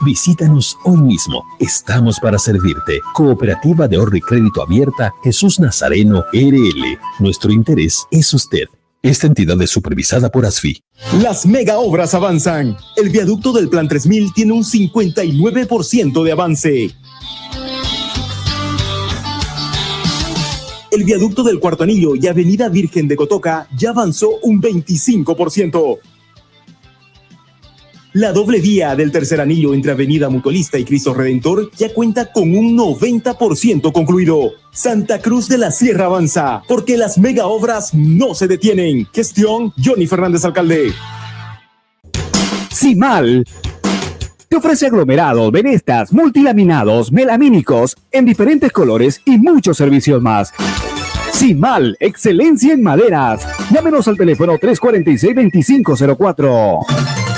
Visítanos hoy mismo. Estamos para servirte. Cooperativa de ahorro y crédito abierta Jesús Nazareno RL. Nuestro interés es usted. Esta entidad es supervisada por ASFI. Las mega obras avanzan. El viaducto del Plan 3000 tiene un 59% de avance. El viaducto del Cuarto Anillo y Avenida Virgen de Cotoca ya avanzó un 25%. La doble vía del tercer anillo entre Avenida Mutualista y Cristo Redentor ya cuenta con un 90% concluido. Santa Cruz de la Sierra avanza, porque las mega obras no se detienen. Gestión Johnny Fernández Alcalde. mal te ofrece aglomerados, venestas, multilaminados, melamínicos en diferentes colores y muchos servicios más. mal excelencia en maderas. Llámenos al teléfono 346-2504.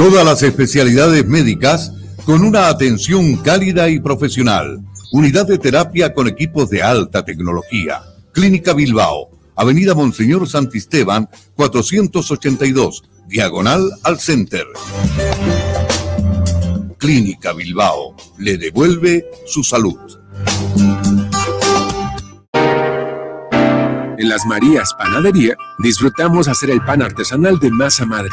Todas las especialidades médicas con una atención cálida y profesional. Unidad de terapia con equipos de alta tecnología. Clínica Bilbao, Avenida Monseñor Santisteban, 482, diagonal al Center. Clínica Bilbao le devuelve su salud. En las Marías Panadería disfrutamos hacer el pan artesanal de masa madre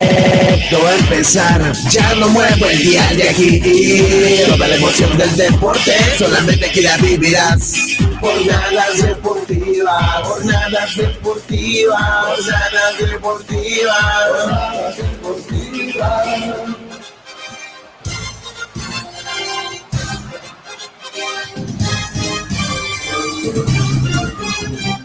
Esto va a empezar, ya no muevo el día de aquí. Toda la emoción del deporte, solamente aquí la vivirás. Jornadas deportivas, jornadas deportivas, jornadas deportivas, jornadas deportivas.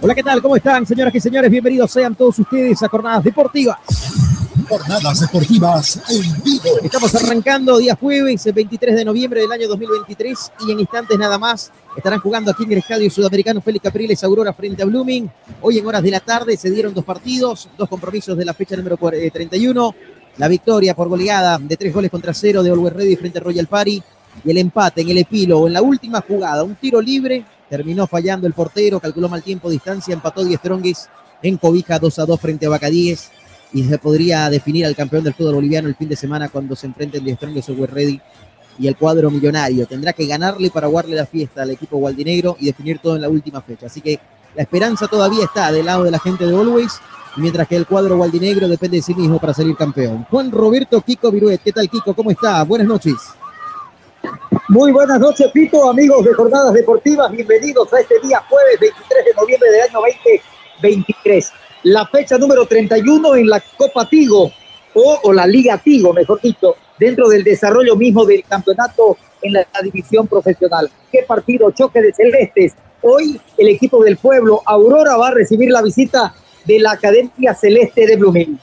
Hola, ¿qué tal? ¿Cómo están, señoras y señores? Bienvenidos sean todos ustedes a Jornadas Deportivas. Jornadas Deportivas en. Estamos arrancando día jueves, 23 de noviembre del año 2023 y en instantes nada más estarán jugando aquí en el Estadio Sudamericano Félix Capriles Aurora frente a Blooming. Hoy en horas de la tarde se dieron dos partidos, dos compromisos de la fecha número 31. La victoria por goleada de tres goles contra cero de Always Ready frente a Royal Party y el empate en el epílogo en la última jugada, un tiro libre terminó fallando el portero, calculó mal tiempo, distancia, empató 10 Strongis en Cobija 2 a 2 frente a Bacadíes y se podría definir al campeón del fútbol boliviano el fin de semana cuando se enfrenten 10 Strongis o Ready y el cuadro millonario. Tendrá que ganarle para guardarle la fiesta al equipo gualdinegro y definir todo en la última fecha. Así que la esperanza todavía está del lado de la gente de Always, mientras que el cuadro gualdinegro depende de sí mismo para salir campeón. Juan Roberto Kiko Viruet, ¿qué tal Kiko? ¿Cómo está? Buenas noches. Muy buenas noches, Pito, amigos de Jornadas Deportivas. Bienvenidos a este día jueves 23 de noviembre del año 2023. La fecha número 31 en la Copa Tigo, o, la Liga Tigo, mejor dicho, dentro del desarrollo mismo del campeonato en la, división profesional. ¿Qué partido? Choque de celestes. Hoy el equipo del pueblo, Aurora, va a recibir la visita de la Academia Celeste de Blooming.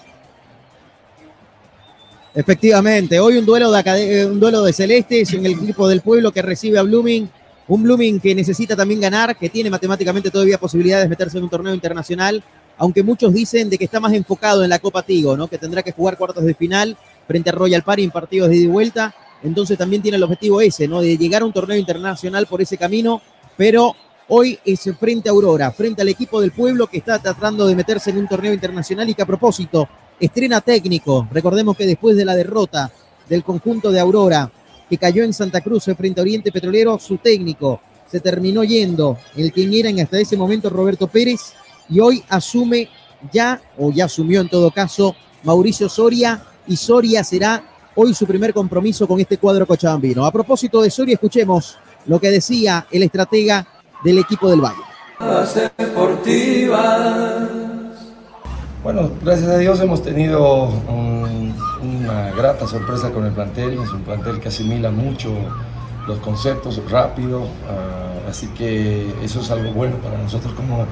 Efectivamente, hoy un duelo de, eh, un duelo de celestes en el equipo del pueblo que recibe a Blooming. Un Blooming que necesita también ganar, que tiene matemáticamente todavía posibilidades de meterse en un torneo internacional, aunque muchos dicen de que está más enfocado en la Copa Tigo, ¿no? que tendrá que jugar cuartos de final frente a Royal Party en partidos de ida y vuelta. Entonces también tiene el objetivo ese, ¿no? De llegar a un torneo internacional por ese camino, pero hoy es frente a Aurora, frente al equipo del pueblo que está tratando de meterse en un torneo internacional y que a propósito estrena técnico. Recordemos que después de la derrota del conjunto de Aurora, que cayó en Santa Cruz frente a Oriente Petrolero, su técnico se terminó yendo, el quien era en hasta ese momento Roberto Pérez, y hoy asume ya, o ya asumió en todo caso, Mauricio Soria, y Soria será hoy su primer compromiso con este cuadro cochabambino. A propósito de Soria, escuchemos lo que decía el estratega del equipo del Valle. Bueno, gracias a Dios hemos tenido una grata sorpresa con el plantel. Es un plantel que asimila mucho los conceptos rápido, ah, así que eso es algo bueno para nosotros como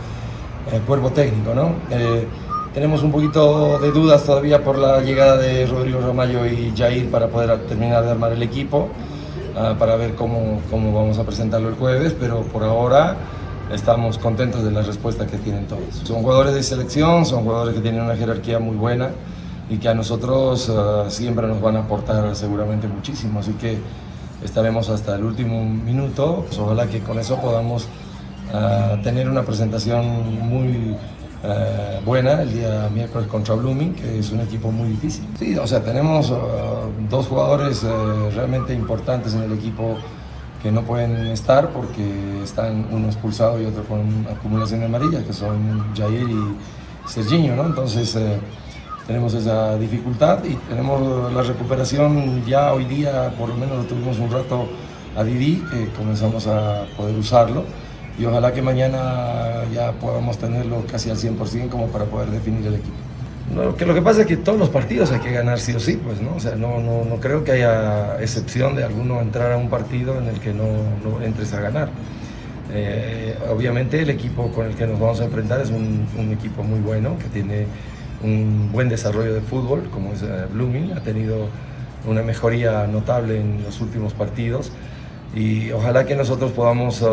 eh, cuerpo técnico, ¿no? Eh, tenemos un poquito de dudas todavía por la llegada de Rodrigo Romayo y Jair para poder terminar de armar el equipo, ah, para ver cómo, cómo vamos a presentarlo el jueves, pero por ahora estamos contentos de la respuesta que tienen todos. Son jugadores de selección, son jugadores que tienen una jerarquía muy buena y que a nosotros ah, siempre nos van a aportar seguramente muchísimo, así que estaremos hasta el último minuto. Ojalá que con eso podamos ah, tener una presentación muy eh, buena el día miércoles contra Blooming, que es un equipo muy difícil. Sí, o sea, tenemos uh, dos jugadores uh, realmente importantes en el equipo que no pueden estar porque están uno expulsado y otro con acumulación de amarillas, que son Jair y Serginho, ¿no? Entonces eh, tenemos esa dificultad y tenemos la recuperación ya hoy día, por lo menos tuvimos un rato a Didi, que comenzamos a poder usarlo y ojalá que mañana ya podamos tenerlo casi al 100% como para poder definir el equipo. No, que lo que pasa es que todos los partidos hay que ganar sí o sí, pues, ¿no? O sea, no, no, no creo que haya excepción de alguno entrar a un partido en el que no, no entres a ganar. Eh, obviamente el equipo con el que nos vamos a enfrentar es un, un, equipo muy bueno, que tiene un buen desarrollo de fútbol, como es uh, Blooming, ha tenido una mejoría notable en los últimos partidos y ojalá que nosotros podamos uh,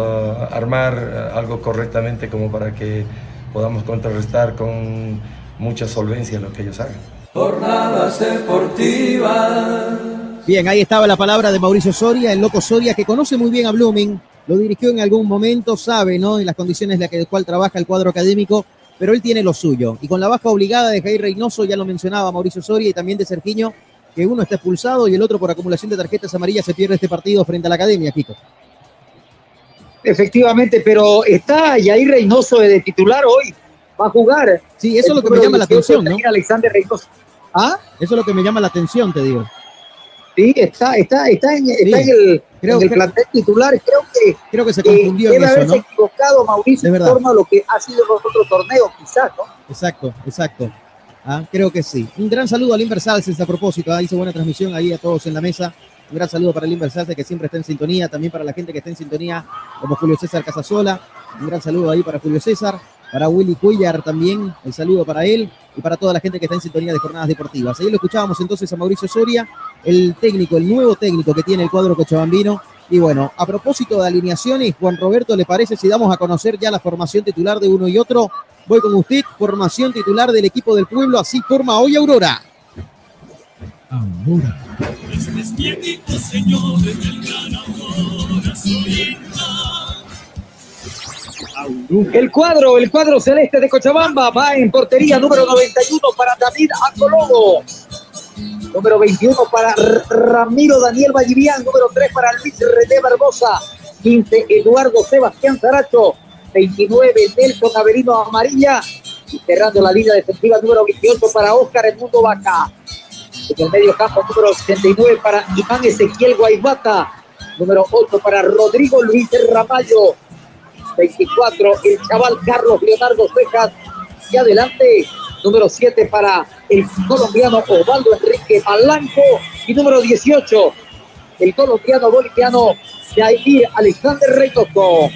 armar uh, algo correctamente como para que podamos contrarrestar con mucha solvencia lo que ellos hagan. Jornadas deportivas. Bien, ahí estaba la palabra de Mauricio Soria, el loco Soria, que conoce muy bien a Blooming, lo dirigió en algún momento, sabe, ¿no? En las condiciones en las cual trabaja el cuadro académico, pero él tiene lo suyo. Y con la baja obligada de Jair Reynoso, ya lo mencionaba Mauricio Soria, y también de Sergiño, que uno está expulsado y el otro por acumulación de tarjetas amarillas se pierde este partido frente a la academia, Kiko. Efectivamente, pero está Yair Reynoso de titular hoy. Va a jugar. Sí, eso es lo que me llama la atención, ¿no? Alexander Reynoso. ¿Ah? Eso es lo que me llama la atención, te digo. Sí, está, está, está, en, está en el, creo, en el plantel titular. Creo que, creo que se confundió debe en haberse eso, ¿no? equivocado Mauricio en torno a lo que ha sido los otros torneos, quizás, ¿no? Exacto, exacto. Ah, creo que sí. Un gran saludo al Inversalces a propósito. Ah, hizo buena transmisión ahí a todos en la mesa. Un gran saludo para el Inversalces que siempre está en sintonía. También para la gente que está en sintonía, como Julio César Casasola. Un gran saludo ahí para Julio César. Para Willy Cuellar también. El saludo para él y para toda la gente que está en sintonía de jornadas deportivas. Ahí lo escuchábamos entonces a Mauricio Soria, el técnico, el nuevo técnico que tiene el cuadro cochabambino. Y bueno, a propósito de alineaciones, Juan Roberto, ¿le parece si damos a conocer ya la formación titular de uno y otro? Voy con usted, formación titular del equipo del pueblo, así forma hoy Aurora. Aurora. El cuadro, el cuadro celeste de Cochabamba va en portería número 91 para David Acologo. Número 21 para Ramiro Daniel Vallivian. Número 3 para Luis René Barbosa. 15 Eduardo Sebastián Zaracho. 29 Nelson Averino Amarilla. Y cerrando la línea defensiva número 28 para Oscar Edmundo Vaca. En el medio campo número 69 para Iván Ezequiel Guaybata. Número 8 para Rodrigo Luis Ramallo. 24, el chaval Carlos Leonardo Cejas. Y adelante, número 7 para el colombiano Osvaldo Enrique Palanco. Y número 18, el colombiano boliviano Jair Alexander Reynoso.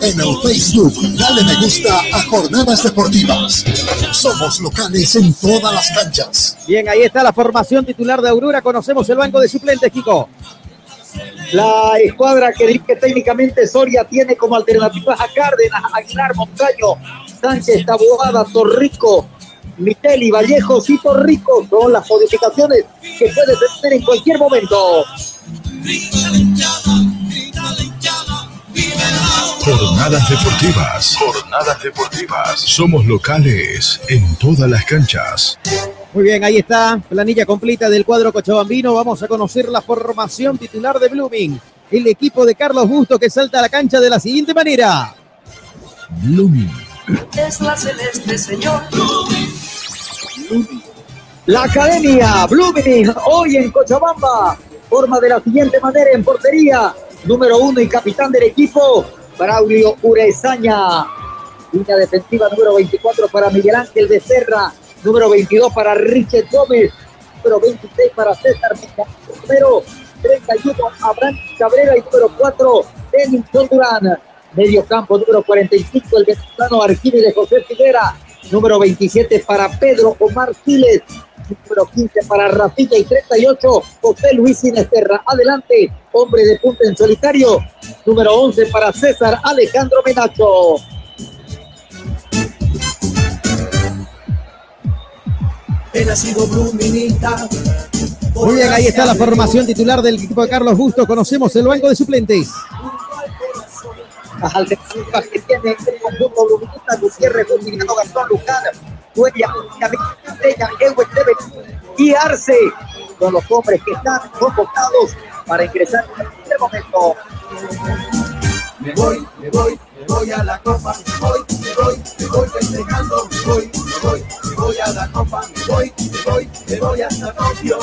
En el Facebook, dale me gusta a Jornadas Deportivas. Somos locales en todas las canchas. Bien, ahí está la formación titular de Aurora. Conocemos el banco de suplentes, Kiko. La escuadra que dirige técnicamente Soria tiene como alternativas a Cárdenas, Aguilar, Montaño, Sánchez, Taboada, Torrico, Miteli, Vallejos y Torrico. Son las modificaciones que puede tener en cualquier momento. Jornadas deportivas. Jornadas deportivas. Somos locales en todas las canchas. Muy bien, ahí está, planilla completa del cuadro cochabambino. Vamos a conocer la formación titular de Blooming. El equipo de Carlos Busto que salta a la cancha de la siguiente manera. Blooming. Es la celeste, señor. La academia Blooming hoy en Cochabamba forma de la siguiente manera en portería. Número uno y capitán del equipo, Braulio Urezaña. Línea defensiva número 24 para Miguel Ángel de Serra. Número 22 para Richard Gómez. Número 26 para César Número 31 Abraham Cabrera. Y número 4 Denison Durán. Medio campo número 45 el venezolano Arquímedes José Figuera. Número 27 para Pedro Omar Siles número 15 para Rafita y 38 José Luis Sinesterra. Adelante, hombre de punta en solitario. Número 11 para César Alejandro Menacho. He nacido Bluminita. Muy bien, ahí está la formación titular del equipo de Carlos Busto. Conocemos el banco de suplentes. Las alternativas que tiene el conjunto Bluminita, Gutiérrez, Gutiérrez, Gastón Luján, Huella, Estrella, Ewe y Arce son los hombres que están convocados para ingresar en este momento. Me voy, me voy, voy a la copa, voy, me voy, me voy festejando, voy, me voy, me voy a la copa, voy, me voy, me voy hasta Tokio.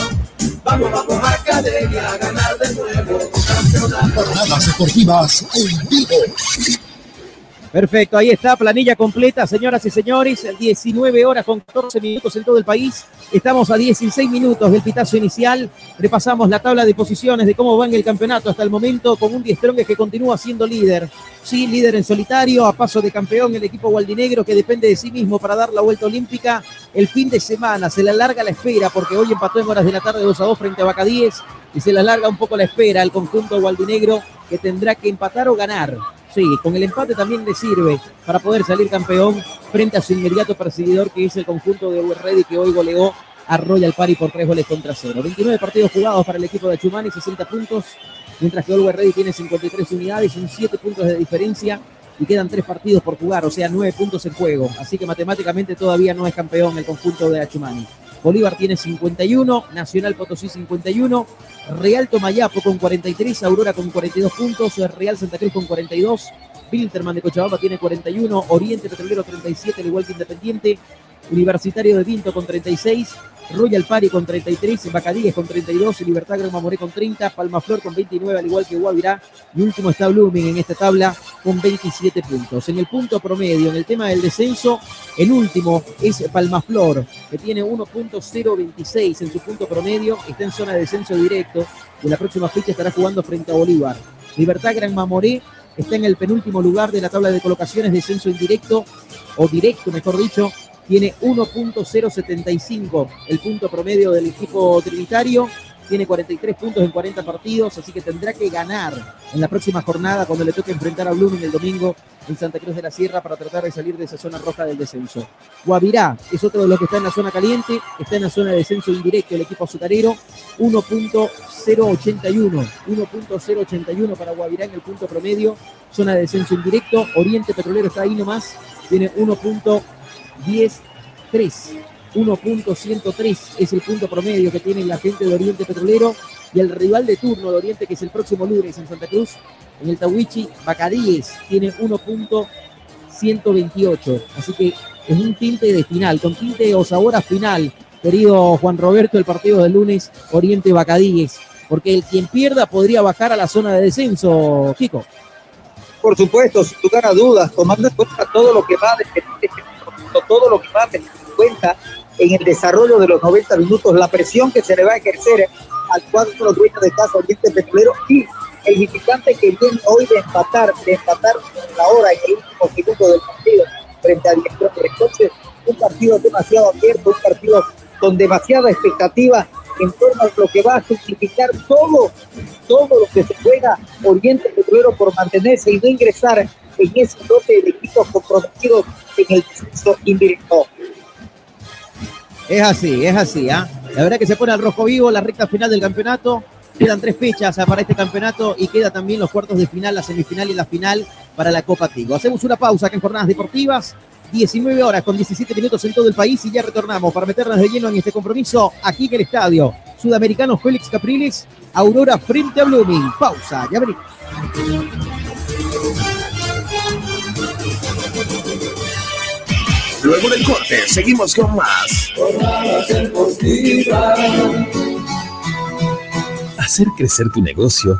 Vamos, vamos, academia, a ganar de nuevo campeonato. Jornadas Deportivas en vivo. Perfecto, ahí está, planilla completa, señoras y señores, 19 horas con 14 minutos en todo el país. Estamos a 16 minutos del pitazo inicial. Repasamos la tabla de posiciones de cómo va en el campeonato hasta el momento con un Strongest que continúa siendo líder. Sí, líder en solitario, a paso de campeón el equipo gualdinegro que depende de sí mismo para dar la vuelta olímpica. El fin de semana se le alarga la espera porque hoy empató en horas de la tarde 2 a 2 frente a 10 y se le alarga un poco la espera al conjunto gualdinegro que tendrá que empatar o ganar. Sí, con el empate también le sirve para poder salir campeón frente a su inmediato perseguidor que es el conjunto de Ready que hoy goleó a Royal Party por tres goles contra cero. 29 partidos jugados para el equipo de Chumani, 60 puntos, mientras que Always Ready tiene 53 unidades, son 7 puntos de diferencia y quedan 3 partidos por jugar, o sea, 9 puntos en juego. Así que matemáticamente todavía no es campeón el conjunto de Achumani. Bolívar tiene 51, Nacional Potosí 51, Real Tomayapo con 43, Aurora con 42 puntos, Real Santa Cruz con 42, Wilterman de Cochabamba tiene 41, Oriente Petrolero 37, al igual que Independiente, Universitario de Vinto con 36, Royal Pari con 33, Bacadíes con 32, Libertad Gran Mamoré con 30, Palmaflor con 29, al igual que Guavirá. Y último está Blooming en esta tabla con 27 puntos. En el punto promedio, en el tema del descenso, el último es Palmaflor, que tiene 1.026 en su punto promedio, está en zona de descenso directo. Y en la próxima fecha estará jugando frente a Bolívar. Libertad Gran Mamoré está en el penúltimo lugar de la tabla de colocaciones, descenso indirecto, o directo, mejor dicho, tiene 1.075 el punto promedio del equipo trinitario, tiene 43 puntos en 40 partidos, así que tendrá que ganar en la próxima jornada cuando le toque enfrentar a Blooming el domingo en Santa Cruz de la Sierra para tratar de salir de esa zona roja del descenso. Guavirá es otro de los que está en la zona caliente, está en la zona de descenso indirecto el equipo azucarero, 1.081, 1.081 para Guavirá en el punto promedio, zona de descenso indirecto, Oriente Petrolero está ahí nomás, tiene 1.10 3. 1.103 es el punto promedio que tiene la gente de Oriente Petrolero y el rival de turno de Oriente, que es el próximo lunes en Santa Cruz, en el Tawichi, Bacadíes, tiene 1.128. Así que es un tinte de final, con tinte de Osahora final querido Juan Roberto, el partido del lunes Oriente Bacadíes, porque el quien pierda podría bajar a la zona de descenso, Kiko. Por supuesto, sin lugar a dudas, tomando en cuenta todo lo que va a todo lo que va a tener en cuenta en el desarrollo de los 90 minutos, la presión que se le va a ejercer al cuadro dueños de casa Oriente Petrolero y el visitante que viene hoy de empatar, de empatar la hora en el último segundo del partido frente al director de Entonces, un partido demasiado abierto, un partido con demasiada expectativa en torno a lo que va a significar todo, todo lo que se juega Oriente Petrolero por mantenerse y no ingresar en ese lote de equipos comprometidos en el descenso indirecto. Es así, es así, ¿ah? La verdad que se pone al rojo vivo la recta final del campeonato. Quedan tres fechas para este campeonato y queda también los cuartos de final, la semifinal y la final para la Copa Tigo. Hacemos una pausa acá en Jornadas Deportivas. 19 horas con 17 minutos en todo el país y ya retornamos para meternos de lleno en este compromiso aquí en el estadio. Sudamericano Félix Capriles, Aurora frente a Blooming. Pausa, ya venimos. Luego del corte, seguimos con más. Hacer crecer tu negocio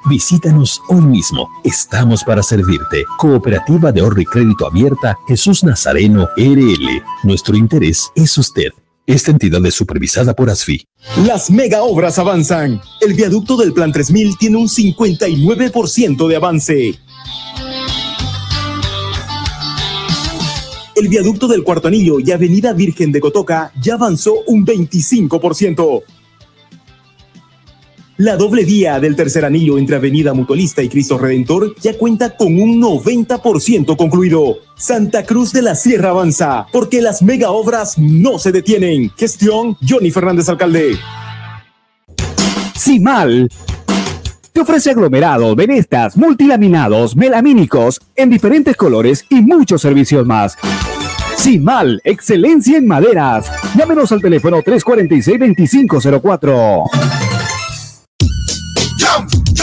Visítanos hoy mismo. Estamos para servirte. Cooperativa de Ahorro y Crédito Abierta Jesús Nazareno RL. Nuestro interés es usted. Esta entidad es supervisada por ASFI. Las mega obras avanzan. El viaducto del Plan 3000 tiene un 59% de avance. El viaducto del Cuarto Anillo y Avenida Virgen de Cotoca ya avanzó un 25%. La doble vía del tercer anillo entre Avenida Mutualista y Cristo Redentor ya cuenta con un 90% concluido. Santa Cruz de la Sierra avanza, porque las mega obras no se detienen. Gestión Johnny Fernández Alcalde. mal te ofrece aglomerados, venestas, multilaminados, melamínicos en diferentes colores y muchos servicios más. mal excelencia en maderas. Llámenos al teléfono 346-2504.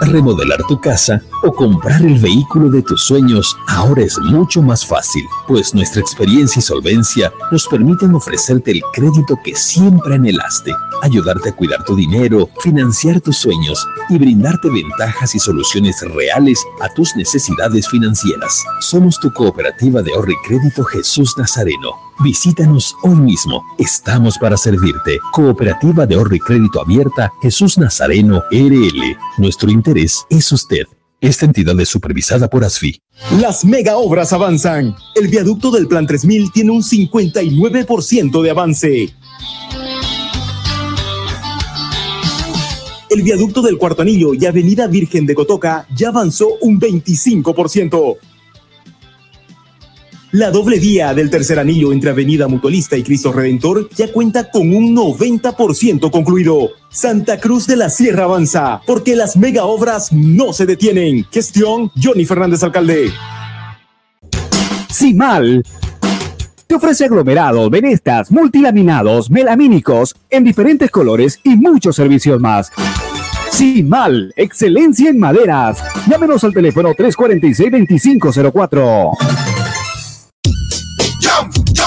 Remodelar tu casa o comprar el vehículo de tus sueños ahora es mucho más fácil, pues nuestra experiencia y solvencia nos permiten ofrecerte el crédito que siempre anhelaste, ayudarte a cuidar tu dinero, financiar tus sueños y brindarte ventajas y soluciones reales a tus necesidades financieras. Somos tu cooperativa de ahorro y crédito Jesús Nazareno. Visítanos hoy mismo. Estamos para servirte. Cooperativa de ahorro y crédito abierta Jesús Nazareno RL. Nuestro interés es usted. Esta entidad es supervisada por ASFI. Las mega obras avanzan. El viaducto del Plan 3000 tiene un 59% de avance. El viaducto del Cuarto Anillo y Avenida Virgen de Cotoca ya avanzó un 25%. La doble vía del tercer anillo entre Avenida Mutualista y Cristo Redentor ya cuenta con un 90% concluido. Santa Cruz de la Sierra avanza, porque las mega obras no se detienen. Gestión Johnny Fernández Alcalde. Simal te ofrece aglomerados, venestas, multilaminados, melamínicos en diferentes colores y muchos servicios más. Simal, excelencia en maderas. Llámenos al teléfono 346-2504.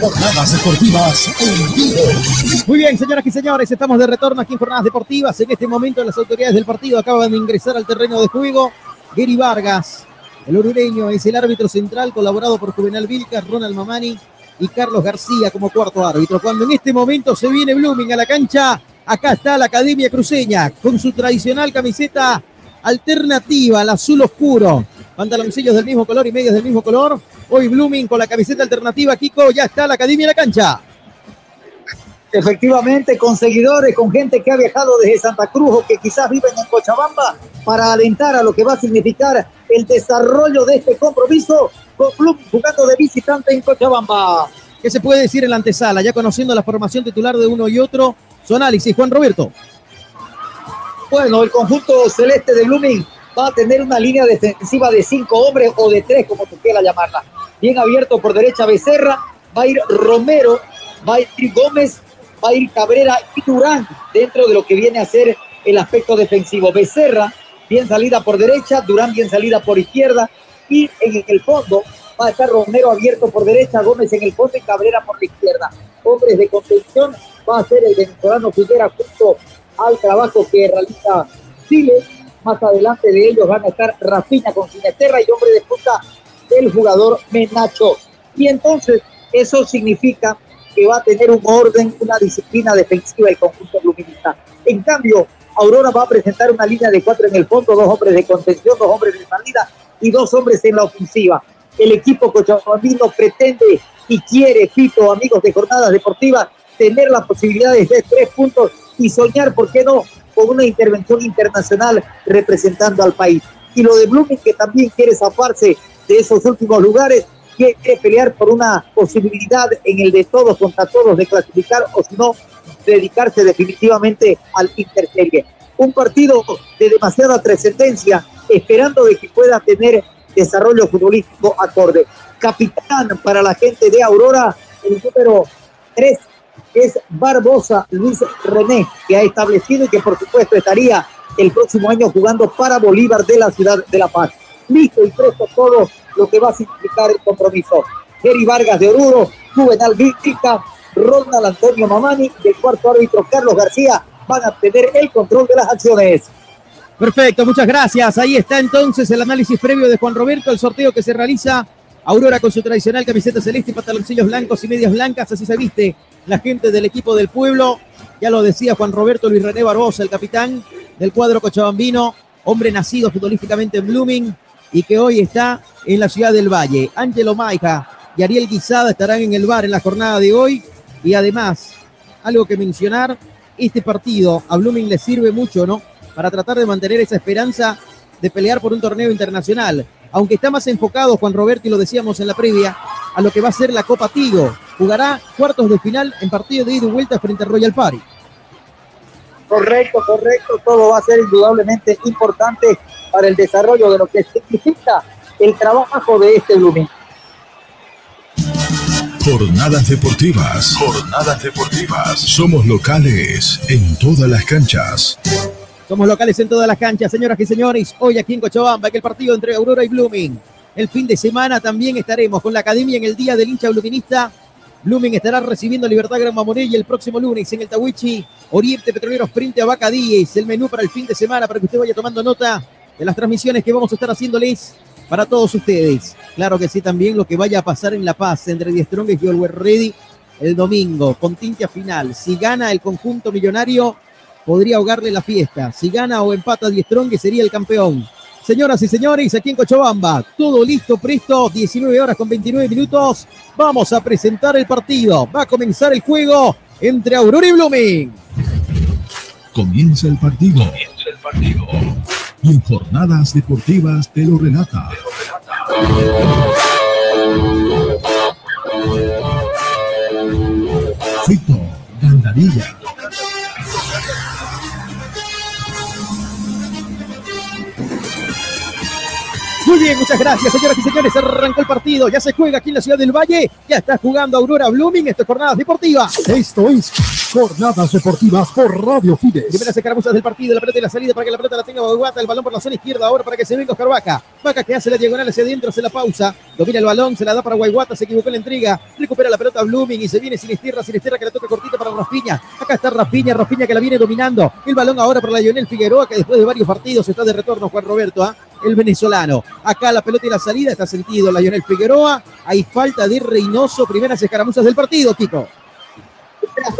Jornadas deportivas en vivo. Muy bien, señoras y señores, estamos de retorno aquí en Jornadas Deportivas. En este momento las autoridades del partido acaban de ingresar al terreno de juego. Gary Vargas, el orureño, es el árbitro central, colaborado por Juvenal Vilcas, Ronald Mamani y Carlos García como cuarto árbitro. Cuando en este momento se viene Blooming a la cancha, acá está la Academia Cruceña con su tradicional camiseta alternativa, el azul oscuro. Pantaloncillos del mismo color y medias del mismo color. Hoy Blooming con la camiseta alternativa, Kiko, ya está la Academia en la cancha. Efectivamente, con seguidores, con gente que ha viajado desde Santa Cruz o que quizás viven en Cochabamba para alentar a lo que va a significar el desarrollo de este compromiso con Club jugando de visitante en Cochabamba. ¿Qué se puede decir en la antesala? Ya conociendo la formación titular de uno y otro, su análisis, Juan Roberto. Bueno, el conjunto celeste de Blooming va a tener una línea defensiva de cinco hombres o de tres, como tú quieras llamarla. Bien abierto por derecha Becerra, va a ir Romero, va a ir Gómez, va a ir Cabrera y Durán dentro de lo que viene a ser el aspecto defensivo. Becerra, bien salida por derecha, Durán bien salida por izquierda y en el fondo va a estar Romero abierto por derecha, Gómez en el fondo y Cabrera por la izquierda. Hombres de contención va a ser el venezolano Figuera junto al trabajo que realiza Chile. Más adelante de ellos van a estar Rafinha con Sinesterra y hombre de punta el jugador Menacho. Y entonces eso significa que va a tener un orden, una disciplina defensiva el conjunto luminista. En cambio, Aurora va a presentar una línea de cuatro en el fondo, dos hombres de contención, dos hombres de salida y dos hombres en la ofensiva. El equipo cochabambino pretende y quiere, Pito, amigos de jornadas deportivas, tener las posibilidades de tres puntos y soñar, ¿por qué no?, con una intervención internacional representando al país. Y lo de Blooming, que también quiere zafarse de esos últimos lugares, quiere pelear por una posibilidad en el de todos contra todos de clasificar o si no, dedicarse definitivamente al Interserie. Un partido de demasiada trascendencia, esperando de que pueda tener desarrollo futbolístico acorde. Capitán para la gente de Aurora, el número 3 es Barbosa Luis René, que ha establecido y que por supuesto estaría el próximo año jugando para Bolívar de la ciudad de La Paz. Listo y presto todo lo que va a significar el compromiso. Jerry Vargas de Oruro, Juvenal Víctica, Ronald Antonio Mamani y el cuarto árbitro Carlos García van a tener el control de las acciones. Perfecto, muchas gracias. Ahí está entonces el análisis previo de Juan Roberto, el sorteo que se realiza. Aurora con su tradicional camiseta celeste y pantaloncillos blancos y medias blancas, así se viste la gente del equipo del pueblo. Ya lo decía Juan Roberto Luis René Barbosa, el capitán del cuadro cochabambino, hombre nacido futbolísticamente en Blooming y que hoy está en la ciudad del Valle. Ángelo Maija y Ariel Guisada estarán en el bar en la jornada de hoy. Y además, algo que mencionar, este partido a Blooming le sirve mucho, ¿no? Para tratar de mantener esa esperanza de pelear por un torneo internacional. Aunque está más enfocado, Juan Roberto, y lo decíamos en la previa, a lo que va a ser la Copa Tigo. Jugará cuartos de final en partido de ida y vuelta frente a Royal Party. Correcto, correcto. Todo va a ser indudablemente importante para el desarrollo de lo que significa el trabajo de este Blooming. Jornadas deportivas. Jornadas deportivas. Somos locales en todas las canchas. Somos locales en todas las canchas, señoras y señores. Hoy aquí en Cochabamba, que el partido entre Aurora y Blooming. El fin de semana también estaremos con la academia en el día del hincha bluminista. Blooming estará recibiendo Libertad Gran Mamoré el próximo lunes en el Tawichi Oriente Petroleros frente a Vaca 10. El menú para el fin de semana para que usted vaya tomando nota de las transmisiones que vamos a estar haciéndoles para todos ustedes. Claro que sí, también lo que vaya a pasar en La Paz entre Die Strong y Always Ready el domingo, con tintia final. Si gana el conjunto millonario, podría ahogarle la fiesta. Si gana o empata Die Strong, sería el campeón. Señoras y señores, aquí en Cochabamba, todo listo, presto, 19 horas con 29 minutos. Vamos a presentar el partido. Va a comenzar el juego entre Aurora y Blooming. Comienza el partido. Comienza el partido. Y en jornadas deportivas te lo relata. Fito Gandarilla. Muy bien, muchas gracias, señoras y señores. Arrancó el partido, ya se juega aquí en la ciudad del Valle. Ya está jugando Aurora Blooming. Esto es Jornadas Deportivas. Esto es Jornadas Deportivas por Radio Fides. Primeras escaramuzas del partido, la pelota y la salida para que la pelota la tenga Guata, el balón por la zona izquierda ahora para que se venga Oscar Vaca. Vaca que hace la diagonal hacia adentro, hace la pausa, domina el balón, se la da para Guayguata, se equivocó en la entrega, recupera la pelota Blooming y se viene sin sin Sinisterra que la toca cortita para Rafiña. Acá está Rafiña, Rafiña que la viene dominando. El balón ahora para la Lionel Figueroa que después de varios partidos está de retorno Juan Roberto. ¿ah? El venezolano. Acá la pelota y la salida está sentido Lionel Figueroa. Hay falta de Reynoso. Primeras escaramuzas del partido, Kiko. Primeras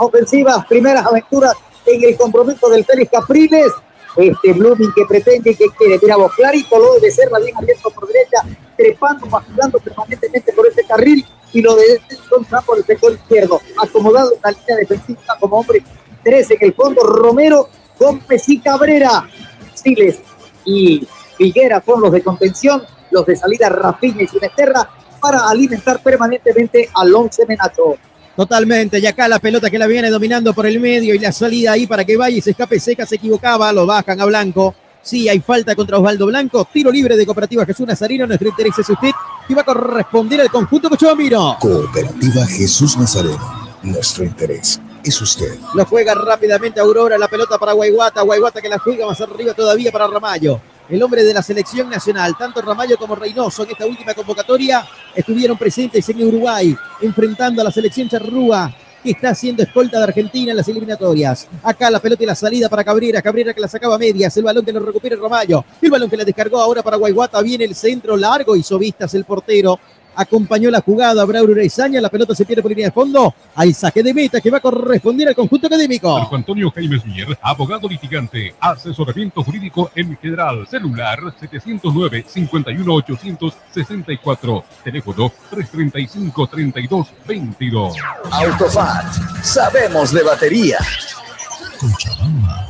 ofensivas, primeras aventuras en el compromiso del Félix Capriles. Este Blooming que pretende que quiere. Mira, vos clarito lo debe ser, la bien abierto por derecha, trepando, vacilando permanentemente por este carril y lo de Don por el sector izquierdo. Acomodado en la línea defensiva como hombre tres en el fondo. Romero, Gómez y Cabrera. Siles y Figuera son los de contención, los de salida Rafinha y Sinesterra para alimentar permanentemente al once Menacho. Totalmente, y acá la pelota que la viene dominando por el medio y la salida ahí para que vaya y se escape seca, se equivocaba, lo bajan a Blanco. Sí, hay falta contra Osvaldo Blanco. Tiro libre de Cooperativa Jesús Nazareno. Nuestro interés es usted y va a corresponder al conjunto Cochabambino. Cooperativa Jesús Nazareno. Nuestro interés es usted. Lo juega rápidamente Aurora, la pelota para Guayguata. Guayguata que la juega más arriba todavía para Ramayo el hombre de la selección nacional. Tanto Ramallo como Reynoso en esta última convocatoria estuvieron presentes en Uruguay, enfrentando a la selección charrúa que está haciendo escolta de Argentina en las eliminatorias. Acá la pelota y la salida para Cabrera. Cabrera que la sacaba a medias. El balón que lo recupera Romayo. El balón que la descargó ahora para Guayguata. Viene el centro largo. Hizo vistas el portero acompañó la jugada Braulio Reizaña, la pelota se pierde por línea de fondo, hay saque de meta que va a corresponder al conjunto académico. Marco Antonio Jaime Mier, abogado litigante, asesoramiento jurídico en general, celular 709-51864, teléfono 335-3222. Autofat, sabemos de batería.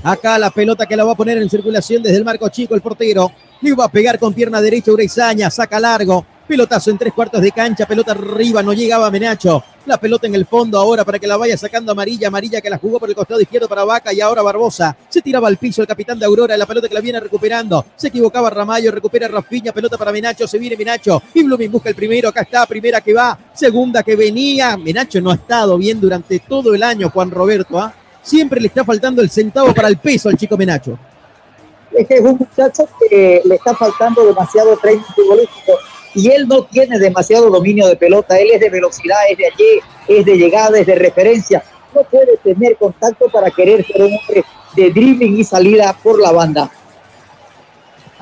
Acá la pelota que la va a poner en circulación desde el marco chico el portero. Le va a pegar con pierna derecha Ureizaña, saca largo. Pelotazo en tres cuartos de cancha, pelota arriba, no llegaba Menacho. La pelota en el fondo ahora para que la vaya sacando Amarilla, Amarilla que la jugó por el costado izquierdo para Vaca y ahora Barbosa. Se tiraba al piso el capitán de Aurora, la pelota que la viene recuperando. Se equivocaba Ramayo, recupera Rafiña, pelota para Menacho, se viene Menacho. Y Blooming busca el primero, acá está, primera que va, segunda que venía. Menacho no ha estado bien durante todo el año, Juan Roberto. ¿ah? Siempre le está faltando el centavo para el peso al chico Menacho. Es que es un muchacho que le está faltando demasiado training futbolístico y él no tiene demasiado dominio de pelota, él es de velocidad, es de allí, es de llegada, es de referencia, no puede tener contacto para querer ser un hombre de dribbling y salida por la banda.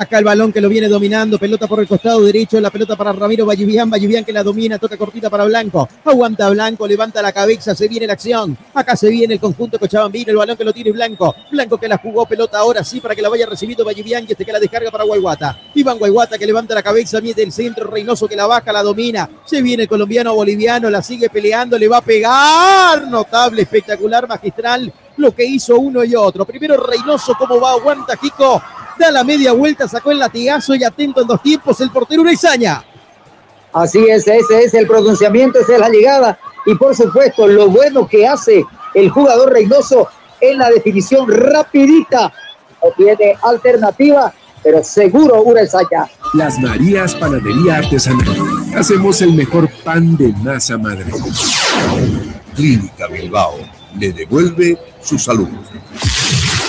Acá el balón que lo viene dominando, pelota por el costado derecho, la pelota para Ramiro Vallivian, Vallivian que la domina, toca cortita para Blanco, aguanta Blanco, levanta la cabeza, se viene la acción, acá se viene el conjunto Cochabambino, el balón que lo tiene Blanco, Blanco que la jugó pelota ahora sí para que la vaya recibiendo Vallivian y este que la descarga para Guayguata, Iván Guayguata que levanta la cabeza, mide el centro, Reynoso que la baja, la domina, se viene el colombiano boliviano, la sigue peleando, le va a pegar, notable, espectacular, magistral, lo que hizo uno y otro. Primero Reynoso, cómo va, aguanta Kiko, da la media vuelta, sacó el latigazo y atento en dos tiempos el portero Ureizaña. Así es, ese es el pronunciamiento, esa es la llegada. Y por supuesto, lo bueno que hace el jugador Reynoso en la definición rapidita. No tiene alternativa, pero seguro Ureizaña. Las Marías Panadería Artesanal. Hacemos el mejor pan de masa madre. Clínica Bilbao le devuelve su salud.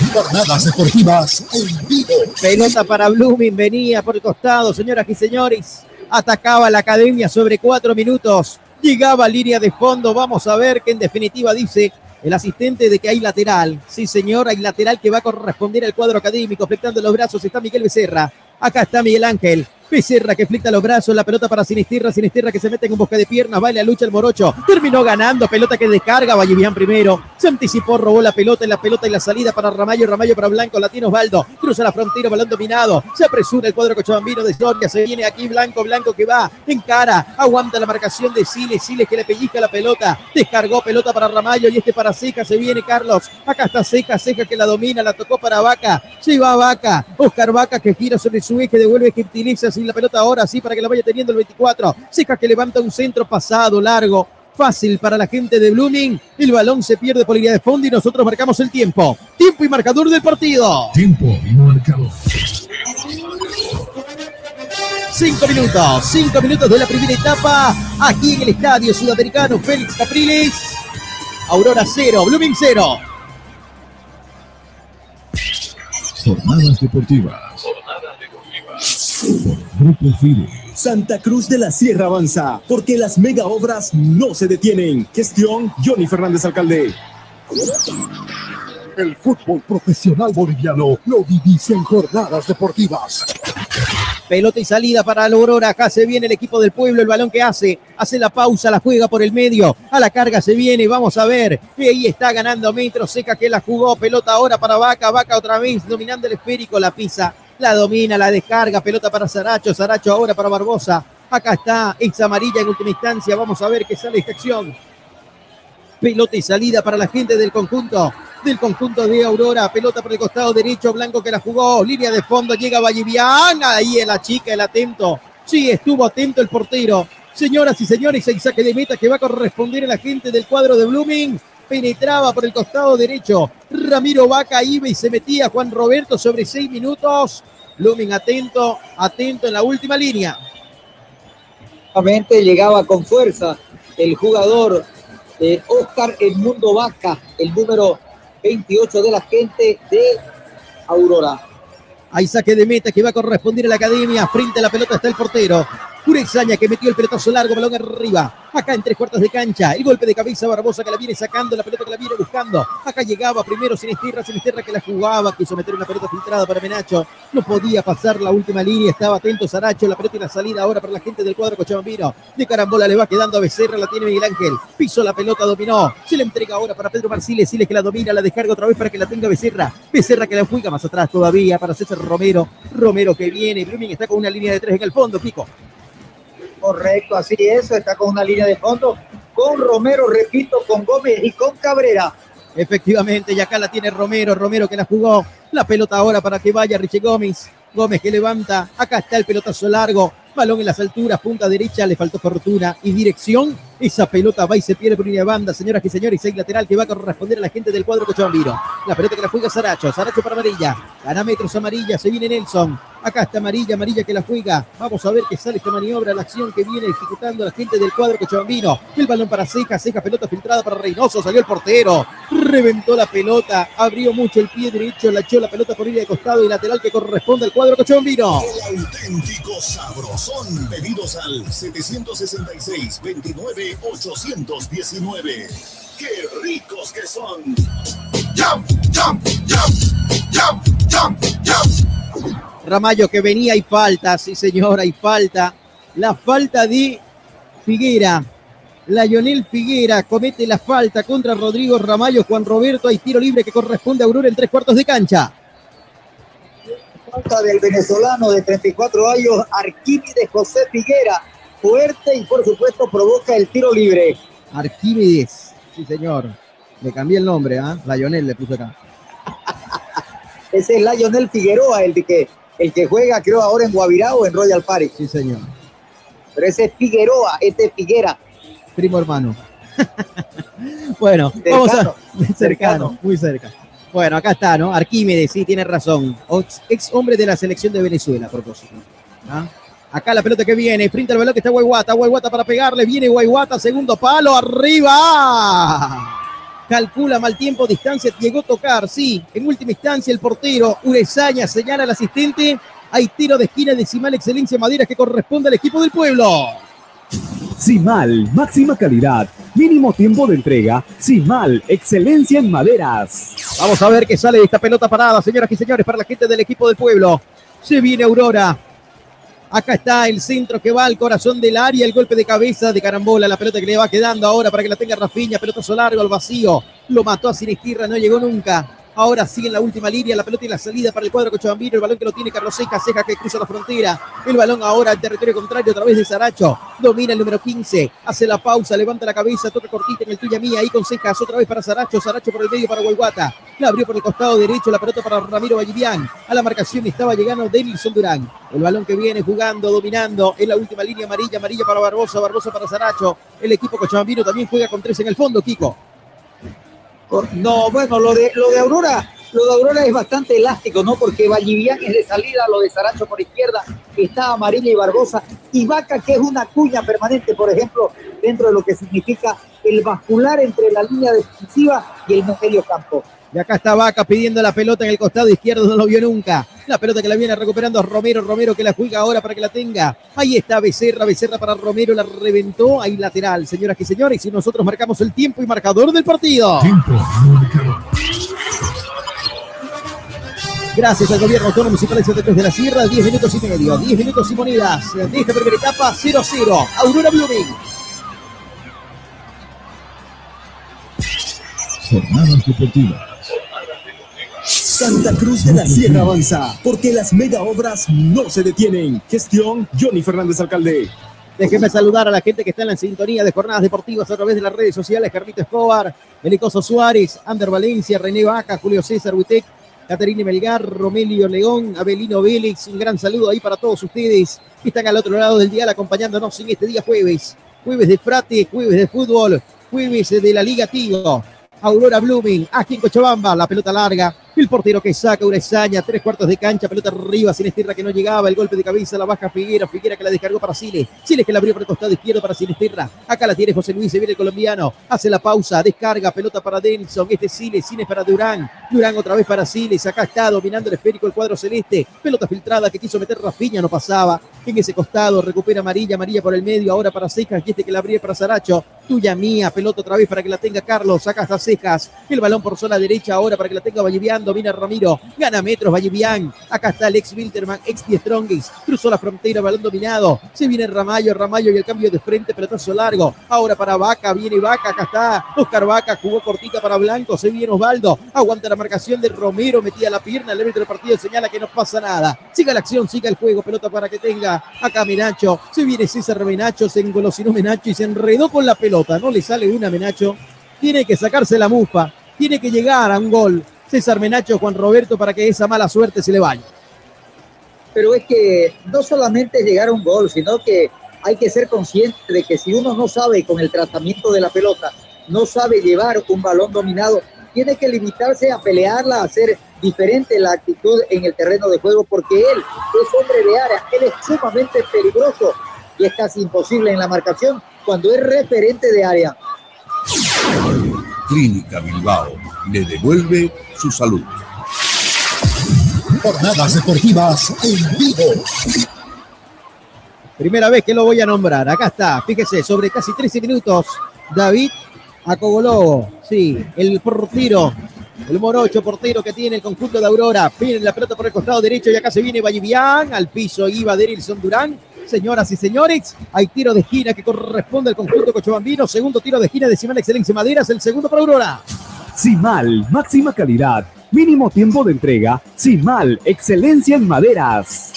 Jornadas deportivas en. Pelota para Blooming, venía por el costado, señoras y señores. Atacaba la academia sobre cuatro minutos. Llegaba a línea de fondo. Vamos a ver que en definitiva dice el asistente de que hay lateral. Sí, señor, hay lateral que va a corresponder al cuadro académico. Flectando los brazos está Miguel Becerra. Acá está Miguel Ángel. Becerra que flicta los brazos, la pelota para Sinisterra, Sinisterra que se mete en bosque de piernas, baila, lucha el morocho, terminó ganando, pelota que descarga, Vallivian primero, se anticipó, robó la pelota en la pelota y la salida para Ramallo, Ramallo para Blanco, Latino Osvaldo, cruza la frontera, balón dominado, se apresura el cuadro cochabambino de Soria, se viene aquí Blanco, Blanco que va en cara, aguanta la marcación de Siles, Siles que le pellizca la pelota, descargó pelota para Ramallo y este para Seca, se viene Carlos, acá está Seca, Seca que la domina, la tocó para Vaca, se va Vaca, Oscar Vaca que gira sobre su eje, devuelve que utiliza la pelota ahora sí para que la vaya teniendo el 24. Seca que levanta un centro pasado, largo, fácil para la gente de Blooming. El balón se pierde por línea de fondo y nosotros marcamos el tiempo. Tiempo y marcador del partido. Tiempo y marcador. Cinco minutos, cinco minutos de la primera etapa aquí en el Estadio Sudamericano Félix Capriles. Aurora cero, Blooming cero. Jornadas deportivas. Grupo FIDE. Santa Cruz de la Sierra avanza, porque las mega obras no se detienen. Gestión Johnny Fernández Alcalde. El fútbol profesional boliviano lo vivís en jornadas deportivas. Pelota y salida para la Aurora. Acá se viene el equipo del pueblo. El balón que hace. Hace la pausa. La juega por el medio. A la carga se viene. Vamos a ver. Y ahí está ganando Metro. Seca que la jugó. Pelota ahora para Vaca. Vaca otra vez. Dominando el esférico. La pisa. La domina. La descarga. Pelota para Saracho. Saracho ahora para Barbosa. Acá está. Ex amarilla en última instancia. Vamos a ver qué sale esta acción. Pelota y salida para la gente del conjunto del conjunto de Aurora. Pelota por el costado derecho, Blanco que la jugó. Línea de fondo, llega Valliviana. Ahí en la chica, el atento. Sí, estuvo atento el portero. Señoras y señores, el saque de meta que va a corresponder a la gente del cuadro de Blooming. Penetraba por el costado derecho. Ramiro Vaca iba y se metía Juan Roberto sobre seis minutos. Blooming atento, atento en la última línea. llegaba con fuerza el jugador eh, Oscar Edmundo Vaca, el número 28 de la gente de Aurora. Hay saque de meta que va a corresponder a la academia. Frente a la pelota está el portero. Urexaña que metió el pelotazo largo, balón arriba. Acá en tres cuartos de cancha. El golpe de cabeza Barbosa que la viene sacando, la pelota que la viene buscando. Acá llegaba primero Sinisterra, Sinisterra que la jugaba, quiso meter una pelota filtrada para Menacho. No podía pasar la última línea, estaba atento Saracho, la pelota y la salida ahora para la gente del cuadro Cochabambino. De carambola le va quedando a Becerra, la tiene Miguel Ángel. Piso la pelota, dominó. Se le entrega ahora para Pedro Marciles, Siles que la domina, la descarga otra vez para que la tenga Becerra. Becerra que la juega más atrás todavía para César Romero. Romero que viene. Blooming está con una línea de tres en el fondo, Pico. Correcto, así es, está con una línea de fondo, con Romero, repito, con Gómez y con Cabrera. Efectivamente, y acá la tiene Romero, Romero que la jugó. La pelota ahora para que vaya Richie Gómez. Gómez que levanta. Acá está el pelotazo largo. Balón en las alturas, punta derecha, le faltó fortuna y dirección. Esa pelota va y se pierde por línea banda, señoras y señores. Hay lateral que va a corresponder a la gente del cuadro Cochabambino. La pelota que la juega Saracho, Saracho para Amarilla. Gana metros Amarilla, se viene Nelson. Acá está Amarilla, Amarilla que la juega. Vamos a ver qué sale esta maniobra, la acción que viene ejecutando la gente del cuadro Cochabambino. El balón para Seca, Seca, pelota filtrada para Reynoso, salió el portero. Reventó la pelota, abrió mucho el pie derecho, la echó la pelota por línea de costado y lateral que corresponde al cuadro Cochabambino. El auténtico sabrosón. Pedidos al 766 29 819. ¡Qué ricos que son! ¡Jump, jump, jump! ¡Jump, jump! Ramallo que venía y falta, sí señora, y falta. La falta de Figuera. La Lionel Figuera comete la falta contra Rodrigo Ramallo. Juan Roberto, hay tiro libre que corresponde a Aurora en tres cuartos de cancha. Falta del venezolano de 34 años, Arquímedes José Figuera. Fuerte y por supuesto provoca el tiro libre. Arquímedes, sí señor. Le cambié el nombre, ¿ah? La Lionel le puse acá. Ese es Lionel Figueroa, el de que, el que juega creo ahora en Guavirá o en Royal Party. Sí señor. Pero ese es Figueroa, este es Figuera. Primo hermano. bueno, Cercano, vamos a. Cercano, cercano. muy cerca. Bueno, acá está, ¿no? Arquímedes, sí, tiene razón. Ex, ex hombre de la selección de Venezuela, a propósito. ¿Ah? Acá la pelota que viene, frente al balón que está Guayguata, Guayguata para pegarle, viene Guayguata, segundo palo, arriba. Calcula mal tiempo, distancia, llegó a tocar, sí. En última instancia, el portero Urezaña señala al asistente. Hay tiro de esquina decimal excelencia Maderas que corresponde al equipo del pueblo. Simal, máxima calidad, mínimo tiempo de entrega. Simal, excelencia en maderas. Vamos a ver qué sale de esta pelota parada, señoras y señores, para la gente del equipo del pueblo. Se viene Aurora. Acá está el centro que va al corazón del área, el golpe de cabeza de carambola, la pelota que le va quedando ahora para que la tenga Rafiña, pelotazo largo al vacío, lo mató a Sinistirra, no llegó nunca. Ahora sigue en la última línea, la pelota y la salida para el cuadro Cochabambino, el balón que lo tiene Carlos Seca, Ceja que cruza la frontera, el balón ahora al territorio contrario a través de Saracho, domina el número 15, hace la pausa, levanta la cabeza, toca cortita en el tuya mía, ahí con Cejas, otra vez para Saracho, Saracho por el medio para Guayguata, la abrió por el costado derecho, la pelota para Ramiro Vallivian, a la marcación estaba llegando Denilson Durán, el balón que viene jugando, dominando, en la última línea amarilla, amarilla para Barbosa, Barbosa para Saracho, el equipo Cochabambino también juega con tres en el fondo, Kiko. No, bueno, lo de, lo de Aurora, lo de Aurora es bastante elástico, ¿no? Porque Vallivian es de salida, lo de Saracho por izquierda, está Amarilla y Barbosa, y Vaca, que es una cuña permanente, por ejemplo, dentro de lo que significa el vascular entre la línea defensiva y el medio campo. Y acá está Vaca pidiendo la pelota en el costado izquierdo, no lo vio nunca. La pelota que la viene recuperando a Romero, Romero que la juega ahora para que la tenga. Ahí está Becerra, Becerra para Romero, la reventó, ahí lateral, señoras y señores, y nosotros marcamos el tiempo y marcador del partido. Gracias al gobierno autónomo municipal de Santa Cruz de la Sierra, 10 minutos y medio, 10 minutos y monedas. De esta primera etapa, 0-0. Aurora Blooming. Jornadas deportivas. Santa Cruz de la Sierra avanza, porque las mega obras no se detienen. Gestión Johnny Fernández Alcalde. Déjenme saludar a la gente que está en la sintonía de jornadas deportivas a través de las redes sociales. Carlito Escobar, Elicoso Suárez, Ander Valencia, René Vaca, Julio César Huitec, Caterine Melgar, Romelio León, Abelino Vélez. Un gran saludo ahí para todos ustedes que están al otro lado del dial acompañándonos en este día jueves. Jueves de frate, jueves de fútbol, jueves de la Liga Tigo. Aurora Blooming, aquí en Cochabamba, la pelota larga, El portero que saca Urezaña, tres cuartos de cancha, pelota arriba, Sinesterra que no llegaba, el golpe de cabeza, la baja Figuera, Figuera que la descargó para Siles, Siles que la abrió por el costado izquierdo para Sinesterra, acá la tiene José Luis, se viene el colombiano, hace la pausa, descarga, pelota para Denison, este Siles, Siles para Durán, Durán otra vez para Siles, acá está dominando el esférico el cuadro celeste, pelota filtrada que quiso meter Rafiña, no pasaba, en ese costado, recupera amarilla, amarilla por el medio, ahora para Cejas, y este que la abría para Saracho, tuya mía, pelota otra vez para que la tenga Carlos, saca hasta Cejas, el balón por zona derecha ahora para que la tenga Domina Ramiro, gana metros Vallivian, acá está el ex Wilterman, ex Strongis, cruzó la frontera, balón dominado, se viene Ramayo, Ramayo y el cambio de frente, pelotazo largo, ahora para Vaca, viene Vaca, acá está. Oscar Vaca, jugó cortita para Blanco, se viene Osvaldo, aguanta la marcación de Romero, metía la pierna, el árbitro del partido señala que no pasa nada, siga la acción, siga el juego, pelota para que tenga. Acá Menacho, se viene César Menacho, se engolosinó Menacho y se enredó con la pelota, no le sale una Menacho, tiene que sacarse la mufa, tiene que llegar a un gol César Menacho, Juan Roberto, para que esa mala suerte se le vaya. Pero es que no solamente llegar a un gol, sino que hay que ser consciente de que si uno no sabe con el tratamiento de la pelota, no sabe llevar un balón dominado, tiene que limitarse a pelearla, a hacer diferente la actitud en el terreno de juego, porque él es hombre de área, él es sumamente peligroso y es casi imposible en la marcación cuando es referente de área. Clínica Bilbao le devuelve su salud. Jornadas deportivas en vivo. Primera vez que lo voy a nombrar. Acá está, fíjese, sobre casi 13 minutos, David Acogolobo. Sí, el portero, el morocho portero que tiene el conjunto de Aurora. Viene la pelota por el costado derecho y acá se viene Vallivian. Al piso iba Derilson Durán. Señoras y señores, hay tiro de esquina que corresponde al conjunto cochabambino. Segundo tiro de esquina de Simán Excelencia Maderas, el segundo para Aurora. Simal, máxima calidad, mínimo tiempo de entrega. Simal, excelencia en maderas.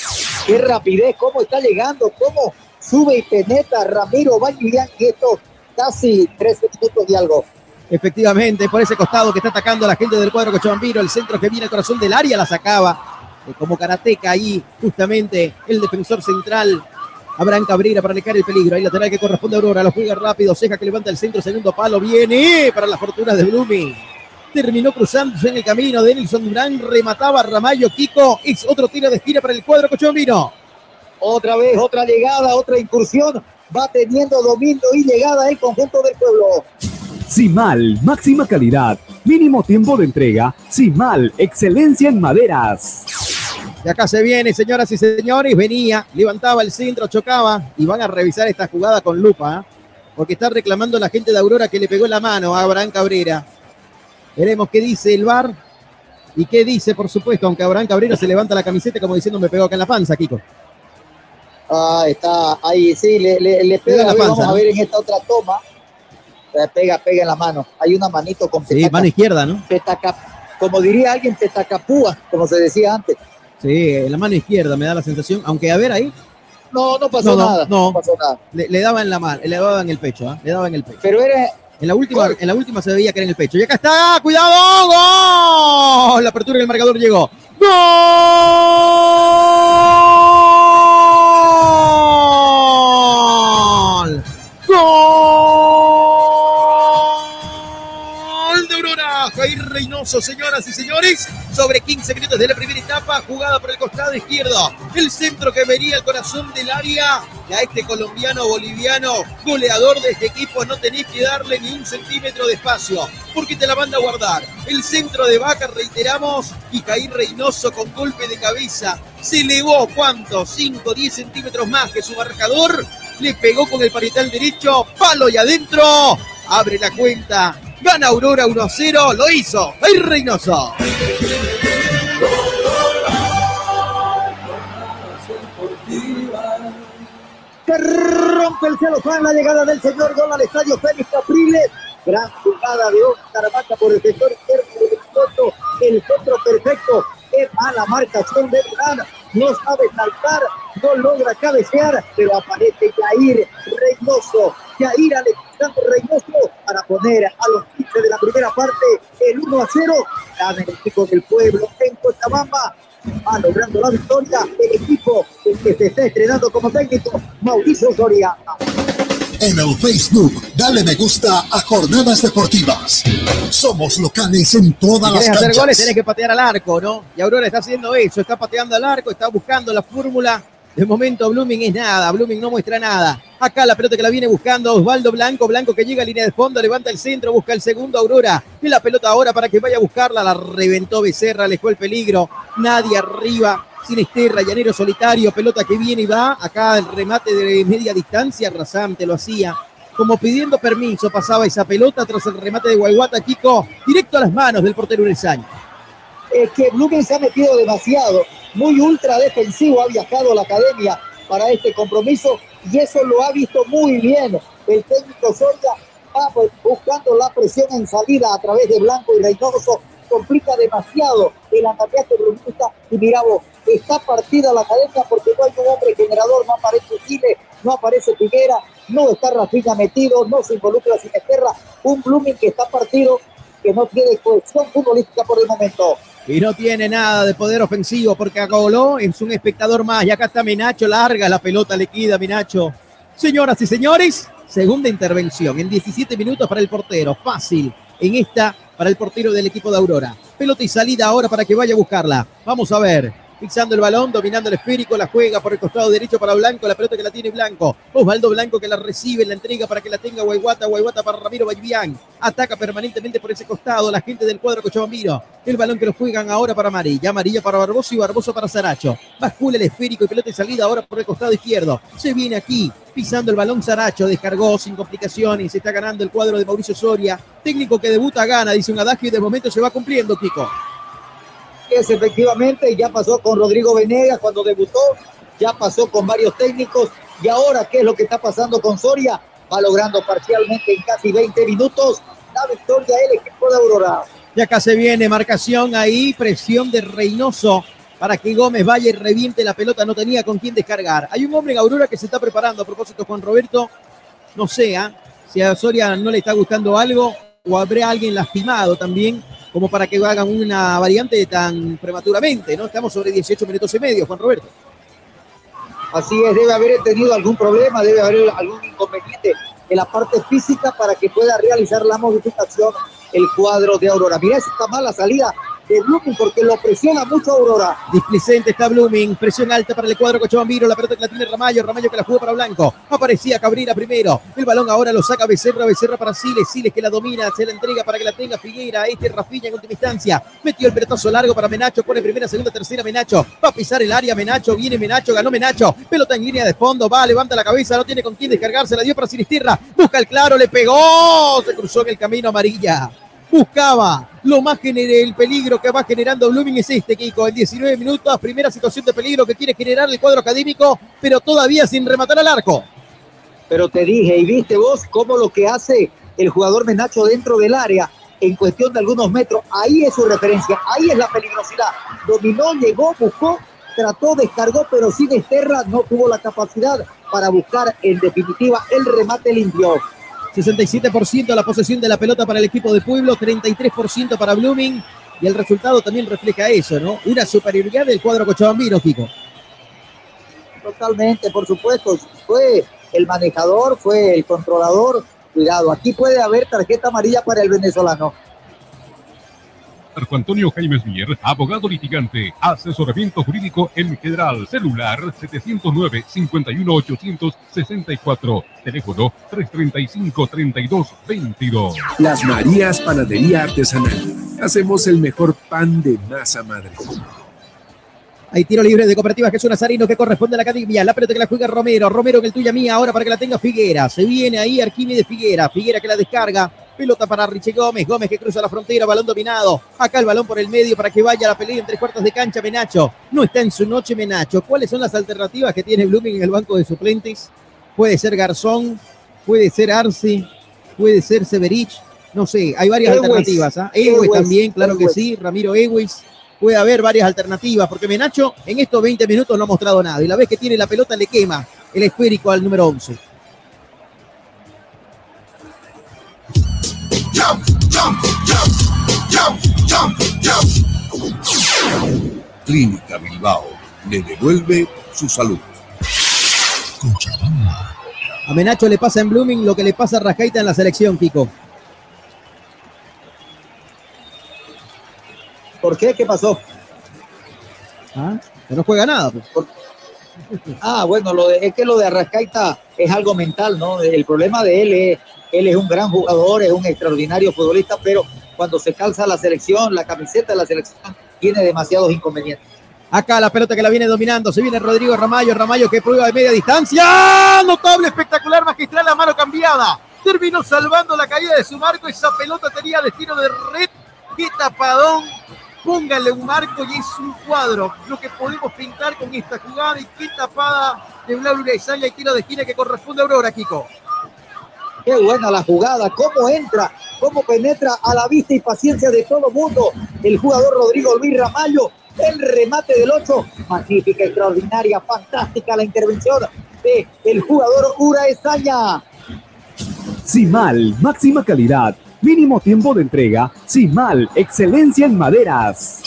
Qué rapidez, cómo está llegando, cómo sube y penetra Ramiro Vallivian Quieto, casi 13 minutos de algo. Efectivamente, por ese costado que está atacando a la gente del cuadro Cochabambino, el centro que viene al corazón del área la sacaba eh, como karateca ahí, justamente el defensor central Abraham Cabrera para alejar el peligro. Ahí lateral que corresponde a Aurora. Lo juega rápido. Ceja que levanta el centro. Segundo palo. Viene para las fortunas de Blooming. Terminó cruzándose en el camino. Denilson Durán remataba a Ramallo Kiko. Es otro tiro de esquina para el cuadro Cochombino. Otra vez, otra llegada, otra incursión. Va teniendo dominio y llegada el conjunto del pueblo. Simal, máxima calidad, mínimo tiempo de entrega. Simal, excelencia en maderas. Y acá se viene, señoras y señores. Venía, levantaba el centro, chocaba. Y van a revisar esta jugada con lupa. ¿eh? Porque está reclamando la gente de Aurora que le pegó la mano a Abraham Cabrera. Veremos qué dice el VAR. Y qué dice, por supuesto, aunque Abraham Cabrera se levanta la camiseta como diciendo me pegó acá en la panza, Kiko. Ah, está ahí, sí, le, le, le pega en la panza, Vamos a ver en esta otra toma. Eh, Pega, pega en la mano. Hay una manito con Sí, petaca- mano izquierda, ¿no? petaca- como diría alguien, petacapúa, como se decía antes. Sí, en la mano izquierda me da la sensación. Aunque, a ver ahí. No, no pasó No, no, nada. no. pasó nada. Le, le daba en la mano, le daba en el pecho, ¿ah? Le daba en el pecho. Pero era. En la última, en la última se veía que era en el pecho. Y acá está, ¡cuidado! ¡Gol! La apertura del marcador llegó. ¡Gol! Jair Reynoso, señoras y señores, sobre 15 minutos de la primera etapa, jugada por el costado izquierdo. El centro que venía al corazón del área. Y a este colombiano boliviano, goleador de este equipo, no tenés que darle ni un centímetro de espacio, porque te la manda a guardar. El centro de Vaca, reiteramos, y Jair Reynoso con golpe de cabeza. Se elevó, ¿cuánto? 5, 10 centímetros más que su marcador. Le pegó con el parietal derecho, palo y adentro. Abre la cuenta. Gana Aurora 1 a 0. Lo hizo. Jair Reynoso. que rompe el cielo la llegada del señor gol al estadio Félix Capriles. Gran jugada de Oscar por el sector izquierdo. El centro perfecto. Qué mala marcación de Durán. No sabe saltar, no logra cabecear, pero aparece Jair Reynoso. Jair Alexander Reynoso para poner a los 15 de la primera parte el 1 a 0. Gana el equipo del pueblo en Cochabamba va logrando la victoria el equipo que se está estrenando como técnico Mauricio Soria. En el Facebook, dale me gusta a Jornadas Deportivas. Somos locales en todas Si las querés hacer goles, canchas. tenés que patear al arco, ¿no? Y Aurora está haciendo eso, está pateando al arco, está buscando la fórmula. De momento, Blooming es nada, Blooming no muestra nada. Acá la pelota que la viene buscando Osvaldo Blanco, Blanco que llega a línea de fondo, levanta el centro, busca el segundo Aurora. Y la pelota ahora para que vaya a buscarla, la reventó Becerra, alejó el peligro. Nadie arriba, Sinisterra, Llanero solitario, pelota que viene y va. Acá el remate de media distancia, rasante lo hacía. Como pidiendo permiso, pasaba esa pelota tras el remate de Guayguata, Kiko, directo a las manos del portero Uresaño. es que Blooming se ha metido demasiado, muy ultra defensivo, ha viajado a la academia para este compromiso y eso lo ha visto muy bien el técnico Soria, va buscando la presión en salida a través de Blanco y Reynoso, complica demasiado el andamiaje brunista y mira vos, está partida la academia porque no hay un hombre generador, no aparece Chile, no aparece Figuera, no está Rafinha metido, no se involucra Sinesterra, un Blooming que está partido, que no tiene cohesión futbolística por el momento. Y no tiene nada de poder ofensivo porque Agoló es un espectador más. Y acá está Menacho, larga la pelota, le queda Menacho. Señoras y señores, segunda intervención en 17 minutos para el portero. Fácil en esta para el portero del equipo de Aurora. Pelota y salida ahora para que vaya a buscarla. Vamos a ver. Fixando el balón, dominando el esférico, la juega por el costado derecho para Blanco, la pelota que la tiene Blanco. Osvaldo Blanco que la recibe, la entrega para que la tenga Guayguata, Guayguata para Ramiro Bayvián. Ataca permanentemente por ese costado la gente del cuadro Cochabambiro. El balón que lo juegan ahora para Amarilla, Amarilla para Barboso y Barboso para Saracho. Bascula el esférico y pelota y salida ahora por el costado izquierdo. Se viene aquí, pisando el balón Saracho, descargó sin complicaciones, se está ganando el cuadro de Mauricio Soria. Técnico que debuta gana, dice un adagio y de momento se va cumpliendo, Kiko. Es efectivamente, ya pasó con Rodrigo Venegas cuando debutó, ya pasó con varios técnicos y ahora qué es lo que está pasando con Soria, va logrando parcialmente en casi 20 minutos la victoria del equipo de Aurora. Y acá se viene marcación ahí, presión de Reynoso para que Gómez y reviente la pelota, no tenía con quién descargar. Hay un hombre en Aurora que se está preparando, a propósito Juan Roberto, no sé ¿ah? si a Soria no le está gustando algo o habrá alguien lastimado también, como para que hagan una variante tan prematuramente, ¿no? Estamos sobre 18 minutos y medio, Juan Roberto. Así es, debe haber tenido algún problema, debe haber algún inconveniente en la parte física para que pueda realizar la modificación el cuadro de Aurora. Mira esta mala salida de Blooming porque lo presiona mucho Aurora. Displicente está Blooming, presión alta para el cuadro Cochabambiro, la pelota que la tiene Ramayo, Ramayo que la jugó para Blanco, aparecía Cabrera primero, el balón ahora lo saca Becerra, Becerra para Siles, Siles que la domina, se la entrega para que la tenga Figuera, este Rafiña en última instancia, metió el pelotazo largo para Menacho, pone primera, segunda, tercera Menacho, va a pisar el área Menacho, viene Menacho, ganó Menacho, pelota en línea de fondo, va, levanta la cabeza, no tiene con quién descargarse, la dio para Sinisterra, busca el claro, le pegó, se cruzó en el camino amarilla buscaba lo más gener- el peligro que va generando Blooming es este, Kiko, en 19 minutos, primera situación de peligro que quiere generar el cuadro académico, pero todavía sin rematar al arco. Pero te dije, y viste vos cómo lo que hace el jugador Menacho dentro del área en cuestión de algunos metros, ahí es su referencia, ahí es la peligrosidad. Dominó, llegó, buscó, trató, descargó, pero sin Esterra no tuvo la capacidad para buscar en definitiva el remate limpio. 67% la posesión de la pelota para el equipo de Pueblo, 33% para Blooming, y el resultado también refleja eso, ¿no? Una superioridad del cuadro cochabambino, Kiko. Totalmente, por supuesto, fue el manejador, fue el controlador. Cuidado, aquí puede haber tarjeta amarilla para el venezolano. Marco Antonio Jaimes Mier, abogado litigante, asesoramiento jurídico en general, celular 709-51864, teléfono 335-3222. Las Marías Panadería Artesanal. Hacemos el mejor pan de masa madre. Hay tiro libre de Cooperativa Jesús Nazarino que corresponde a la academia. La pelota que la juega Romero. Romero en el tuya mía ahora para que la tenga Figuera. Se viene ahí Arquímedes Figuera. Figuera que la descarga. Pelota para Richie Gómez. Gómez que cruza la frontera. Balón dominado. Acá el balón por el medio para que vaya a la pelea en tres cuartos de cancha. Menacho. No está en su noche Menacho. ¿Cuáles son las alternativas que tiene Blooming en el banco de suplentes? Puede ser Garzón. Puede ser Arce. Puede ser Severich. No sé. Hay varias Ewes. alternativas. ¿ah? Ewes. Ewes también, claro que sí. Ramiro Ewes puede haber varias alternativas, porque Menacho en estos 20 minutos no ha mostrado nada. Y la vez que tiene la pelota le quema el esférico al número 11. Clínica Bilbao le devuelve su salud. Cochabamba. A Menacho le pasa en Blooming lo que le pasa a Rascaita en la selección, Kiko. ¿Por qué? ¿Qué pasó? ¿Ah? Que no juega nada. Pues. Ah, bueno, lo de, es que lo de Arrascaita es algo mental, ¿no? El problema de él es, él es un gran jugador, es un extraordinario futbolista, pero cuando se calza la selección, la camiseta de la selección, tiene demasiados inconvenientes. Acá la pelota que la viene dominando. Se viene Rodrigo Ramallo. Ramallo que prueba de media distancia. Notable, espectacular, magistral, la mano cambiada. Terminó salvando la caída de su marco. Esa pelota tenía destino de red. Qué tapadón. Póngale un marco y es un cuadro. Lo que podemos pintar con esta jugada. Y qué tapada de Blau Salla y tiro de esquina que corresponde a Aurora, Kiko. Qué buena la jugada. Cómo entra. Cómo penetra a la vista y paciencia de todo mundo. El jugador Rodrigo Luis Ramallo el remate del 8. Magnífica, extraordinaria, fantástica la intervención de el jugador Ura Esaña. Simal, máxima calidad, mínimo tiempo de entrega. Simal, excelencia en maderas.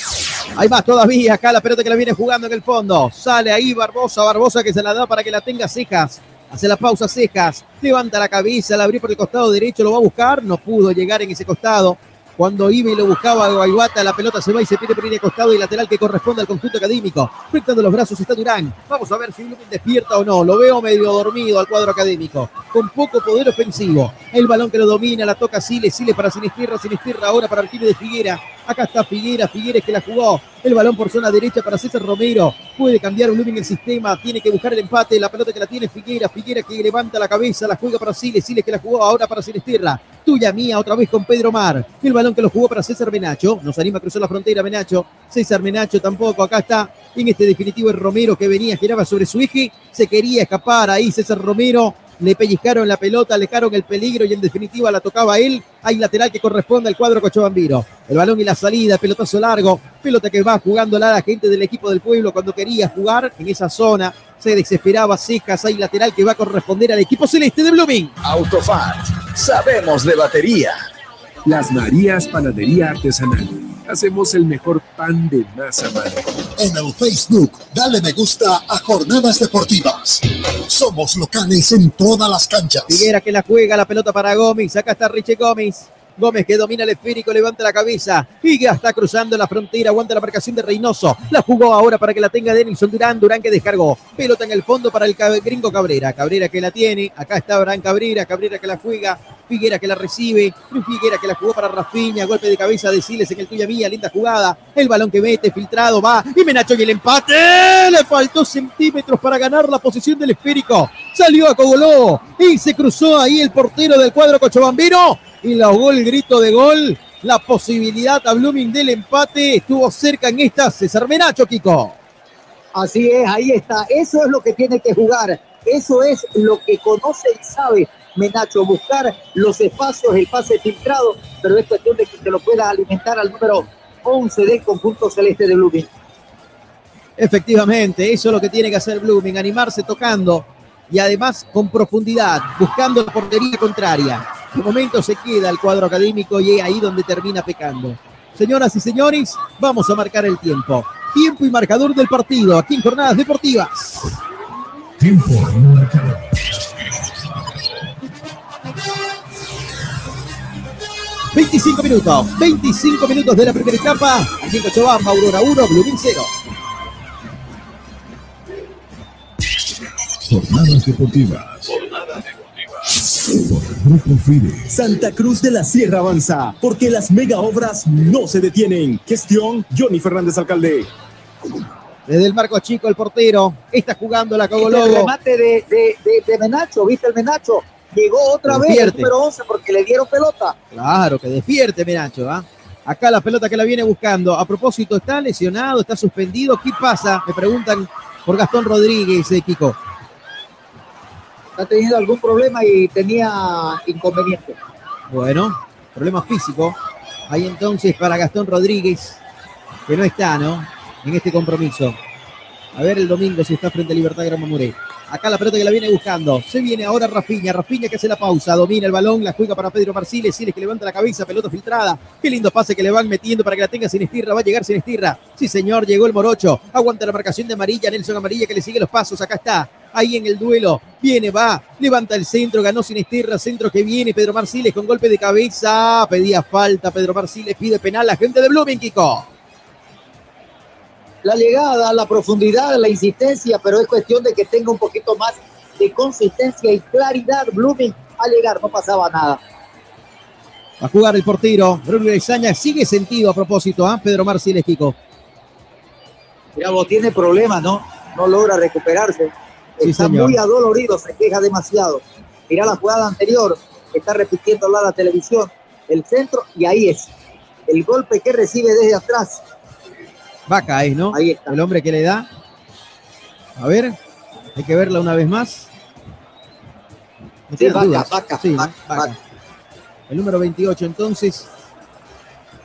Hay más todavía, acá la pelota que la viene jugando en el fondo. Sale ahí Barbosa, Barbosa que se la da para que la tenga Cejas. Hace la pausa Cejas, levanta la cabeza, la abrió por el costado derecho, lo va a buscar, no pudo llegar en ese costado. Cuando iba y lo buscaba Guayguata, la pelota se va y se pide por el costado y lateral que corresponde al conjunto académico. Frentando los brazos está Durán. Vamos a ver si Blooming despierta o no. Lo veo medio dormido al cuadro académico. Con poco poder ofensivo. El balón que lo domina, la toca Siles, Siles para Sinistierra, Sinistierra ahora para de Figuera. Acá está Figuera, Figueres que la jugó. El balón por zona derecha para César Romero. Puede cambiar Blooming el sistema. Tiene que buscar el empate. La pelota que la tiene Figuera. Figuera que levanta la cabeza. La juega para Siles. Siles que la jugó ahora para Sinistierra. Tuya mía otra vez con Pedro Mar. El balón que lo jugó para César Menacho. Nos anima a cruzar la frontera Menacho. César Menacho tampoco. Acá está en este definitivo el Romero que venía, giraba sobre su eje. Se quería escapar ahí César Romero le pellizcaron la pelota, alejaron el peligro y en definitiva la tocaba él. Hay lateral que corresponde al cuadro Cochabambiro. El balón y la salida, pelotazo largo, pelota que va jugando la gente del equipo del pueblo cuando quería jugar en esa zona. Se desesperaba Cejas, hay lateral que va a corresponder al equipo celeste de Blooming. Autofat, sabemos de batería. Las Marías Panadería Artesanal. Hacemos el mejor pan de masa madre. En el Facebook, dale me gusta a Jornadas Deportivas. Somos locales en todas las canchas. Figuera que la juega, la pelota para Gómez. Acá está Richie Gómez. Gómez que domina el esférico, levanta la cabeza y ya está cruzando la frontera, aguanta la marcación de Reynoso. La jugó ahora para que la tenga Denilson Durán, Durán que descargó. Pelota en el fondo para el gringo Cabrera. Cabrera que la tiene, acá está Abraham Cabrera, Cabrera que la juega, Figuera que la recibe, Figuera que la jugó para Rafiña, golpe de cabeza de Siles en el tuya mía, linda jugada. El balón que mete, filtrado, va y Menacho y el empate. Le faltó centímetros para ganar la posición del esférico. Salió a Cogoló y se cruzó ahí el portero del cuadro Cochabambino y la el grito de gol. La posibilidad a Blooming del empate estuvo cerca en esta César Menacho, Kiko. Así es, ahí está. Eso es lo que tiene que jugar. Eso es lo que conoce y sabe Menacho, buscar los espacios, el pase filtrado, pero es cuestión de que se lo pueda alimentar al número 11 del conjunto celeste de Blooming. Efectivamente, eso es lo que tiene que hacer Blooming, animarse tocando y además con profundidad, buscando la portería contraria. De momento se queda el cuadro académico y es ahí donde termina pecando. Señoras y señores, vamos a marcar el tiempo. Tiempo y marcador del partido aquí en Jornadas Deportivas. Tiempo y marcador. 25 minutos, 25 minutos de la primera etapa. Aquí en Cochabamba, Aurora 1, Blooming 0. Jornadas Deportivas. Jornadas Deportivas. Santa Cruz de la Sierra avanza, porque las mega obras no se detienen. Gestión Johnny Fernández Alcalde. Desde el marco chico, el portero está jugando la Cogolobo. El remate de, de, Menacho, ¿viste el Menacho? Llegó otra vez el número 11 porque le dieron pelota. Claro, que despierte Menacho, ¿ah? Acá la pelota que la viene buscando. A propósito, ¿está lesionado? ¿Está suspendido? ¿Qué pasa? Me preguntan por Gastón Rodríguez, eh, Kiko ha tenido algún problema y tenía inconveniente. Bueno, problema físico. Ahí entonces para Gastón Rodríguez, que no está, ¿no? En este compromiso. A ver el domingo si está frente a Libertad Gran Mamuré. Acá la pelota que la viene buscando. Se viene ahora Rafiña. Rafiña que hace la pausa. Domina el balón. La juega para Pedro Marciles. Siles que levanta la cabeza. Pelota filtrada. Qué lindo pase que le van metiendo para que la tenga sin estirra. Va a llegar sin estirra. Sí, señor. Llegó el Morocho. Aguanta la marcación de Amarilla. Nelson Amarilla que le sigue los pasos. Acá está. ahí en el duelo. Viene, va, levanta el centro, ganó Sinesterra, centro que viene, Pedro Marciles con golpe de cabeza, pedía falta, Pedro Marciles pide penal, la gente de Blooming, Kiko. La llegada, la profundidad, la insistencia, pero es cuestión de que tenga un poquito más de consistencia y claridad. Blooming a llegar, no pasaba nada. Va a jugar el portero, Bruno Izaña, sigue sentido a propósito, ¿ah? Pedro Marciles, Kiko. Mira, vos tiene problemas, ¿no? No logra recuperarse. Sí, está señor. muy adolorido, se queja demasiado. Mira la jugada anterior, está repitiendo la televisión, el centro, y ahí es. El golpe que recibe desde atrás. Vaca es, ¿no? Ahí está. El hombre que le da. A ver, hay que verla una vez más. No Sí, tengas Vaca, dudas. Vaca, Sí, Vaca, Vaca. El número 28, entonces,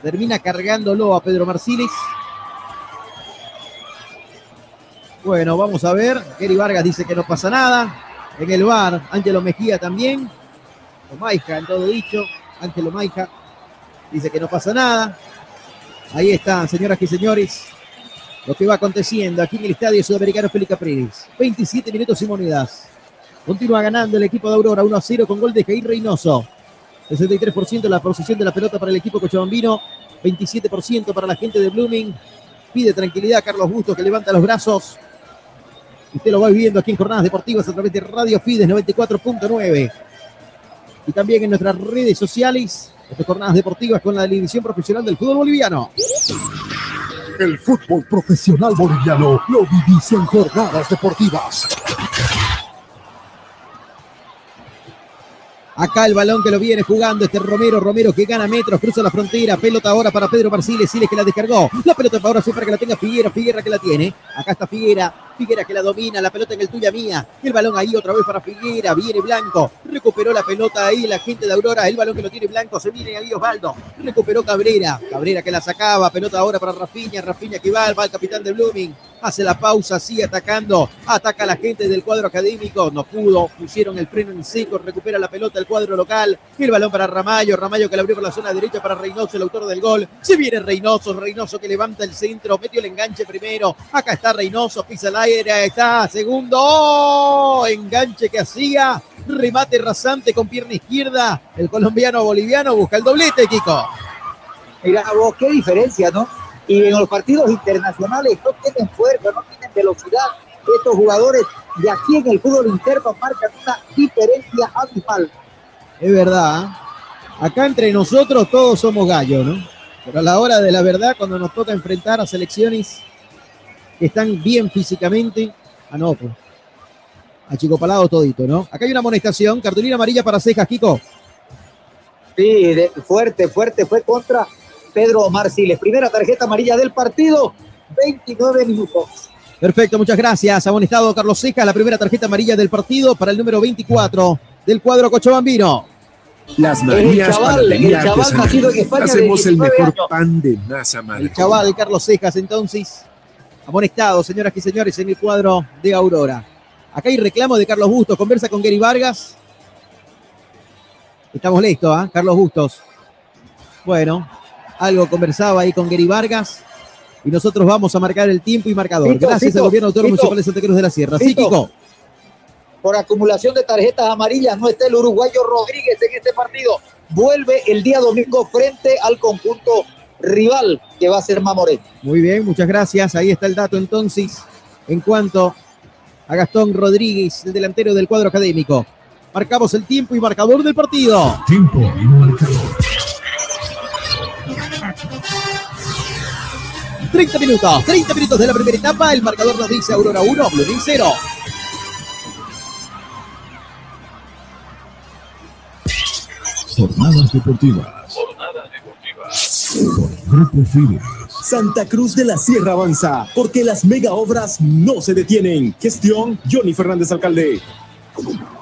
termina cargándolo a Pedro Marciles. Bueno, vamos a ver. Gary Vargas dice que no pasa nada. En el bar, Ángelo Mejía también. O Maija, en todo dicho. Ángelo Maija dice que no pasa nada. Ahí están, señoras y señores, lo que va aconteciendo aquí en el Estadio Sudamericano Felipe Capriles. 27 minutos y monedas. Continúa ganando el equipo de Aurora 1 a 0 con gol de Jair Reynoso. 63% la posición de la pelota para el equipo cochabambino, 27% para la gente de Blooming. Pide tranquilidad a Carlos Bustos que levanta los brazos. Usted lo va viviendo aquí en Jornadas Deportivas a través de Radio Fides 94.9. Y también en nuestras redes sociales, estas jornadas deportivas con la división profesional del fútbol boliviano. El fútbol profesional boliviano lo vivís en jornadas deportivas. Acá el balón que lo viene jugando este Romero, Romero que gana metros, cruza la frontera, pelota ahora para Pedro Marciles, Siles que la descargó, la pelota para ahora sí que la tenga Figuera, Figuera que la tiene, acá está Figuera, Figuera que la domina, la pelota en el tuya mía, el balón ahí otra vez para Figuera, viene Blanco, recuperó la pelota ahí la gente de Aurora, el balón que lo tiene Blanco, se viene ahí Osvaldo, recuperó Cabrera, Cabrera que la sacaba, pelota ahora para Rafiña, Rafiña que va, va el capitán de Blooming, hace la pausa, sigue atacando, ataca a la gente del cuadro académico, no pudo, pusieron el freno en seco, recupera la pelota el cuadro local, el balón para Ramallo, Ramallo que la abrió por la zona derecha para Reynoso, el autor del gol, se viene Reynoso, Reynoso que levanta el centro, metió el enganche primero, acá está Reynoso, pisa el aire, ahí está, segundo, ¡Oh! enganche que hacía, remate rasante con pierna izquierda, el colombiano boliviano busca el doblete, Kiko. Mira vos, qué diferencia, ¿no? Y en los partidos internacionales no tienen fuerza, no tienen velocidad. Estos jugadores de aquí en el fútbol interno marcan una diferencia abismal. Es verdad. ¿eh? Acá entre nosotros todos somos gallos, ¿no? Pero a la hora de la verdad, cuando nos toca enfrentar a selecciones que están bien físicamente, ah, no, pues. A Chico Palado todito, ¿no? Acá hay una amonestación, cartulina amarilla para cejas, Kiko. Sí, de- fuerte, fuerte, fue contra Pedro Marciles. Primera tarjeta amarilla del partido, 29 minutos. Perfecto, muchas gracias. Amonestado Carlos Cejas, la primera tarjeta amarilla del partido para el número 24 del cuadro Cochabambino. Las Marías chaval, Panadería el chaval nacido en España de Hacemos el 19 mejor años. pan de masa madre. El chaval de Carlos Cejas, entonces, amonestado, señoras y señores, en el cuadro de Aurora. Acá hay reclamo de Carlos Bustos, conversa con Gary Vargas. Estamos listos, ¿ah? Carlos Bustos. Bueno, algo conversaba ahí con Gary Vargas. Y nosotros vamos a marcar el tiempo y marcador. Gracias al gobierno autónomo municipal de Santa Cruz de la Sierra. Sí, Tito. Kiko. Por acumulación de tarjetas amarillas no está el uruguayo Rodríguez en este partido. Vuelve el día domingo frente al conjunto rival que va a ser Mamoré. Muy bien, muchas gracias. Ahí está el dato entonces en cuanto a Gastón Rodríguez, el delantero del cuadro académico. Marcamos el tiempo y marcador del partido. Tiempo y marcador. 30 minutos, 30 minutos de la primera etapa. El marcador nos dice Aurora 1, Blooming 0. Jornadas deportivas. Por Grupo Fides. Santa Cruz de la Sierra avanza, porque las mega obras no se detienen. Gestión Johnny Fernández Alcalde.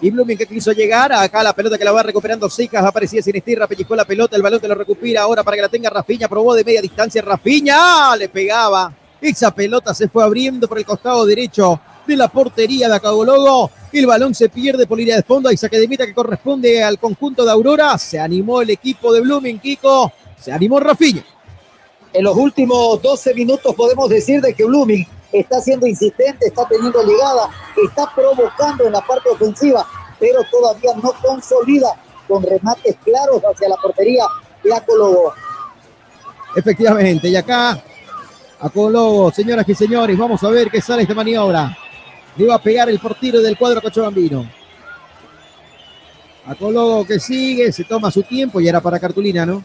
Y Blooming que quiso llegar, acá la pelota que la va recuperando Secas, aparecía Sinestirra, pellizcó la pelota, el balón que lo recupera ahora para que la tenga Rafiña, probó de media distancia Rafiña, ¡ah! le pegaba. Esa pelota se fue abriendo por el costado derecho de la portería de Acabologo. El balón se pierde por línea de fondo, hay saque de meta que corresponde al conjunto de Aurora. Se animó el equipo de Blooming, Kiko, se animó Rafiña. En los últimos 12 minutos podemos decir de que Blooming está siendo insistente, está teniendo llegada, está provocando en la parte ofensiva, pero todavía no consolida con remates claros hacia la portería de Acologo. Efectivamente, y acá Acologo, señoras y señores, vamos a ver qué sale esta maniobra. Le va a pegar el portero del cuadro Cochabambino. Acologo que sigue, se toma su tiempo y era para cartulina, ¿no?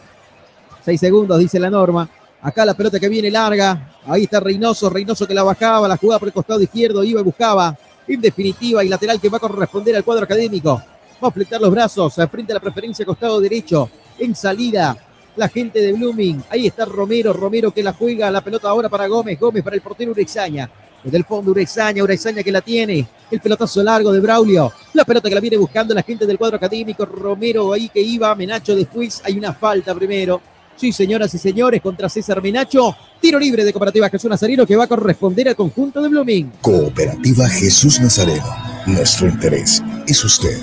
Seis segundos, dice la norma. Acá la pelota que viene larga. Ahí está Reynoso. Reynoso que la bajaba, la jugaba por el costado izquierdo, iba y buscaba. En definitiva, y lateral que va a corresponder al cuadro académico. Va a fletar los brazos frente a la preferencia costado derecho. En salida, la gente de Blooming. Ahí está Romero. Romero que la juega. La pelota ahora para Gómez. Gómez para el portero Urexaña. Desde el fondo Urexaña. Urexaña que la tiene. El pelotazo largo de Braulio. La pelota que la viene buscando la gente del cuadro académico. Romero ahí que iba. Menacho después. Hay una falta primero. Sí, señoras y señores, contra César Menacho. Tiro libre de Cooperativa Jesús Nazareno que va a corresponder al conjunto de Blooming. Cooperativa Jesús Nazareno. Nuestro interés es usted.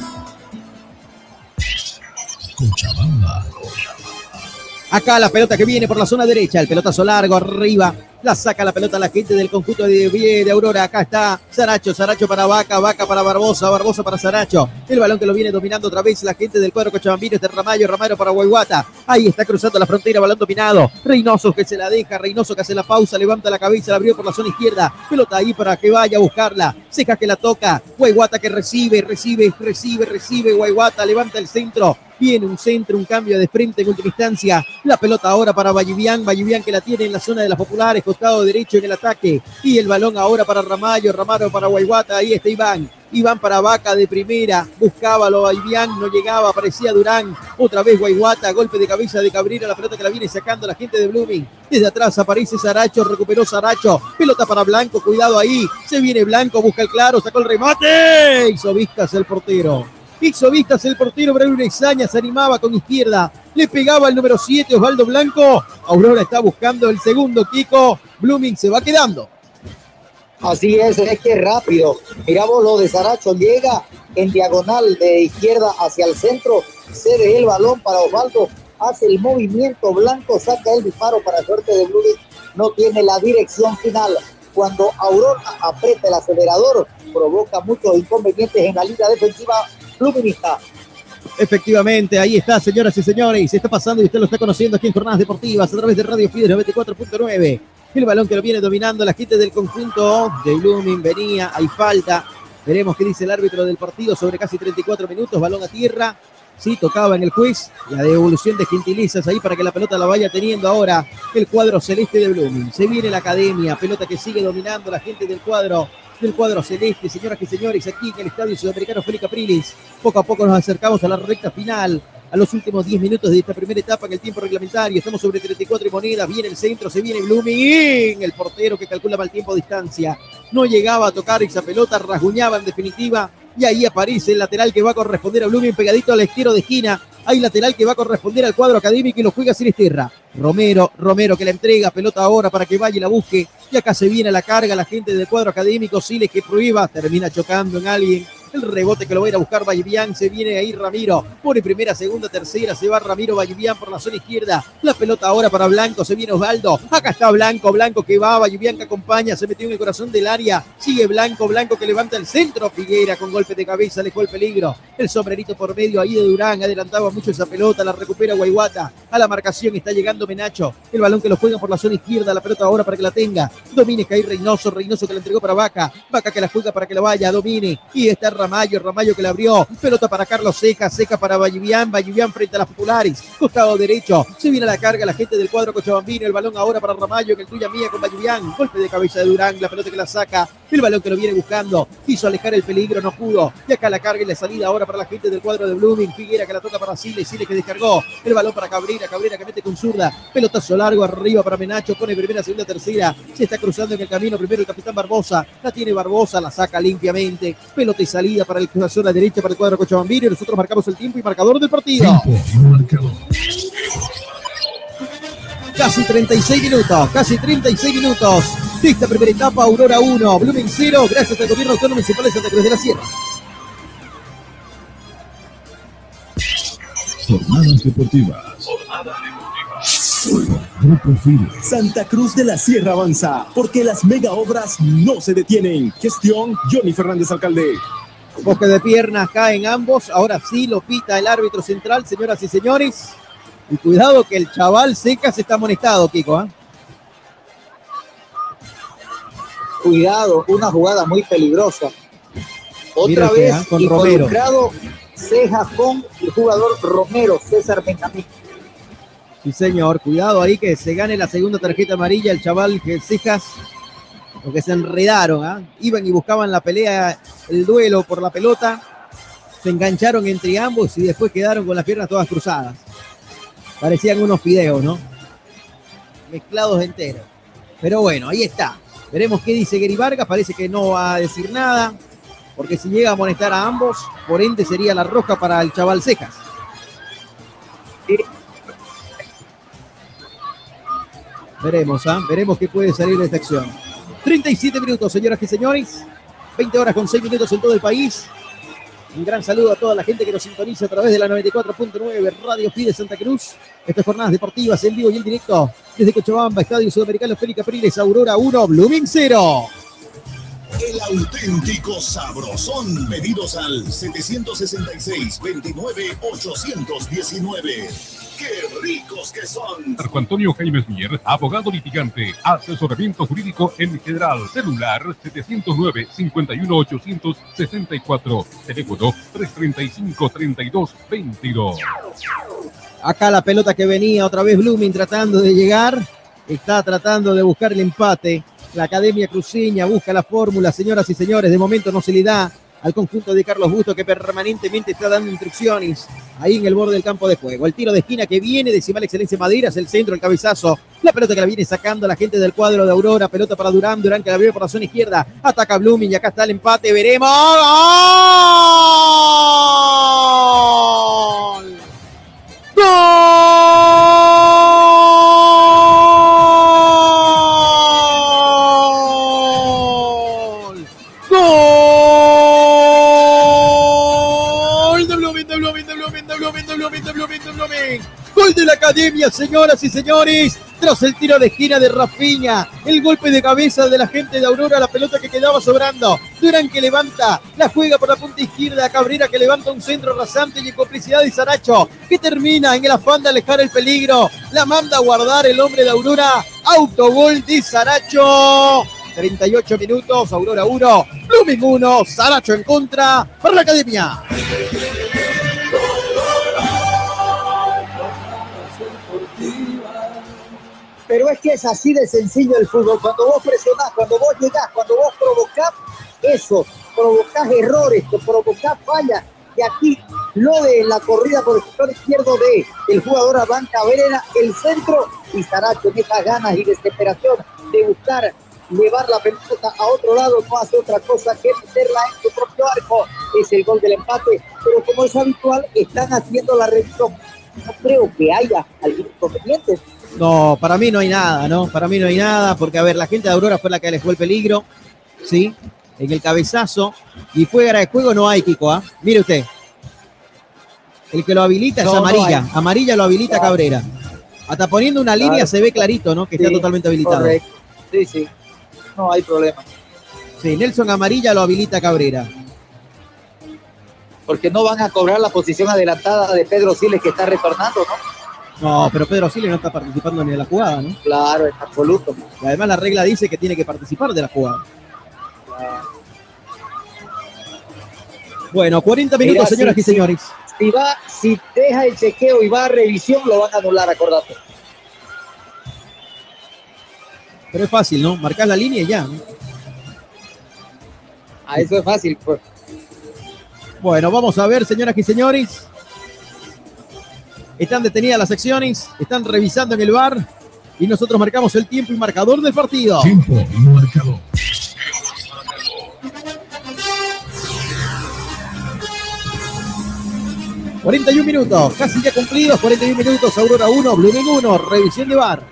Cochabamba. Acá la pelota que viene por la zona derecha, el pelotazo largo arriba, la saca la pelota la gente del conjunto de, de Aurora. Acá está Saracho, Saracho para Vaca, Vaca para Barbosa, Barbosa para Saracho. El balón que lo viene dominando otra vez la gente del cuadro Cochabambino, este Ramayo, Ramayo para Guayguata. Ahí está cruzando la frontera, balón dominado. Reynoso que se la deja, Reynoso que hace la pausa, levanta la cabeza, la abrió por la zona izquierda. Pelota ahí para que vaya a buscarla. Seca que la toca. Guayguata que recibe, recibe, recibe, recibe. Guayguata levanta el centro. Viene un centro, un cambio de frente en última instancia. La pelota ahora para Vallivian. Vallivian que la tiene en la zona de las populares, costado derecho en el ataque. Y el balón ahora para Ramallo, Ramaro para Guayguata. Ahí está Iván. Iván para Vaca de primera. Buscaba lo no llegaba. Aparecía Durán. Otra vez Guayguata. Golpe de cabeza de Cabrera. La pelota que la viene sacando la gente de Blooming. Desde atrás aparece Saracho. Recuperó Saracho. Pelota para Blanco. Cuidado ahí. Se viene Blanco. Busca el claro. Sacó el remate. Hizo vistas el portero. Hizo vistas el portero Braulio Exaña, se animaba con izquierda, le pegaba el número 7 Osvaldo Blanco. Aurora está buscando el segundo Kiko. Blooming se va quedando. Así es, es que rápido. Miramos lo de Saracho, llega en diagonal de izquierda hacia el centro, cede el balón para Osvaldo, hace el movimiento blanco, saca el disparo para suerte de Blooming, no tiene la dirección final. Cuando Aurora aprieta el acelerador, provoca muchos inconvenientes en la línea defensiva Bluminista. Efectivamente, ahí está, señoras y señores. Se está pasando y usted lo está conociendo aquí en Jornadas Deportivas a través de Radio Fidel 94.9. El balón que lo viene dominando la gente del conjunto de Blooming venía, hay falta. Veremos qué dice el árbitro del partido sobre casi 34 minutos. Balón a tierra. Sí, tocaba en el quiz. La devolución de gentilizas ahí para que la pelota la vaya teniendo ahora el cuadro celeste de Blooming. Se viene la academia, pelota que sigue dominando la gente del cuadro del cuadro celeste, señoras y señores, aquí en el Estadio Sudamericano Félix Capriles. Poco a poco nos acercamos a la recta final, a los últimos 10 minutos de esta primera etapa en el tiempo reglamentario. Estamos sobre 34 y monedas, viene el centro, se viene Blooming, el portero que calcula mal tiempo a distancia. No llegaba a tocar esa pelota, rasguñaba en definitiva. Y ahí aparece el lateral que va a corresponder a Blooming pegadito al estero de esquina. Hay lateral que va a corresponder al cuadro académico y lo juega Sinisterra. Romero, Romero que la entrega, pelota ahora para que vaya y la busque. Y acá se viene la carga la gente del cuadro académico. Siles que prueba, termina chocando en alguien. El rebote que lo va a ir a buscar Vallivian. Se viene ahí Ramiro. Pone primera, segunda, tercera. Se va Ramiro Vallivian por la zona izquierda. La pelota ahora para Blanco. Se viene Osvaldo. Acá está Blanco. Blanco que va. Vallivian que acompaña. Se metió en el corazón del área. Sigue Blanco. Blanco que levanta el centro. Figuera con golpe de cabeza. Alejó el peligro. El sombrerito por medio ahí de Durán. Adelantaba mucho esa pelota. La recupera Guayguata. A la marcación está llegando Menacho. El balón que lo juega por la zona izquierda. La pelota ahora para que la tenga. Domine que ahí Reynoso. Reynoso que la entregó para Vaca. Vaca que la juega para que la vaya. Domine. Y está Ramayo. Ramayo que la abrió. Pelota para Carlos Seca. Seca para Vallivian. Vallivian frente a las populares. Costado derecho. Se viene a la carga la gente del cuadro Cochabambino. El balón ahora para Ramayo. Que el tuya mía con Vallivian. Golpe de cabeza de Durán. La pelota que la saca. El balón que lo viene buscando. Quiso alejar el peligro. No pudo. Y acá la carga y la salida ahora para la gente del cuadro de Blooming. Figuera que la toca para Siles. Siles que descargó. El balón para Cabrera. Cabrera que mete con zurda. Pelotazo largo arriba para Menacho. Pone primera, segunda, tercera. Se está cruzando en el camino. Primero el capitán Barbosa. La tiene Barbosa. La saca limpiamente. Pelota y salida para el a la derecha para el cuadro Cochabambino. Y nosotros marcamos el tiempo y marcador del partido. Casi 36 minutos, casi 36 minutos de esta primera etapa, Aurora 1, Blooming 0, gracias al gobierno autónomo municipal de Santa Cruz de la Sierra. Jornadas deportivas. Santa Cruz de la Sierra avanza, porque las mega obras no se detienen. Gestión Johnny Fernández Alcalde. Boque de piernas caen ambos. Ahora sí lo pita el árbitro central, señoras y señores. Y cuidado que el chaval Secas está amonestado, Kiko. ¿ah? Cuidado, una jugada muy peligrosa. Otra vez ah, con Romero. involucrado ceja con el jugador Romero, César Benjamín. Sí, señor. Cuidado ahí que se gane la segunda tarjeta amarilla el chaval Cejas. Porque se enredaron, ¿ah? Iban y buscaban la pelea, el duelo por la pelota. Se engancharon entre ambos y después quedaron con las piernas todas cruzadas. Parecían unos fideos, ¿no? Mezclados enteros. Pero bueno, ahí está. Veremos qué dice Gary Vargas. Parece que no va a decir nada. Porque si llega a molestar a ambos, por ende sería la roja para el chaval Cejas. Veremos, ¿ah? Veremos qué puede salir de esta acción. 37 minutos, señoras y señores. 20 horas con 6 minutos en todo el país. Un gran saludo a toda la gente que nos sintoniza a través de la 94.9 Radio Fide Santa Cruz. Estas jornadas deportivas en vivo y en directo desde Cochabamba, Estadio Sudamericano Félix Capriles, Aurora 1, Blooming 0. El auténtico sabrosón. Pedidos al 766-29-819. ¡Qué ricos que son! Marco Antonio Jaime Mier, abogado litigante, asesoramiento jurídico en general, celular 709-51864, teléfono 335-3222. Acá la pelota que venía otra vez Blooming tratando de llegar. Está tratando de buscar el empate. La Academia Cruceña busca la fórmula, señoras y señores. De momento no se le da al conjunto de Carlos Busto que permanentemente está dando instrucciones ahí en el borde del campo de juego. El tiro de esquina que viene, decimal excelencia Madeiras, el centro, el cabezazo. La pelota que la viene sacando la gente del cuadro de Aurora. Pelota para Durán, Durán que la viene por la zona izquierda. Ataca Blooming y acá está el empate. Veremos. ¡Gol! ¡Gol! Gol de la Academia, señoras y señores. Tras el tiro de esquina de Rafiña, el golpe de cabeza de la gente de Aurora, la pelota que quedaba sobrando. Durán que levanta, la juega por la punta izquierda. Cabrera que levanta un centro rasante y en complicidad de Saracho, que termina en el afán de alejar el peligro. La manda a guardar el hombre de Aurora. Autogol de Saracho. 38 minutos, Aurora 1, Blooming 1, Saracho en contra para la Academia. Pero es que es así de sencillo el fútbol. Cuando vos presionás, cuando vos llegás, cuando vos provocás eso, provocás errores, provocás fallas. Y aquí lo de la corrida por el sector izquierdo de el jugador Adán Cabrera, el centro y Saracho en esas ganas y desesperación de buscar llevar la pelota a otro lado, no hace otra cosa que meterla en su propio arco. Es el gol del empate, pero como es habitual, están haciendo la revisión. No creo que haya algún inconveniente. No, para mí no hay nada, ¿no? Para mí no hay nada, porque a ver, la gente de Aurora fue la que alejó el peligro, ¿sí? En el cabezazo. Y fuera de juego no hay, Kiko, ¿ah? Mire usted. El que lo habilita es No, amarilla. amarilla lo habilita Claro. Cabrera. Hasta poniendo una línea Claro. se ve clarito, ¿no? Que está totalmente habilitado. correcto. Sí, sí. No hay problema. Sí, Nelson Amarilla lo habilita Cabrera. Porque no van a cobrar la posición adelantada de Pedro Siles que está retornando, ¿no? No, pero Pedro Siles no está participando ni de la jugada, ¿no? Claro, en absoluto. Y además la regla dice que tiene que participar de la jugada. Bueno, 40 minutos, señoras y señores. Si va, si deja el chequeo y va a revisión, lo van a anular, acordate. Pero es fácil, ¿no? Marcar la línea y ya. ¿no? A eso es fácil, pues. Bueno, vamos a ver, señoras y señores. Están detenidas las secciones, están revisando en el bar y nosotros marcamos el tiempo y marcador del partido. Tiempo y marcador. 41 minutos, casi ya cumplidos, 41 minutos, Aurora 1, Blooming 1, revisión de bar.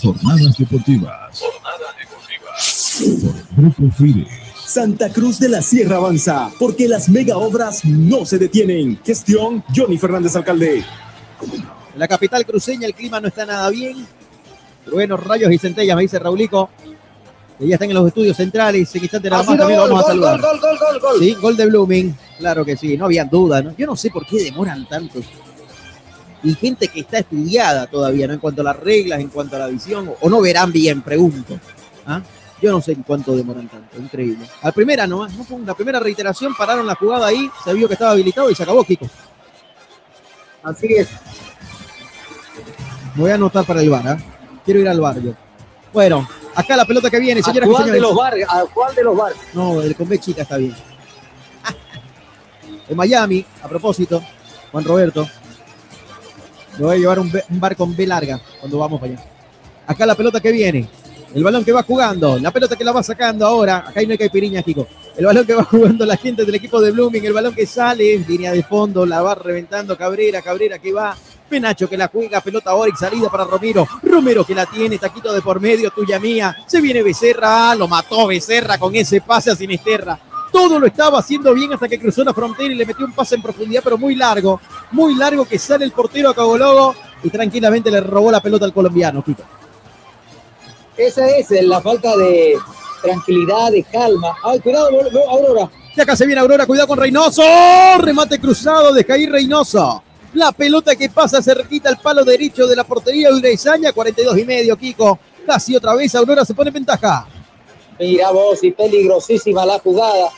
Jornadas deportivas. Por Grupo Fide. Santa Cruz de la Sierra avanza, porque las mega obras no se detienen. Gestión Johnny Fernández Alcalde. En la capital cruceña el clima no está nada bien. Buenos rayos y centellas, me dice Raulico. Que ya están en los estudios centrales. En instante nada más también lo gol, vamos a gol, saludar. gol, gol, gol, gol. Sí, gol de Blooming. Claro que sí, no había duda, ¿no? Yo no sé por qué demoran tanto. Y gente que está estudiada todavía, ¿no? En cuanto a las reglas, en cuanto a la visión, o no verán bien, pregunto. ¿Ah? Yo no sé en cuánto demoran tanto, increíble. A la primera nomás, ¿no? Fue La primera reiteración, pararon la jugada ahí, se vio que estaba habilitado y se acabó, Kiko. Así es. Me voy a anotar para el bar, ¿ah? Quiero ir al bar yo. Bueno, acá la pelota que viene, ¿A señoras y cuál de los bar? ¿A cuál de los bar? No, el con B chica está bien. En Miami, a propósito, Juan Roberto, me voy a llevar un, bar con B larga cuando vamos para allá. Acá la pelota que viene, el balón que va jugando, la pelota que la va sacando ahora, acá no hay caipirinha, Kiko. El balón que va jugando la gente del equipo de Blooming, el balón que sale, línea de fondo, la va reventando Cabrera, Cabrera que va, Penacho que la juega, pelota ahora y salida para Romero, Romero que la tiene, taquito de por medio, tuya mía, se viene Becerra, lo mató Becerra con ese pase a Sinisterra. Todo lo estaba haciendo bien hasta que cruzó la frontera y le metió un pase en profundidad, pero muy largo, muy largo que sale el portero a Cagologo y tranquilamente le robó la pelota al colombiano, Kiko. Esa es la falta de tranquilidad, de calma. Ay, cuidado, Aurora. Y acá se viene Aurora, cuidado con Reynoso. Remate cruzado de Jair Reynoso. La pelota que pasa cerquita al palo derecho de la portería de Uraizaña, 42 y medio, Kiko. Casi otra vez Aurora se pone en ventaja. Mira vos, y peligrosísima la jugada.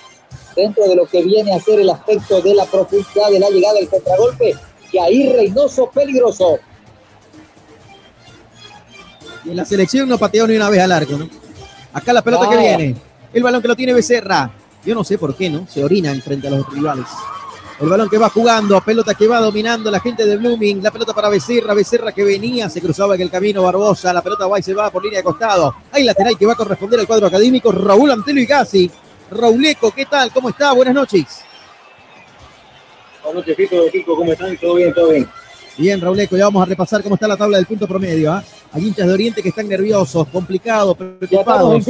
Dentro de lo que viene a ser el aspecto de la profundidad de la llegada del contragolpe. Y ahí Reynoso peligroso. Y en la selección no pateó ni una vez al arco, ¿no? Acá la pelota que viene. El balón que lo tiene Becerra. Yo no sé por qué, ¿no? Se orinan frente a los rivales. El balón que va jugando, pelota que va dominando la gente de Blooming, la pelota para Becerra, Becerra que venía, se cruzaba en el camino Barbosa, la pelota va y se va por línea de costado. Hay lateral que va a corresponder al cuadro académico, Raúl Antelo y Gassi. Rauleco, ¿qué tal? ¿Cómo está? Buenas noches. Buenas noches, Kiko, Kiko, ¿cómo están? ¿Todo bien, todo bien? Bien, Rauleco, ya vamos a repasar cómo está la tabla del punto promedio. ¿ah? Hay hinchas de Oriente que están nerviosos, complicados, preocupados.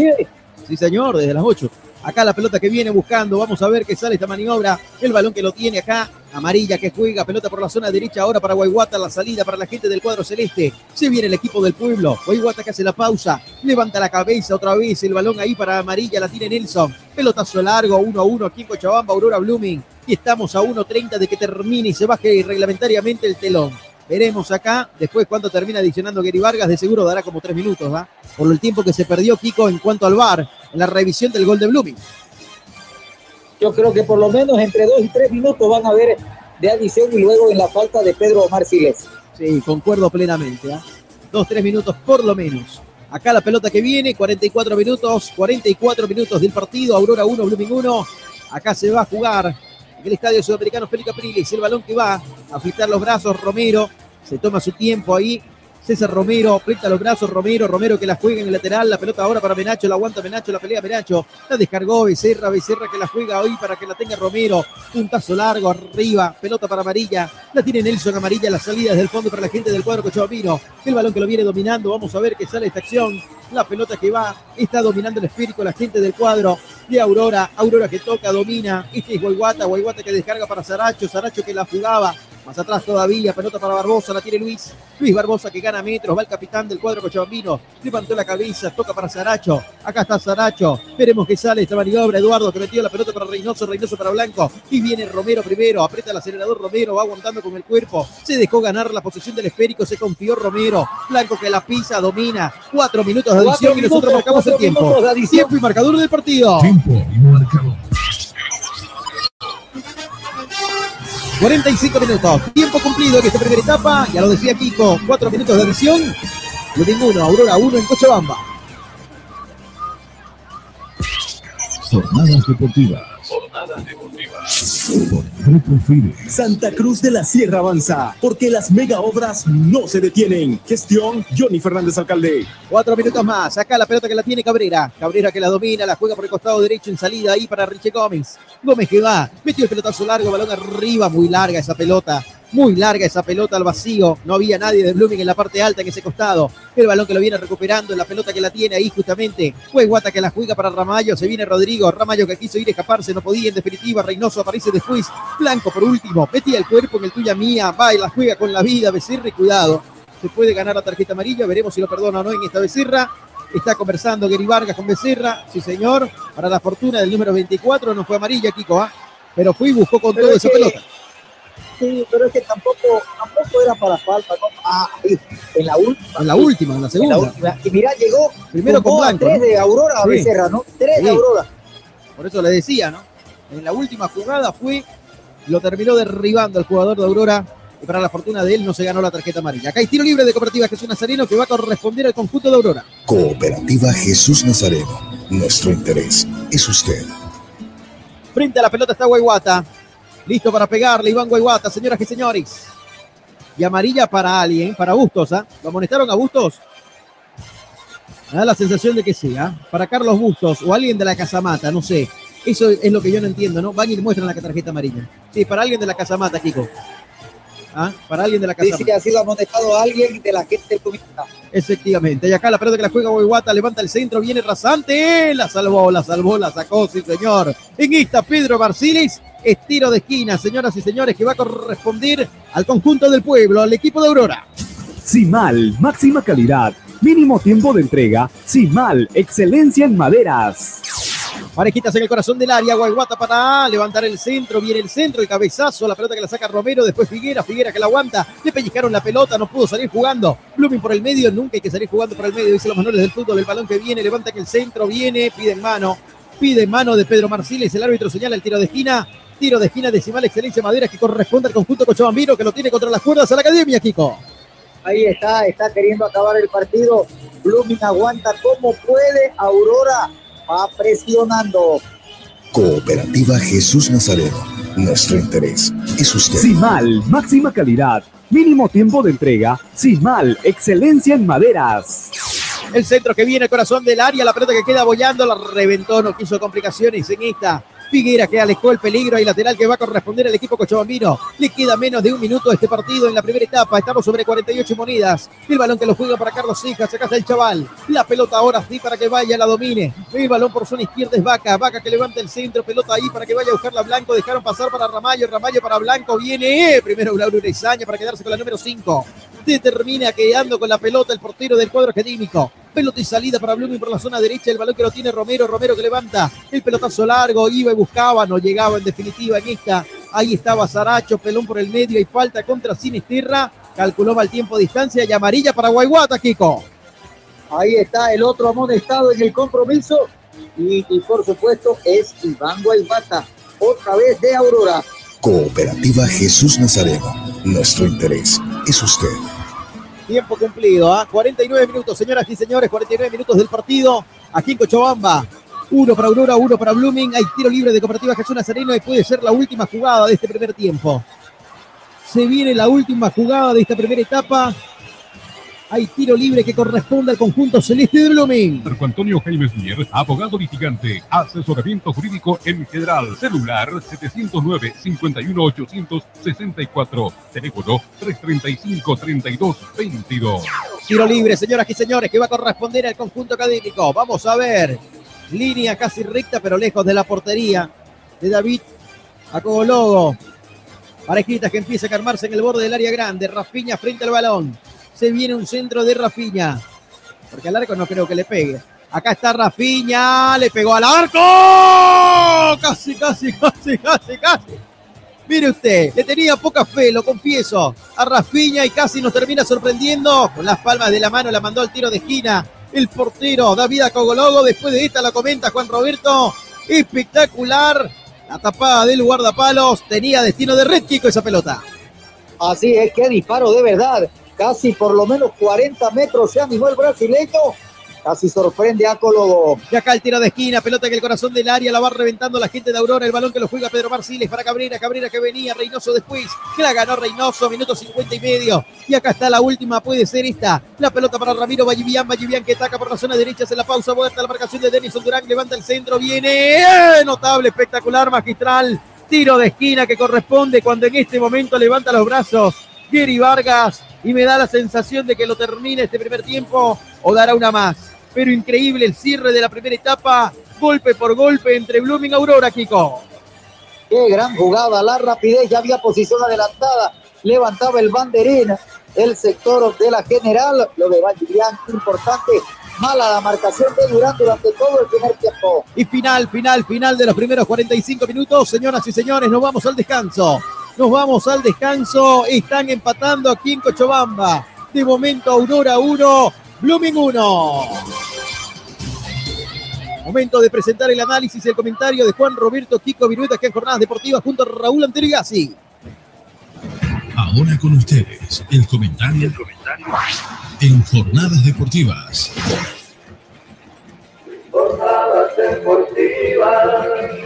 Sí, señor, desde las 8. Acá la pelota que viene buscando. Vamos a ver qué sale esta maniobra. El balón que lo tiene acá. Amarilla que juega. Pelota por la zona derecha ahora para Guayguata. La salida para la gente del cuadro celeste. Se viene el equipo del pueblo. Guayguata que hace la pausa. Levanta la cabeza otra vez. El balón ahí para Amarilla. La tiene Nelson. Pelotazo largo. 1 a 1 aquí en Cochabamba. Aurora Blooming. Y estamos a 1.30 de que termine y se baje reglamentariamente el telón. Veremos acá, después cuánto termina adicionando Gary Vargas, de seguro dará como tres minutos, ¿va? Por el tiempo que se perdió Kiko en cuanto al VAR, en la revisión del gol de Blooming. Yo creo que por lo menos entre dos y tres minutos van a ver de adición y luego en la falta de Pedro Omar Siles. Sí, concuerdo plenamente, ¿ah? Dos, tres minutos por lo menos. Acá la pelota que viene, 44 minutos, 44 minutos del partido, Aurora 1, Blooming 1. Acá se va a jugar en el estadio sudamericano Félix Capriles, el balón que va a agitar los brazos, Romero, se toma su tiempo ahí, César Romero, aprieta los brazos, Romero, Romero que la juega en el lateral, la pelota ahora para Menacho, la aguanta Menacho, la pelea Menacho, la descargó Becerra, Becerra que la juega hoy para que la tenga Romero, puntazo largo arriba, pelota para Amarilla, la tiene Nelson Amarilla, la salida desde el fondo para la gente del cuadro Cochabambino, el balón que lo viene dominando, vamos a ver qué sale esta acción, la pelota que va, está dominando el esférico la gente del cuadro de Aurora, Aurora que toca, domina, este es Guayguata, Guayguata que descarga para Saracho, Saracho que la jugaba, más atrás todavía, pelota para Barbosa, la tiene Luis. Luis Barbosa que gana metros, va el capitán del cuadro cochabambino, levantó la cabeza, toca para Saracho. Acá está Saracho, veremos que sale esta maniobra. Eduardo que metió la pelota para Reynoso, Reynoso para Blanco. Y viene Romero primero, aprieta el acelerador Romero, va aguantando con el cuerpo. Se dejó ganar la posición del esférico, se confió Romero. Blanco que la pisa, domina. Cuatro minutos adición y nosotros marcamos el tiempo. Tiempo y marcador del partido. Tiempo y marcador. 45 minutos. Tiempo cumplido en esta primera etapa. Ya lo decía Kiko. 4 minutos de adición. Blooming 1, Aurora 1 en Cochabamba. Jornadas deportivas. Jornadas deportivas. Por Grupo Fide. Santa Cruz de la Sierra avanza, porque las mega obras no se detienen. Gestión Johnny Fernández Alcalde. Cuatro minutos más. Acá la pelota que la tiene Cabrera. Cabrera que la domina, la juega por el costado derecho en salida ahí para Richie Gómez. Gómez que va, metió el pelotazo largo, balón arriba, muy larga esa pelota. Muy larga esa pelota al vacío. No había nadie de Blooming en la parte alta en ese costado. El balón que lo viene recuperando, la pelota que la tiene ahí justamente. Fue Guata que la juega para Ramallo. Se viene Rodrigo. Ramallo que quiso ir a escaparse, no podía. En definitiva, Reynoso aparece después. Blanco por último. Metía el cuerpo en el tuya mía. Va y la juega con la vida. Becerra y cuidado. Se puede ganar la tarjeta amarilla. Veremos si lo perdona o no en esta Becerra. Está conversando Gary Vargas con Becerra. Sí, señor. Para la fortuna del número 24. No fue amarilla, Kiko. ¿ah? Pero fue y buscó con todo esa pelota. Sí, pero es que tampoco, tampoco era para falta. ¿no? Ah, ahí, en la última. En la última, en la segunda. En la última. Y mirá, llegó Primero con Blanco, tres ¿no? de Aurora a Sí. Becerra, ¿no? Tres Sí. de Aurora. Por eso le decía, ¿no? En la última jugada fue, lo terminó derribando el jugador de Aurora. Y para la fortuna de él no se ganó la tarjeta amarilla. Acá hay tiro libre de Cooperativa Jesús Nazareno que va a corresponder al conjunto de Aurora. Cooperativa Jesús Nazareno. Nuestro interés es usted. Frente a la pelota está Guayguata. Listo para pegarle Iván Guayguata, señoras y señores. Y amarilla para alguien, para Bustos, ¿ah? ¿Lo amonestaron a Bustos? Me da la sensación de que sí, ¿ah? Para Carlos Bustos o alguien de la Casamata, no sé. Eso es lo que yo no entiendo, ¿no? Van y muestran la tarjeta amarilla. Sí, para alguien de la Casamata, Kiko. ¿Ah? Para alguien de la Dice Casamata. que ha sido amonestado a alguien de la gente del comité. Efectivamente. Y acá la pelota que la juega Guayguata, levanta el centro, viene rasante, la salvó, la salvó, la sacó, sí señor. En esta Pedro Barcilis, estiro de esquina, señoras y señores, que va a corresponder al conjunto del pueblo, al equipo de Aurora. Simal, máxima calidad, mínimo tiempo de entrega. Simal, excelencia en maderas. Parejitas en el corazón del área, Guayguata para levantar el centro, viene el centro, el cabezazo, la pelota que la saca Romero, después Figuera, Figuera que la aguanta, le pellizcaron la pelota, no pudo salir jugando, Blooming por el medio, nunca hay que salir jugando por el medio, dicen los manuales del fútbol, el balón que viene, levanta que el centro, viene, pide en mano, pide en mano de Pedro Marciles, el árbitro señala el tiro de esquina, tiro de esquina decimal excelencia Madera que corresponde al conjunto Cochabambino que lo tiene contra las cuerdas a la academia, Kiko. Ahí está, está queriendo acabar el partido. Blooming aguanta como puede. Aurora va presionando. Cooperativa Jesús Nazareno. Nuestro interés es usted. Simal, máxima calidad, mínimo tiempo de entrega. Simal, excelencia en maderas. El centro que viene, corazón del área, la pelota que queda bollando, la reventó, no quiso complicaciones en esta. Figuera que alejó el peligro y lateral que va a corresponder al equipo cochabambino. Le queda menos de un minuto este partido en la primera etapa. Estamos sobre 48 monedas. El balón que lo juega para Carlos Hijas. Acá está el chaval. La pelota ahora sí para que vaya, la domine. El balón por zona izquierda es Vaca. Vaca que levanta el centro. Pelota ahí para que vaya a buscarla Blanco. Dejaron pasar para Ramallo. Ramallo para Blanco. Viene eh, primero Lauro Urezaña para quedarse con la número 5. Determina quedando con la pelota el portero del cuadro académico. Pelota y salida para Blooming por la zona derecha. El balón que lo tiene Romero. Romero que levanta el pelotazo largo. Iba y buscaba. No llegaba en definitiva en esta. Ahí estaba Saracho. Pelón por el medio. Y falta contra Sinisterra. Calculó mal tiempo, distancia y amarilla para Guayguata, Kiko. Ahí está el otro amonestado en el compromiso. Y, y por supuesto es Iván Guaybata. Otra vez de Aurora. Cooperativa Jesús Nazareno. Nuestro interés es usted. Tiempo cumplido, ¿ah? 49 minutos, señoras y señores, 49 minutos del partido aquí en Cochabamba. Uno para Aurora, uno para Blooming. Hay tiro libre de Cooperativa Jesús Nazareno y puede ser la última jugada de este primer tiempo. Se viene la última jugada de esta primera etapa. Hay tiro libre que corresponde al conjunto celeste de Blooming. Marco Antonio Jaime Mier, abogado litigante, asesoramiento jurídico en general, celular 709-51864, teléfono 335-3222. Tiro libre, señoras y señores, que va a corresponder al conjunto académico. Vamos a ver. Línea casi recta, pero lejos de la portería de David Acogologo. Parejitas que empieza a armarse en el borde del área grande. Rafiña frente al balón. Se viene un centro de Rafiña. Porque al arco no creo que le pegue. Acá está Rafiña. Le pegó al arco. Casi, casi, casi, casi, casi. Mire usted, le tenía poca fe, lo confieso, a Rafiña y casi nos termina sorprendiendo. Con las palmas de la mano la mandó al tiro de esquina el portero David Acogologo. Después de esta la comenta Juan Roberto. Espectacular. La tapada del guardapalos tenía destino de red Kiko esa pelota. Así es, que disparo de verdad. Casi por lo menos 40 metros se animó el brasileño. Casi sorprende a Colobo. Y acá el tiro de esquina, pelota que el corazón del área la va reventando la gente de Aurora. El balón que lo juega Pedro Marciles para Cabrera. Cabrera que venía, Reynoso después. Que la ganó Reynoso, minuto 50 y medio. Y acá está la última, puede ser esta. La pelota para Ramiro Vallivian. Vallivian que ataca por la zona derecha. Hace la pausa, vuelta la marcación de Denison Durán. Levanta el centro, viene. ¡Eh! Notable, espectacular, magistral. Tiro de esquina que corresponde cuando en este momento levanta los brazos Gary Vargas y me da la sensación de que lo termine este primer tiempo o dará una más. Pero increíble el cierre de la primera etapa, golpe por golpe entre Blooming y Aurora, Kiko. Qué gran jugada, la rapidez, ya había posición adelantada, levantaba el banderín, el sector de la general, lo de Valdivian, importante, mala la marcación de Durán durante todo el primer tiempo. Y final, final, final de los primeros 45 minutos, señoras y señores, nos vamos al descanso. Nos vamos al descanso, están empatando aquí en Cochabamba. De momento Aurora 1, Blooming 1. Momento de presentar el análisis y el comentario de Juan Roberto Kiko Virueta, que en Jornadas Deportivas junto a Raúl Anterigasi. Ahora con ustedes, el comentario, el comentario en Jornadas Deportivas. Jornadas Deportivas.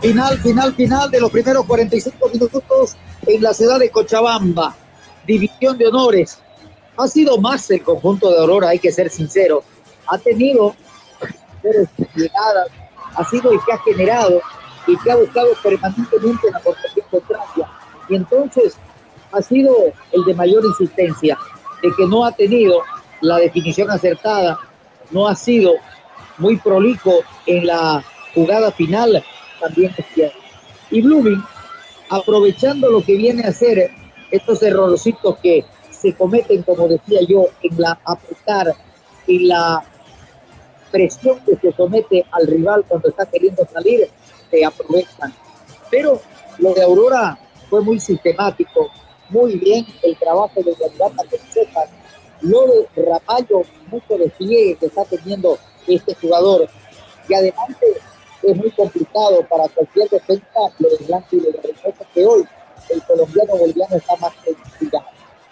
Final, final, final de los primeros 45 minutos en la ciudad de Cochabamba. División de honores. Ha sido más el conjunto de Aurora, hay que ser sincero. Ha tenido llegadas, ha sido el que ha generado y que ha buscado permanentemente la portería contraria. Y entonces ha sido el de mayor insistencia, de que no ha tenido la definición acertada, no ha sido muy prolijo en la jugada final, también cierto. Y Blooming, aprovechando lo que viene a ser estos errorcitos que se cometen, como decía yo, en la apretar, en la presión que se somete al rival cuando está queriendo salir, se aprovechan. Pero lo de Aurora fue muy sistemático, muy bien el trabajo de Guadalajara que sepan. Lo de Ramallo, mucho despliegue que está teniendo este jugador. Y adelante es muy complicado para cualquier defensa lo de Blanco y lo de que hoy el colombiano boliviano está más complicado.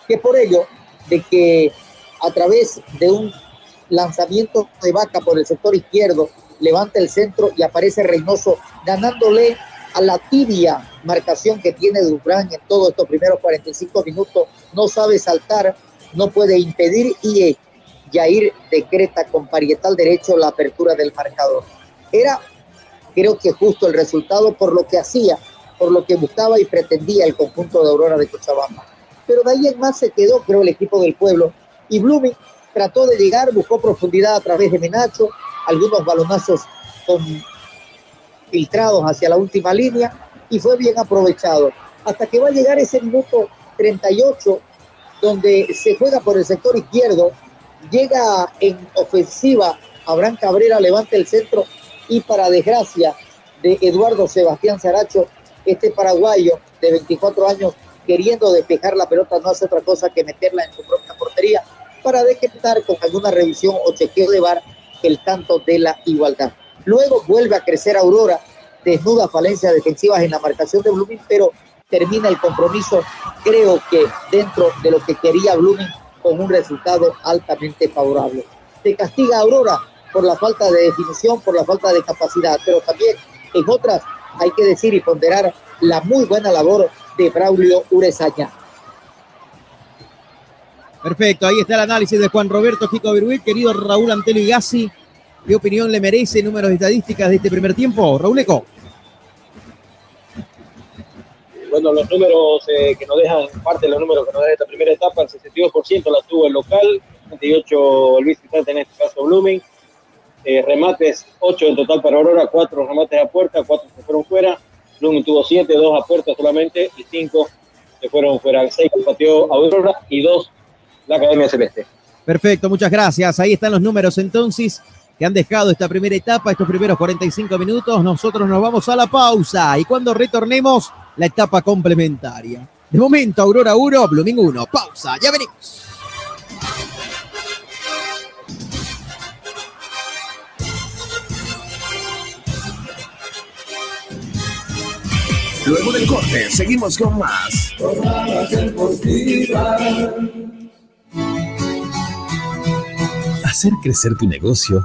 Que por ello, de que a través de un lanzamiento de vaca por el sector izquierdo, levanta el centro y aparece Reynoso ganándole a la tibia marcación que tiene Durán en todos estos primeros 45 minutos. No sabe saltar, no puede impedir y Jair decreta con parietal derecho la apertura del marcador. Era, creo que justo el resultado por lo que hacía, por lo que buscaba y pretendía el conjunto de Aurora de Cochabamba. Pero de ahí en más se quedó, creo, el equipo del pueblo. Y Blooming trató de llegar, buscó profundidad a través de Menacho, algunos balonazos filtrados hacia la última línea y fue bien aprovechado. Hasta que va a llegar ese minuto 38, donde se juega por el sector izquierdo, llega en ofensiva Abraham Cabrera, levanta el centro y para desgracia de Eduardo Sebastián Saracho, este paraguayo de 24 años, queriendo despejar la pelota, no hace otra cosa que meterla en su propia portería para decretar con alguna revisión o chequeo de bar el tanto de la igualdad. Luego vuelve a crecer Aurora, desnuda falencias defensivas en la marcación de Blooming, pero termina el compromiso, creo que dentro de lo que quería Blooming, con un resultado altamente favorable. Se castiga Aurora por la falta de definición, por la falta de capacidad, pero también en otras hay que decir y ponderar la muy buena labor de Braulio Urezaña. Perfecto, ahí está el análisis de Juan Roberto Kiko Viruit, querido Raúl Antelo Gassi. ¿Qué opinión le merece números de estadísticas de este primer tiempo? Raúl Eco. Bueno, los números eh, que nos dejan, parte de los números que nos dejan esta primera etapa, el 62% la tuvo el local, 28 el visitante, en este caso Blooming. Eh, remates, 8 en total para Aurora, 4 remates a puerta, 4 se fueron fuera. Blooming tuvo 7, 2 a puerta solamente y 5 se fueron fuera. 6 pateó Aurora y 2 la Academia Celeste. Perfecto, muchas gracias. Ahí están los números entonces que han dejado esta primera etapa, estos primeros 45 minutos. Nosotros nos vamos a la pausa y cuando retornemos, la etapa complementaria. De momento, Aurora 1, Blooming 1. Pausa, ya venimos. Luego del corte, seguimos con más. Hacer crecer tu negocio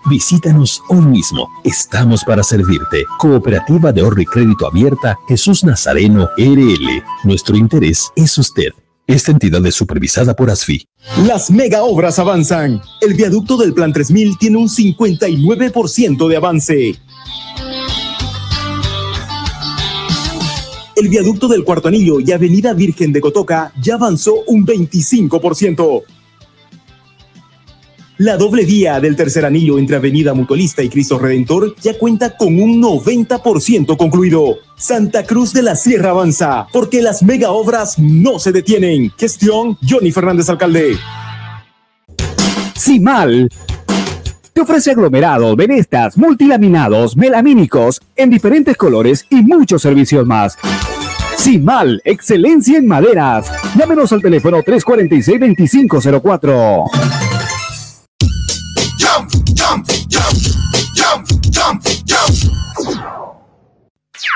Visítanos hoy mismo. Estamos para servirte. Cooperativa de ahorro y crédito abierta Jesús Nazareno RL. Nuestro interés es usted. Esta entidad es supervisada por ASFI. Las mega obras avanzan. El viaducto del Plan 3000 tiene un 59% de avance. El viaducto del Cuarto Anillo y Avenida Virgen de Cotoca ya avanzó un 25%. La doble vía del tercer anillo entre Avenida Mutualista y Cristo Redentor ya cuenta con un 90% concluido. Santa Cruz de la Sierra avanza, porque las mega obras no se detienen. Gestión Johnny Fernández Alcalde. mal te ofrece aglomerados, venestas, multilaminados, melamínicos en diferentes colores y muchos servicios más. mal excelencia en maderas. Llámenos al teléfono 346-2504.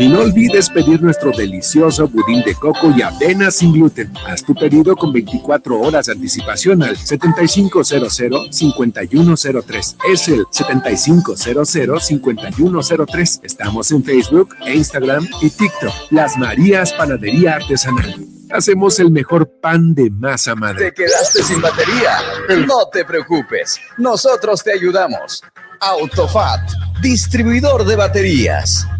Y no olvides pedir nuestro delicioso budín de coco y avena sin gluten. Haz tu pedido con 24 horas de anticipación al 7500-5103. Es el 7500-5103. Estamos en Facebook, e Instagram y TikTok. Las Marías Panadería Artesanal. Hacemos el mejor pan de masa madre. ¿Te quedaste sin batería? No te preocupes. Nosotros te ayudamos. Autofat, distribuidor de baterías.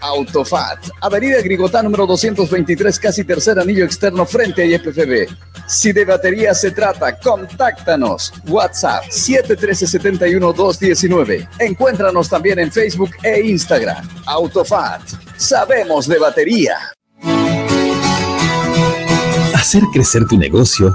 Autofat, Avenida Grigotá número 223, casi tercer anillo externo frente a IFFB. Si de batería se trata, contáctanos. WhatsApp 713-71-219. Encuéntranos también en Facebook e Instagram. Autofat, sabemos de batería. Hacer crecer tu negocio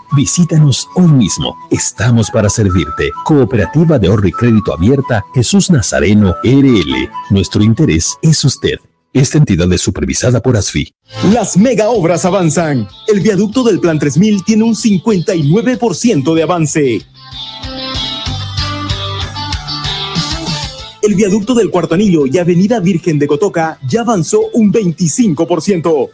Visítanos hoy mismo. Estamos para servirte. Cooperativa de ahorro y crédito abierta Jesús Nazareno RL. Nuestro interés es usted. Esta entidad es supervisada por ASFI. Las mega obras avanzan. El viaducto del Plan 3000 tiene un 59% de avance. El viaducto del Cuarto Anillo y Avenida Virgen de Cotoca ya avanzó un 25%.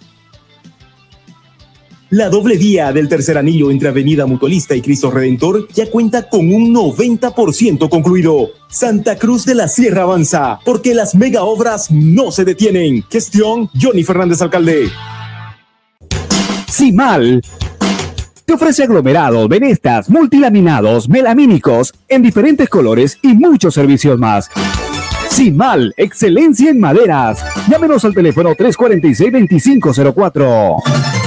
La doble vía del tercer anillo entre Avenida Mutualista y Cristo Redentor ya cuenta con un 90% concluido. Santa Cruz de la Sierra avanza, porque las mega obras no se detienen. Gestión Johnny Fernández Alcalde. mal te ofrece aglomerados, venestas, multilaminados, melamínicos en diferentes colores y muchos servicios más. mal excelencia en maderas. Llámenos al teléfono 346-2504.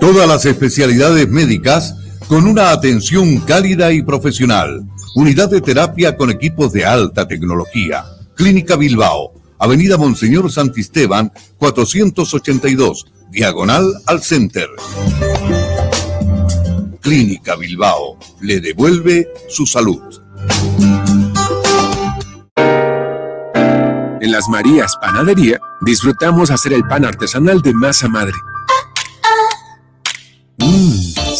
Todas las especialidades médicas con una atención cálida y profesional. Unidad de terapia con equipos de alta tecnología. Clínica Bilbao, Avenida Monseñor Santisteban, 482, diagonal al Center. Clínica Bilbao le devuelve su salud. En las Marías Panadería disfrutamos hacer el pan artesanal de masa madre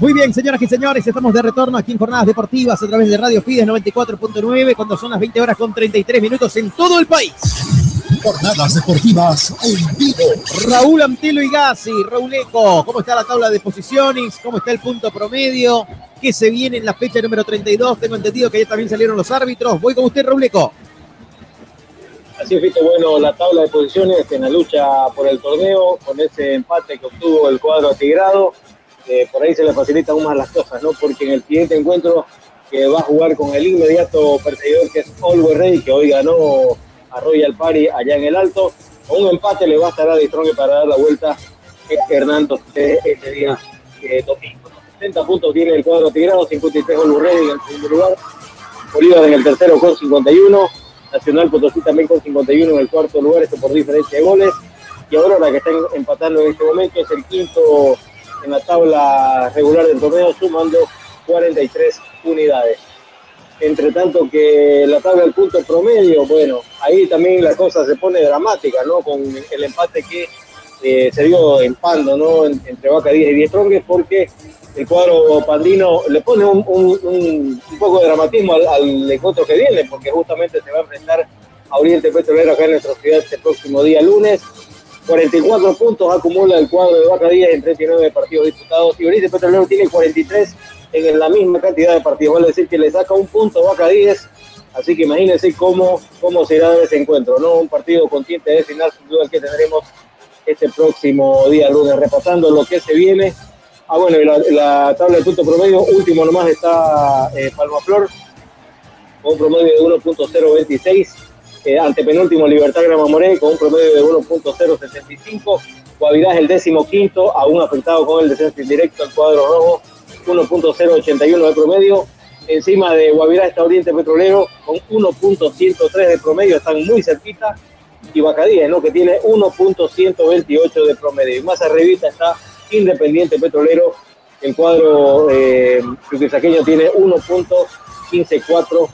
Muy bien, señoras y señores, estamos de retorno aquí en Jornadas Deportivas a través de Radio Fides 94.9 cuando son las 20 horas con 33 minutos en todo el país. Jornadas Deportivas en vivo. Raúl Antelo y Gassi, Raúl Eco, ¿cómo está la tabla de posiciones? ¿Cómo está el punto promedio? ¿Qué se viene en la fecha número 32? Tengo entendido que ya también salieron los árbitros. Voy con usted, Raúl Eco. Así es, visto, bueno, la tabla de posiciones en la lucha por el torneo, con ese empate que obtuvo el cuadro atigrado por ahí se le facilitan aún más las cosas, ¿no? Porque en el siguiente encuentro que va a jugar con el inmediato perseguidor que es Olwe Rey, que hoy ganó a Royal Party allá en el Alto, con un empate le va a estar a Strong para dar la vuelta Hernando este día eh, domingo. 70 puntos tiene el cuadro tirado, 53 Olwe en el segundo lugar, Bolívar en el tercero con 51, Nacional Potosí también con 51 en el cuarto lugar, esto por diferencia de goles, y la que está empatando en este momento es el quinto en la tabla regular del torneo, sumando 43 unidades. Entre tanto que la tabla del punto promedio, bueno, ahí también la cosa se pone dramática, ¿no? Con el empate que eh, se dio en Pando, ¿no? entre Vaca 10 y 10 Tronques, porque el cuadro pandino le pone un, un, poco de dramatismo al, al, encuentro que viene, porque justamente se va a enfrentar a Oriente Petrolero acá en nuestra ciudad este próximo día lunes. 44 puntos acumula el cuadro de Vaca Díaz en 39 partidos disputados y Oriente Petrolero tiene 43 en la misma cantidad de partidos, vale decir que le saca un punto a Vaca 10, así que imagínense cómo, cómo será ese encuentro, ¿no? Un partido consciente de final, sin duda que tendremos este próximo día lunes, repasando lo que se viene. Ah, bueno, y la, tabla de punto promedio, último nomás está eh, Palma Flor, con un promedio de 1.026 eh, ante penúltimo Libertad Grama Moré con un promedio de 1.075. Guavirá es el décimo quinto, aún afectado con el descenso indirecto al cuadro rojo, 1.081 de promedio. Encima de Guavirá está Oriente Petrolero con 1.103 de promedio, están muy cerquita. y Bacadíes, ¿no? que tiene 1.128 de promedio. Y más arribita está Independiente Petrolero, el cuadro eh, tiene 1.154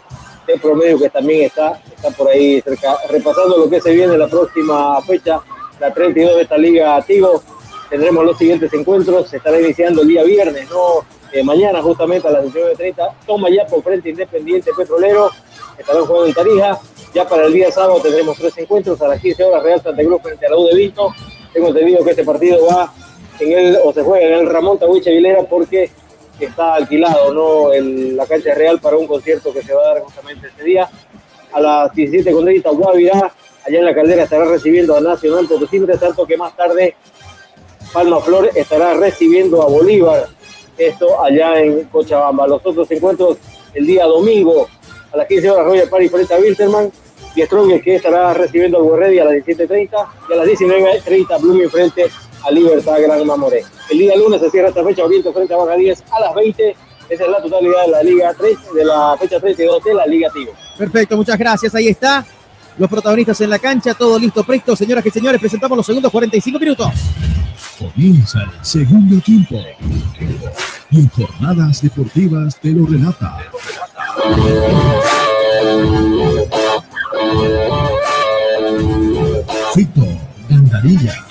de promedio, que también está, está por ahí cerca. Repasando lo que se viene la próxima fecha, la 32 de esta Liga Tigo, tendremos los siguientes encuentros. Se estará iniciando el día viernes, ¿no? Eh, mañana justamente a las 19.30. Toma ya por frente Independiente Petrolero. Estarán jugando en Tarija. Ya para el día sábado tendremos tres encuentros a las 15 horas Real Santa Cruz frente a la U de Vito. Tengo entendido que este partido va en el, o se juega en el Ramón Tahuiche Vilera porque está alquilado ¿no? En la cancha real para un concierto que se va a dar justamente este día. A las 17 con 30 Guavirá, allá en la caldera estará recibiendo a Nacional Potosí, tanto que más tarde Palma Flor estará recibiendo a Bolívar, esto allá en Cochabamba. Los otros encuentros el día domingo a las 15 horas Royal Party frente a Wilterman y Strong que estará recibiendo al Guerrero a las 17.30 y a las 19.30 Blooming frente a Libertad Gran Mamoré. El día lunes se cierra esta fecha Oriente frente a Baja 10 a las 20. Esa es la totalidad de la Liga 3, de la fecha 32 de la Liga Tigo. Perfecto, muchas gracias. Ahí está. Los protagonistas en la cancha, todo listo, presto. Señoras y señores, presentamos los segundos 45 minutos. Comienza el segundo tiempo. Y en jornadas deportivas te lo relata. Fito Gandarilla.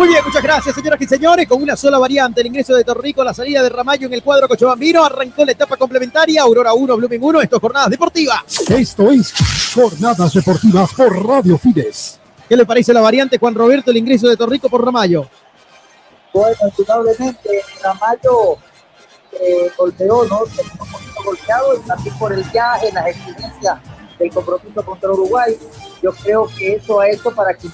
Muy bien, muchas gracias, señoras y señores. Con una sola variante, el ingreso de Torrico, la salida de Ramallo en el cuadro Cochabambino. Arrancó la etapa complementaria. Aurora 1, Blooming 1. Esto es Jornadas Deportivas. Esto es Jornadas Deportivas por Radio Fides. ¿Qué le parece la variante, Juan Roberto, el ingreso de Torrico por Ramallo? Bueno, indudablemente, Ramallo eh, golpeó, ¿no? Terminó un poquito golpeado y también por el viaje, las exigencias del compromiso contra Uruguay. Yo creo que eso ha hecho para que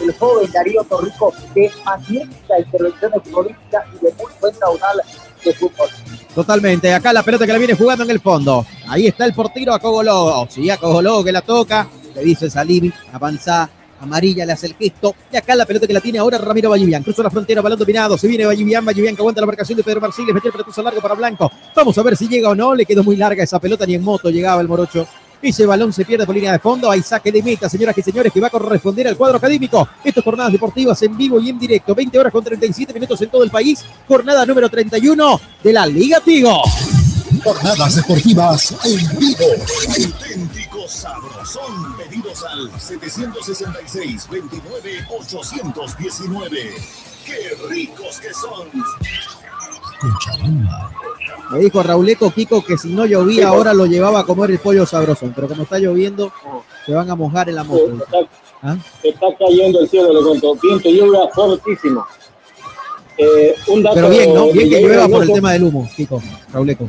el joven Darío Torrico de magnífica intervención futbolística y de muy buen caudal de fútbol. Totalmente, acá la pelota que la viene jugando en el fondo. Ahí está el portero a Cogologo. Sí, a Cogologo que la toca. Le dice Salibi, avanza, amarilla, le hace el gesto. Y acá la pelota que la tiene ahora Ramiro Vallivian. Cruza la frontera, balón dominado. Se viene Vallivian, Vallivian que aguanta la marcación de Pedro Marciles. Metió el pelotazo largo para Blanco. Vamos a ver si llega o no. Le quedó muy larga esa pelota, ni en moto llegaba el Morocho. Ese balón se pierde por línea de fondo. Hay saque de meta, señoras y señores, que va a corresponder al cuadro académico. Estas jornadas deportivas en vivo y en directo. 20 horas con 37 minutos en todo el país. Jornada número 31 de la Liga Tigo. Jornadas deportivas en vivo. Auténtico sabrosón. Pedidos al 766 29 819. ¡Qué ricos que son! Me dijo Rauleco Kiko que si no llovía ahora lo llevaba a comer el pollo sabroso, pero como está lloviendo, se van a mojar en la moto. ¿Ah? Está, cayendo el cielo, le cuento. Viento lluvia fortísimo. Eh, un dato pero bien, ¿no? Bien que llueva por el tema del humo, Kiko, Rauleco.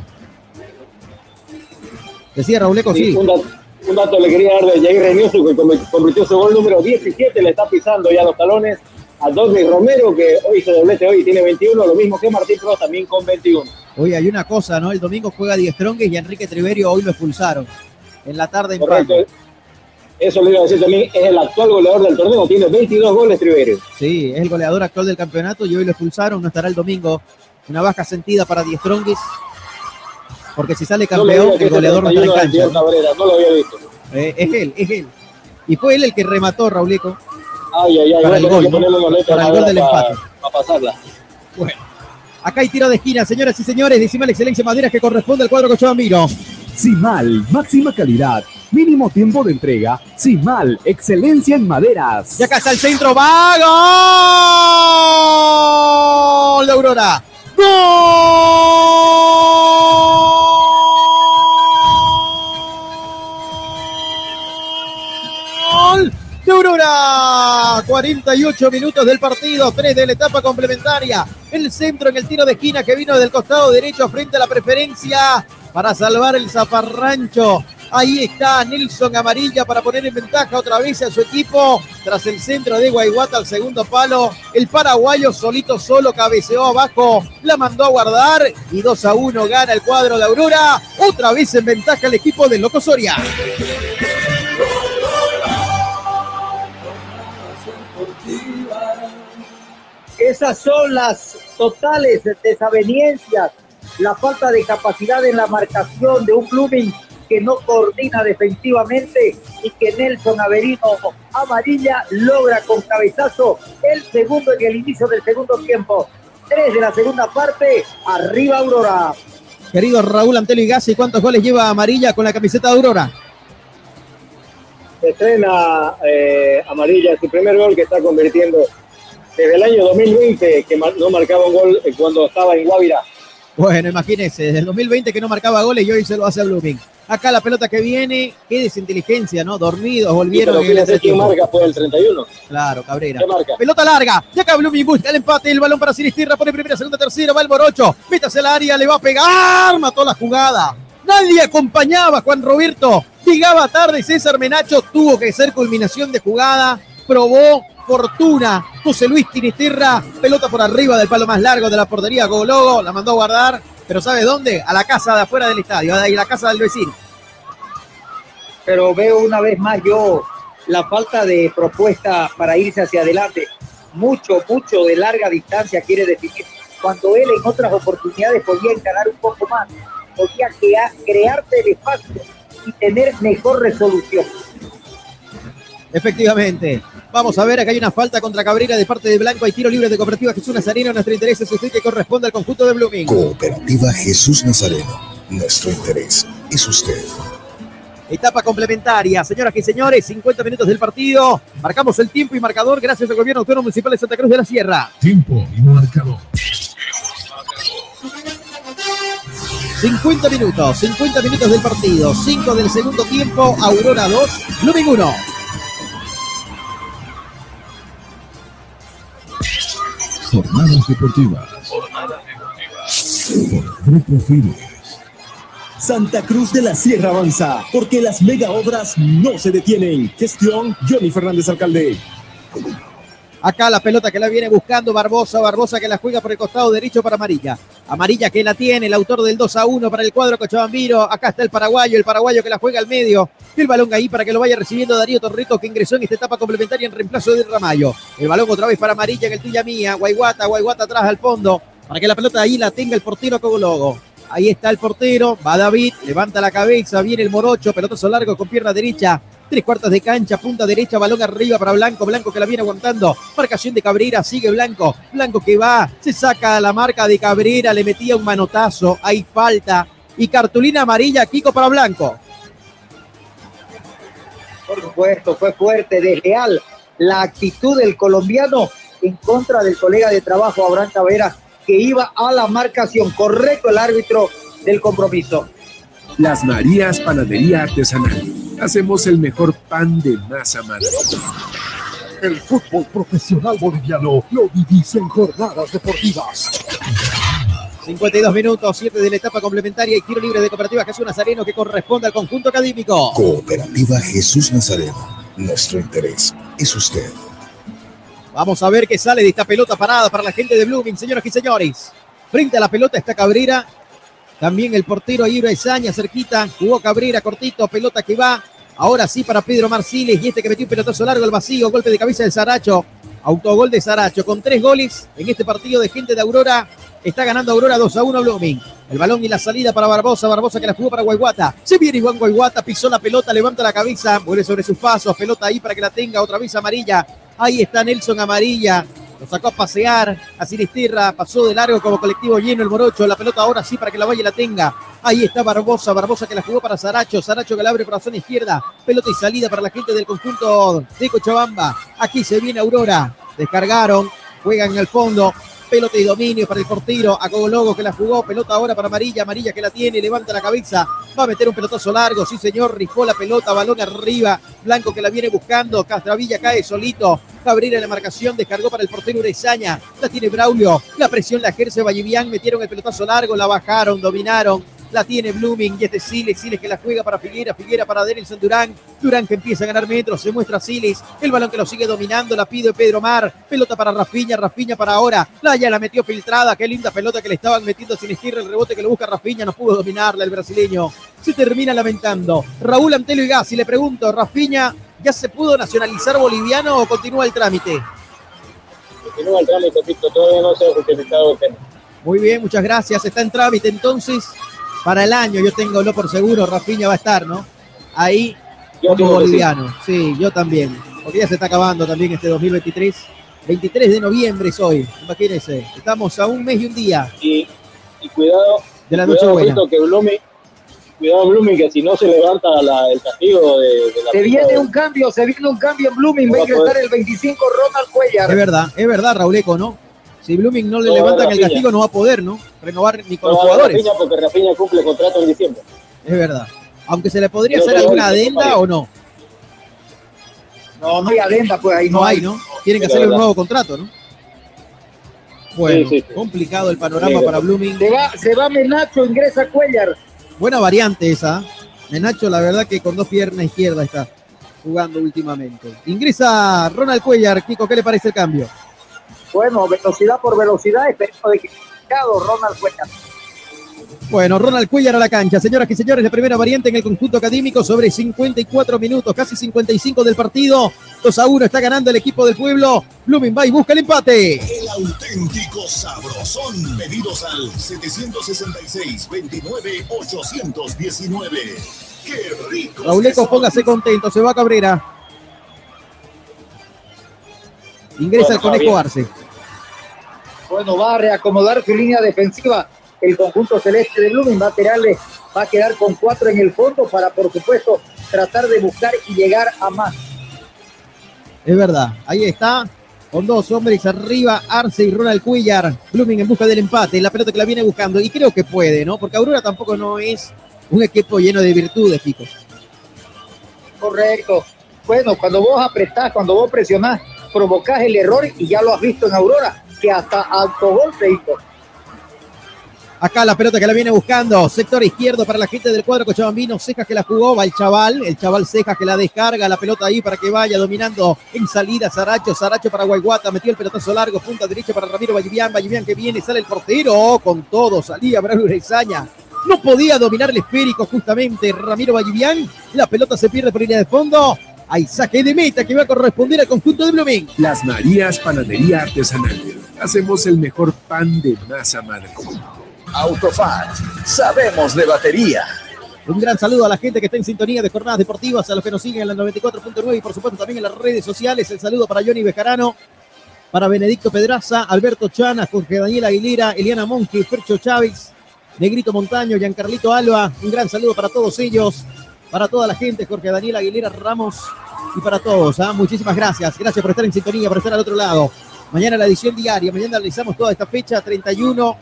Decía Rauleco, sí. Un, dato, un, dato, le quería dar de Jair Reynoso, que convirtió su gol número 17, le está pisando ya los talones a Dogny Romero, que hoy se doblete hoy tiene 21, lo mismo que Martín Pro también con 21. Oye, hay una cosa, ¿no? El domingo juega Die Stronges y Enrique Triverio hoy lo expulsaron. En la tarde en Correcto. Eso le iba a decir también, es el actual goleador del torneo, tiene 22 goles Triverio. Sí, es el goleador actual del campeonato y hoy lo expulsaron, no estará el domingo. Una baja sentida para Die Stronges. Porque si sale campeón, el goleador no estará en cancha. no lo había visto. Eh, es él, es él. Y fue él el que remató, Rauleco. Ay, ay, ay, para el gol, ¿no? para el gol del empate. Para pasarla. Bueno. Acá hay tiro de esquina, señoras y señores. Decimal excelencia maderas que corresponde al cuadro Cochabambino. Simal, máxima calidad, mínimo tiempo de entrega. Simal, excelencia en maderas. Y acá está el centro, va gol de Aurora. ¡Gol! De Aurora. 48 minutos del partido, 3 de la etapa complementaria. El centro en el tiro de esquina que vino del costado derecho frente a la preferencia para salvar el zaparrancho. Ahí está Nelson Amarilla para poner en ventaja otra vez a su equipo. Tras el centro de Guayguata al segundo palo, el paraguayo solito solo cabeceó abajo, la mandó a guardar y 2 a 1 gana el cuadro de Aurora. Otra vez en ventaja el equipo de Loco Soria. Esas son las totales desavenencias la falta de capacidad en la marcación de un Blooming que no coordina defensivamente y que Nelson Averino amarilla logra con cabezazo el segundo en el inicio del segundo tiempo. Tres de la segunda parte, arriba Aurora. Querido Raúl Antelo y Gassi, ¿cuántos goles lleva amarilla con la camiseta de Aurora? Estrena eh, amarilla su primer gol que está convirtiendo desde el año 2020, que no marcaba un gol eh, cuando estaba en Guavira. Bueno, imagínense, desde el 2020 que no marcaba goles y hoy se lo hace a Blooming. Acá la pelota que viene, qué desinteligencia, ¿no? Dormidos, volvieron. Sí, pero quién marca fue el 31. Claro, Cabrera. Pelota larga, ya acá Blooming busca el empate, el balón para Sinistirra, pone primera, segunda, tercera, va el Morocho, métase al área, le va a pegar, mató la jugada. Nadie acompañaba a Juan Roberto, llegaba tarde César Menacho, tuvo que ser culminación de jugada, probó fortuna. José Luis Tinisterra, pelota por arriba del palo más largo de la portería Gologo, la mandó a guardar, pero ¿sabe dónde? A la casa de afuera del estadio, a la casa del vecino. Pero veo una vez más yo la falta de propuesta para irse hacia adelante. Mucho, mucho de larga distancia quiere definir. Cuando él en otras oportunidades podía encarar un poco más, podía crearte el espacio y tener mejor resolución. Efectivamente. Vamos a ver, acá hay una falta contra Cabrera de parte de Blanco. Hay tiro libre de Cooperativa Jesús Nazareno. Nuestro interés es usted que corresponde al conjunto de Blooming. Cooperativa Jesús Nazareno. Nuestro interés es usted. Etapa complementaria, señoras y señores, 50 minutos del partido. Marcamos el tiempo y marcador gracias al Gobierno Autónomo Municipal de Santa Cruz de la Sierra. Tiempo y marcador. 50 minutos, 50 minutos del partido, 5 del segundo tiempo, Aurora 2, Blooming 1. Jornadas deportivas. Jornadas deportivas. Santa Cruz de la Sierra avanza, porque las mega obras no se detienen. Gestión Johnny Fernández Alcalde. Acá la pelota que la viene buscando Barbosa, Barbosa que la juega por el costado derecho para Amarilla. Amarilla que la tiene, el autor del 2 a 1 para el cuadro Cochabambiro. Acá está el paraguayo, el paraguayo que la juega al medio. El balón ahí para que lo vaya recibiendo Darío Torrico que ingresó en esta etapa complementaria en reemplazo de Ramayo. El balón otra vez para Amarilla en el tuya mía. Guayguata, Guayguata atrás al fondo para que la pelota ahí la tenga el portero Cogologo. Ahí está el portero, va David, levanta la cabeza, viene el morocho, pelotazo largo con pierna derecha, Tres cuartas de cancha, punta derecha, balón arriba para Blanco. Blanco que la viene aguantando. Marcación de Cabrera, sigue Blanco. Blanco que va, se saca la marca de Cabrera, le metía un manotazo. Hay falta. Y cartulina amarilla, Kiko para Blanco. Por supuesto, fue fuerte, desleal la actitud del colombiano en contra del colega de trabajo Abraham Cabrera, que iba a la marcación. Correcto el árbitro del compromiso. Las Marías Panadería Artesanal. Hacemos el mejor pan de masa madre. El fútbol profesional boliviano lo vivís en jornadas deportivas. 52 minutos, 7 de la etapa complementaria y tiro libre de Cooperativa Jesús Nazareno que corresponde al conjunto académico. Cooperativa Jesús Nazareno. Nuestro interés es usted. Vamos a ver qué sale de esta pelota parada para la gente de Blooming, señoras y señores. Frente a la pelota está Cabrera, también el portero Ibra Ezaña cerquita. Jugó Cabrera cortito, pelota que va. Ahora sí para Pedro Marciles y este que metió un pelotazo largo al vacío. Golpe de cabeza de Saracho. Autogol de Saracho con tres goles en este partido de gente de Aurora. Está ganando Aurora 2 a 1 Blooming. El balón y la salida para Barbosa. Barbosa que la jugó para Guayguata. Se viene Iván Guayguata, pisó la pelota, levanta la cabeza, muere sobre sus pasos. Pelota ahí para que la tenga. Otra vez amarilla. Ahí está Nelson Amarilla. Lo sacó a pasear a Sinisterra, pasó de largo como colectivo lleno el Morocho. La pelota ahora sí para que la vaya la tenga. Ahí está Barbosa, Barbosa que la jugó para Saracho. Saracho que la abre por la zona izquierda. Pelota y salida para la gente del conjunto de Cochabamba. Aquí se viene Aurora. Descargaron, juegan en el fondo. Pelota y dominio para el portero. A Cogologo que la jugó. Pelota ahora para Amarilla. Amarilla que la tiene. Levanta la cabeza. Va a meter un pelotazo largo. Sí, señor. Rifó la pelota. Balón arriba. Blanco que la viene buscando. Castravilla cae solito. Cabrera en la marcación. Descargó para el portero Urezaña. La tiene Braulio. La presión la ejerce Vallivian. Metieron el pelotazo largo. La bajaron. Dominaron la tiene Blooming y este Siles, Siles que la juega para Figuera, Figuera para Denilson Durán, Durán que empieza a ganar metros, se muestra Siles, el balón que lo sigue dominando, la pide Pedro Mar, pelota para Rafiña, Rafiña para ahora, la ya la metió filtrada, qué linda pelota que le estaban metiendo sin estirre, el rebote que lo busca Rafiña, no pudo dominarla el brasileño, se termina lamentando. Raúl Antelo y Gassi, le pregunto, Rafiña, ¿ya se pudo nacionalizar boliviano o continúa el trámite? Continúa el trámite, todavía no se ha justificado el tema. Muy bien, muchas gracias. Está en trámite entonces para el año. Yo tengo lo por seguro, Rafinha va a estar, ¿no? Ahí Yo como sí. boliviano. Sí. yo también. Porque ya se está acabando también este 2023. 23 de noviembre es hoy. Imagínense. Estamos a un mes y un día Y, y cuidado, de la que Blooming, cuidado Blooming, que si no se levanta la- el castigo de, de la Se viene un cambio, se viene un cambio en Blooming. Va a ingresar el 25 Ronald Cuellar. Es verdad, es verdad, Rauleco, ¿no? Si Blooming no le No, levantan el castigo, no va a poder, ¿no? Renovar ni con No, los jugadores. Rafinha porque Rafinha cumple contrato en diciembre. Es verdad. Aunque se le podría hacer alguna adenda o no. No, no hay adenda, pues ahí No hay, ¿no? Tienen que hacerle un nuevo contrato, ¿no? Bueno, Sí, sí, sí. complicado el panorama Sí, para Blooming. Se va, se va Menacho, ingresa Cuellar. Buena variante esa. Menacho, la verdad que con dos piernas izquierdas está jugando últimamente. Ingresa Ronald Cuellar. Kiko, ¿qué le parece el cambio? Bueno, velocidad por velocidad, esperando de que Ronald Cuellar. Bueno, Ronald Cuellar a la cancha. Señoras y señores, la primera variante en el conjunto académico sobre 54 minutos, casi 55 del partido. 2 a 1 está ganando el equipo del pueblo. Blooming va y busca el empate. El auténtico sabrosón. Pedidos al 766-29-819. ¡Qué rico! Rauleco, póngase contento, se va Cabrera. Ingresa el Conejo Arce. Bueno, va a reacomodar su línea defensiva. El conjunto celeste de Blooming va a tirarle, va a quedar con cuatro en el fondo para, por supuesto, tratar de buscar y llegar a más. Es verdad, ahí está. Con dos hombres arriba, Arce y Ronald Cuellar. Blooming en busca del empate. La pelota que la viene buscando. Y creo que puede, ¿no? Porque Aurora tampoco no es un equipo lleno de virtudes, Kiko. Correcto. Bueno, cuando vos apretás, cuando vos presionás, provocás el error y ya lo has visto en Aurora, que hasta autogol se hizo. Acá la pelota que la viene buscando. Sector izquierdo para la gente del cuadro Cochabambino. Cejas que la jugó. Va el chaval. El chaval Cejas que la descarga. La pelota ahí para que vaya dominando en salida. Saracho. Saracho para Guayguata. Metió el pelotazo largo. Punta derecha para Ramiro Vallivian. Vallivian que viene. Sale el portero. Con todo. Salía Braulio Urezaña. No podía dominar el esférico justamente Ramiro Vallivian. La pelota se pierde por línea de fondo. Hay saque de meta que va a corresponder al conjunto de Blooming. Las Marías Panadería Artesanal. Hacemos el mejor pan de masa madre. Autofat, sabemos de batería. Un gran saludo a la gente que está en sintonía de jornadas deportivas, a los que nos siguen en la 94.9 y por supuesto también en las redes sociales. El saludo para Johnny Bejarano, para Benedicto Pedraza, Alberto Chana, Jorge Daniel Aguilera, Eliana Monge, Fercho Chávez, Negrito Montaño, Giancarlito Alba. Un gran saludo para todos ellos, para toda la gente, Jorge Daniel Aguilera Ramos y para todos. ¿ah? Muchísimas gracias. Gracias por estar en sintonía, por estar al otro lado. Mañana la edición diaria, mañana analizamos toda esta fecha, 31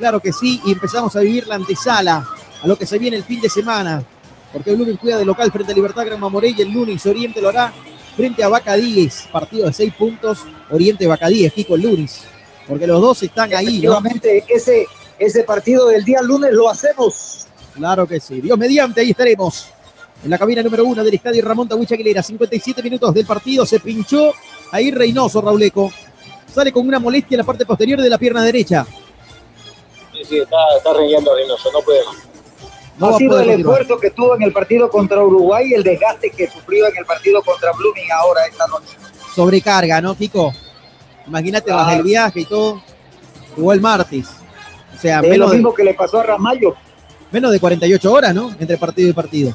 Claro que sí, y empezamos a vivir la antesala a lo que se viene el fin de semana, porque el lunes juega de local frente a Libertad Gran Mamoré y el lunes Oriente lo hará frente a Bacadíes, partido de seis puntos, Oriente Bacadíes, Kiko el lunes, porque los dos están ahí, ¿no? Ese, ese partido del día lunes lo hacemos. Claro que sí, Dios mediante, ahí estaremos. En la cabina número uno del estadio Ramón Tahuicha Aguilera, 57 minutos del partido, se pinchó ahí Reynoso, Rauleco. Sale con una molestia en la parte posterior de la pierna derecha. Sí, sí, está, está Reynoso, no puede más. No ha sido el continuar. esfuerzo que tuvo en el partido contra Uruguay y el desgaste que sufrió en el partido contra Blooming ahora esta noche. sobrecarga, ¿no, Kiko? Imagínate Claro. bajo el viaje y todo. Jugó el martes. O sea, Es lo menos de, mismo que le pasó a Ramallo. menos de 48 horas, ¿no? Entre partido y partido.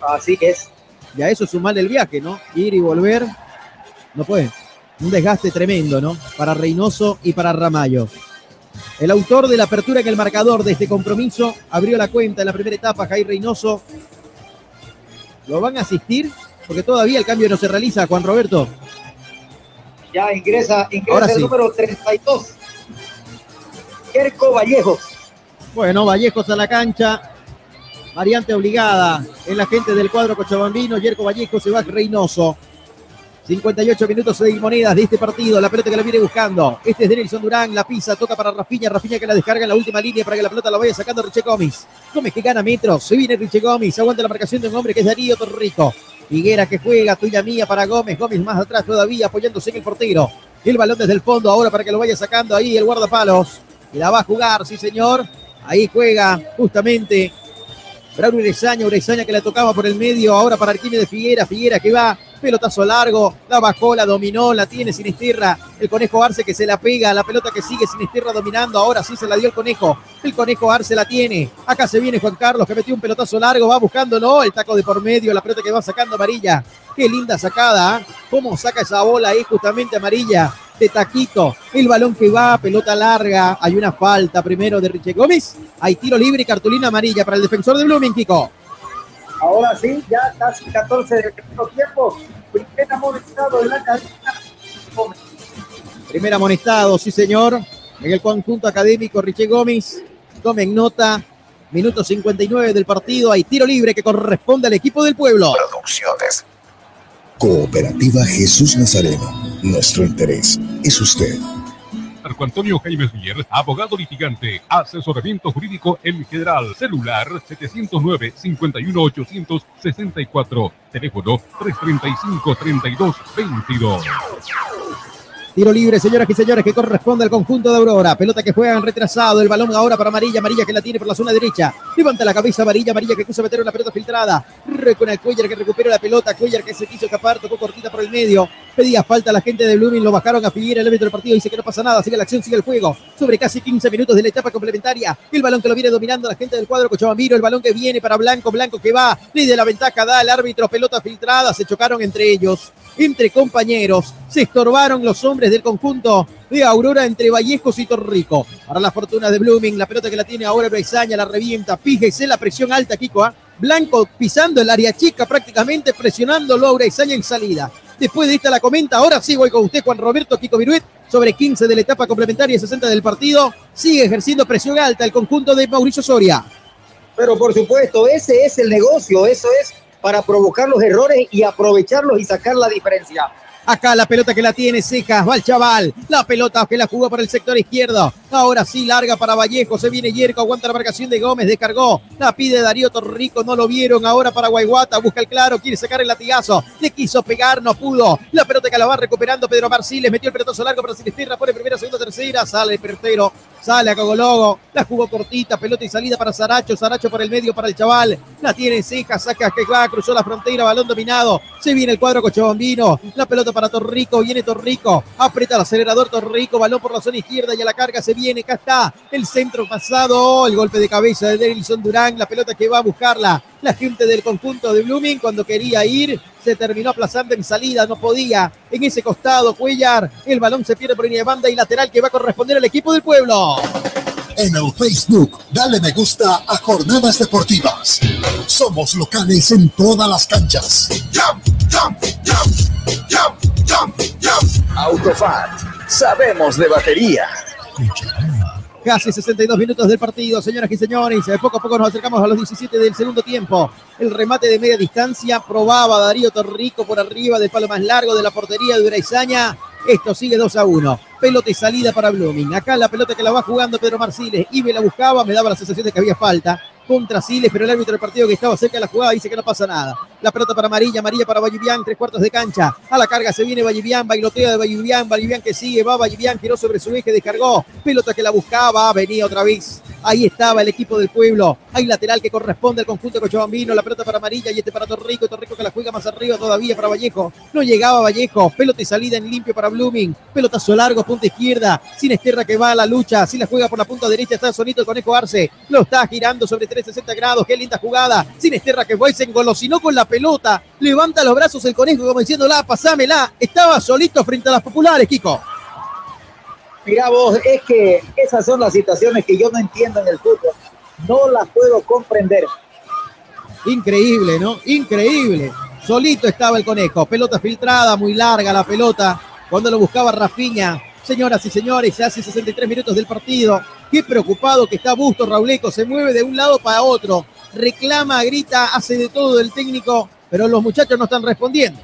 Así es. Ya eso sumarle el viaje, ¿no? Ir y volver. No puede. Un desgaste tremendo, ¿no? Para Reynoso y para Ramallo. El autor de la apertura en el marcador de este compromiso abrió la cuenta en la primera etapa, Jair Reynoso. ¿Lo van a asistir? Porque todavía el cambio no se realiza, Juan Roberto. Ya ingresa, ingresa el número 32. Jerko Vallejos. Bueno, Vallejos a la cancha. Variante obligada en la gente del cuadro cochabambino. Yerko Vallejo se va Reynoso. 58 minutos de monedas de este partido. La pelota que la viene buscando. Este es Denilson Durán. La pisa, toca para Rafiña. Rafiña que la descarga en la última línea para que la pelota la vaya sacando Riche Gómez. Gómez que gana metros. Se viene Riche Gómez. Aguanta la marcación de un hombre que es Darío Torrico. Higuera que juega, tuya mía para Gómez. Gómez más atrás todavía apoyándose en el portero. El balón desde el fondo ahora para que lo vaya sacando ahí el guardapalos. Y la va a jugar, sí señor. Ahí juega justamente Braulio Urezaña, Urezaña que la tocaba por el medio, ahora para Arquímedes Figuera, Figuera que va Pelotazo largo, la bajó, la dominó, la tiene Sinisterra. El conejo Arce que se la pega, la pelota que sigue Sinisterra dominando. Ahora sí se la dio el conejo. El conejo Arce la tiene. Acá se viene Juan Carlos que metió un pelotazo largo, va buscándolo. El taco de por medio, la pelota que va sacando amarilla. Qué linda sacada, ¿ah? ¿Cómo saca esa bola ahí justamente amarilla? De taquito, el balón que va, pelota larga, hay una falta primero de Richie Gómez, hay tiro libre y cartulina amarilla para el defensor de Blooming, Kiko. Ahora sí, ya casi 14 del tiempo. Primer amonestado en la cadena. Primer amonestado, sí señor, en el conjunto académico Richie Gómez. Tomen nota, minuto 59 del partido, hay tiro libre que corresponde al equipo del pueblo. Producciones. Cooperativa Jesús Nazareno. Nuestro interés es usted. Marco Antonio Jaime Mier, abogado litigante, asesoramiento jurídico en general, celular 709-51864, teléfono 335-3222. Tiro libre, señoras y señores, que corresponde al conjunto de Aurora. Pelota que juegan retrasado. El balón ahora para Amarilla. Amarilla que la tiene por la zona derecha. Levanta la cabeza Amarilla. Amarilla que quiso meter una pelota filtrada. Con el Cuellar que recupera la pelota. Cuellar que se quiso escapar. Tocó cortita por el medio. Pedía falta a la gente de Blooming. Lo bajaron a Figuera. El árbitro del partido dice que no pasa nada. Sigue la acción, sigue el juego. Sobre casi 15 minutos de la etapa complementaria. El balón que lo viene dominando la gente del cuadro Cochabambiro. El balón que viene para Blanco. Blanco que va. de la ventaja. Da el árbitro. Pelota filtrada. Se chocaron entre ellos entre compañeros. Se estorbaron los hombres del conjunto de Aurora entre Vallejos y Torrico. Para la fortuna de Blooming, la pelota que la tiene ahora Bresaña, la revienta. Fíjese la presión alta, Kiko. ¿ah? Blanco pisando el área chica prácticamente, presionándolo a Bresaña en salida. Después de esta la comenta, ahora sí voy con usted, Juan Roberto Kiko Viruet, sobre 15 de la etapa complementaria y 60 del partido. Sigue ejerciendo presión alta el conjunto de Mauricio Soria. Pero por supuesto, ese es el negocio, eso es para provocar los errores y aprovecharlos y sacar la diferencia. Acá la pelota que la tiene Cejas, va el chaval. La pelota que la jugó para el sector izquierdo. Ahora sí, larga para Vallejo. Se viene Yerko, aguanta la marcación de Gómez, descargó. La pide Darío Torrico, no lo vieron. Ahora para Guayguata, busca el claro, quiere sacar el latigazo. Le quiso pegar, no pudo. La pelota que la va recuperando Pedro Marciles, metió el pelotazo largo para Sinisterra, pone primera, segunda, tercera. Sale el pertero, sale a Cogologo. La jugó cortita, pelota y salida para Saracho. Saracho por el medio para el chaval. La tiene Cejas, saca que va, cruzó la frontera, balón dominado. Se viene el cuadro Cochobombino. La pelota para Torrico, viene Torrico, aprieta el acelerador Torrico, balón por la zona izquierda y a la carga se viene, acá está el centro pasado, el golpe de cabeza de Denilson Durán, la pelota que va a buscarla la gente del conjunto de Blooming cuando quería ir, se terminó aplazando en salida, no podía. En ese costado, Cuellar, el balón se pierde por línea de banda y lateral que va a corresponder al equipo del pueblo. En el Facebook, dale me gusta a Jornadas Deportivas. Somos locales en todas las canchas. Jump, jump, jump, jump. Autofat, sabemos de batería. Casi 62 minutos del partido, señoras y señores. Poco a poco nos acercamos a los 17 del segundo tiempo. El remate de media distancia probaba Darío Torrico por arriba del palo más largo de la portería de Uraizaña. Esto sigue 2 a 1. Pelota y salida para Blooming. Acá la pelota que la va jugando Pedro Marciles. Y me la buscaba, me daba la sensación de que había falta contra Siles, pero el árbitro del partido que estaba cerca de la jugada dice que no pasa nada. La pelota para Amarilla, Amarilla para Vallivian, tres cuartos de cancha. A la carga se viene Vallivian, bailotea de Vallivian, Vallivian que sigue, va Vallivian, giró sobre su eje, descargó. Pelota que la buscaba, venía otra vez. Ahí estaba el equipo del pueblo. Hay lateral que corresponde al conjunto de Cochabambino. La pelota para Amarilla y este para Torrico. Torrico que la juega más arriba todavía para Vallejo. No llegaba Vallejo. Pelota y salida en limpio para Blooming. Pelotazo largo, punta izquierda. Sin Esterra que va a la lucha. Si la juega por la punta derecha está solito el Conejo Arce. Lo está girando sobre 360 grados. Qué linda jugada. Sin Esterra que fue y se engolosinó con la pelota. Levanta los brazos el Conejo como diciéndola, pasámela. Estaba solito frente a las populares, Kiko. Mira vos, es que esas son las situaciones que yo no entiendo en el fútbol. No las puedo comprender. Increíble, ¿no? Increíble. Solito estaba el conejo. Pelota filtrada, muy larga la pelota. Cuando lo buscaba Rafiña. Señoras y señores, se hace 63 minutos del partido. Qué preocupado que está Busto Rauleco. Se mueve de un lado para otro. Reclama, grita, hace de todo el técnico, pero los muchachos no están respondiendo.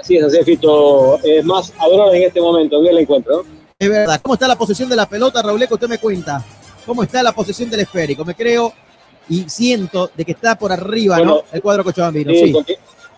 Así es, así es, Fito. Es más adorable en este momento. Bien el encuentro. Es verdad. ¿Cómo está la posesión de la pelota, Rauleco? Usted me cuenta. ¿Cómo está la posesión del esférico? Me creo y siento de que está por arriba, ¿no? El cuadro Cochabambino. Sí,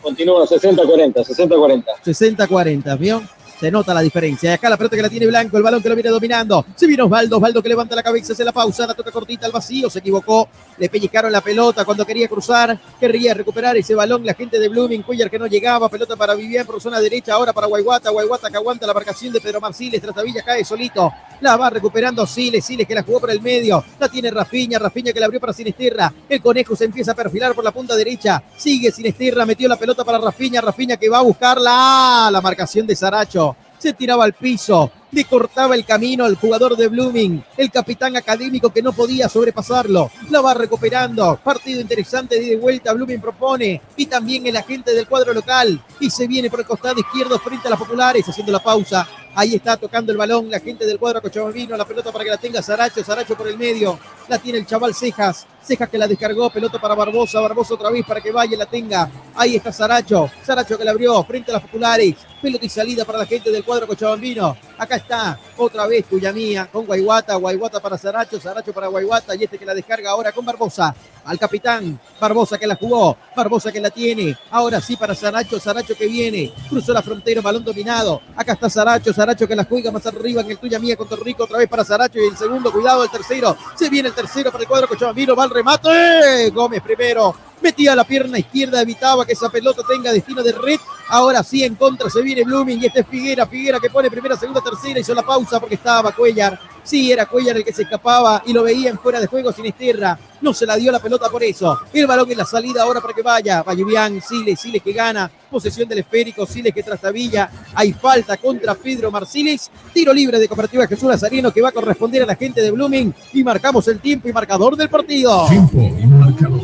Continúa 60-40, 60-40. 60-40, ¿vio? Se nota la diferencia. Acá la pelota que la tiene Blanco, el balón que lo viene dominando. Se viene Osvaldo, Osvaldo que levanta la cabeza, se la pausa, la toca cortita al vacío, se equivocó. Le pellizcaron la pelota cuando quería cruzar. Querría recuperar ese balón la gente de Blooming. Cuellar que no llegaba. Pelota para Vivian por zona derecha. Ahora para Guayguata. Guayguata que aguanta la marcación de Pedro Marciles. Tratavilla cae solito. La va recuperando Siles. Siles que la jugó por el medio. La tiene Rafiña. Rafiña que la abrió para Sinisterra. El conejo se empieza a perfilar por la punta derecha. Sigue Sinisterra. Metió la pelota para Rafiña. Rafiña que va a buscarla. La marcación de Saracho se tiraba al piso, le cortaba el camino al jugador de Blooming, el capitán académico que no podía sobrepasarlo, la va recuperando, partido interesante de vuelta, Blooming propone, y también el agente del cuadro local, y se viene por el costado izquierdo frente a las populares, haciendo la pausa, Ahí está tocando el balón la gente del cuadro Cochabambino, la pelota para que la tenga Saracho, Saracho por el medio, la tiene el chaval Cejas, Cejas que la descargó, pelota para Barbosa, Barbosa otra vez para que vaya y la tenga. Ahí está Saracho, Saracho que la abrió frente a las populares, pelota y salida para la gente del cuadro Cochabambino. Acá está, otra vez tuya mía, con Guayguata, Guayguata para Saracho, Saracho para Guayguata y este que la descarga ahora con Barbosa. Al capitán, Barbosa que la jugó, Barbosa que la tiene. Ahora sí para Saracho, Saracho que viene, cruzó la frontera, balón dominado. Acá está Saracho, Saracho que la juega más arriba en el tuya mía con Torrico, otra vez para Saracho y el segundo, cuidado, el tercero. Se viene el tercero para el cuadro Cochabambino, va al remate. Gómez primero, metía la pierna izquierda, evitaba que esa pelota tenga destino de red. Ahora sí en contra se viene Blooming y este es Figuera, Figuera que pone primera, segunda, tercera, hizo la pausa porque estaba Cuellar. Sí, era Cuellar el que se escapaba y lo veía en fuera de juego Sinisterra. No se la dio la pelota por eso. El balón en la salida ahora para que vaya. bien, Siles, Siles que gana. Posesión del esférico, Siles que trastabilla. Hay falta contra Pedro Marciles. Tiro libre de Cooperativa Jesús Nazareno que va a corresponder a la gente de Blooming. Y marcamos el tiempo y marcador del partido. Tiempo y marcador.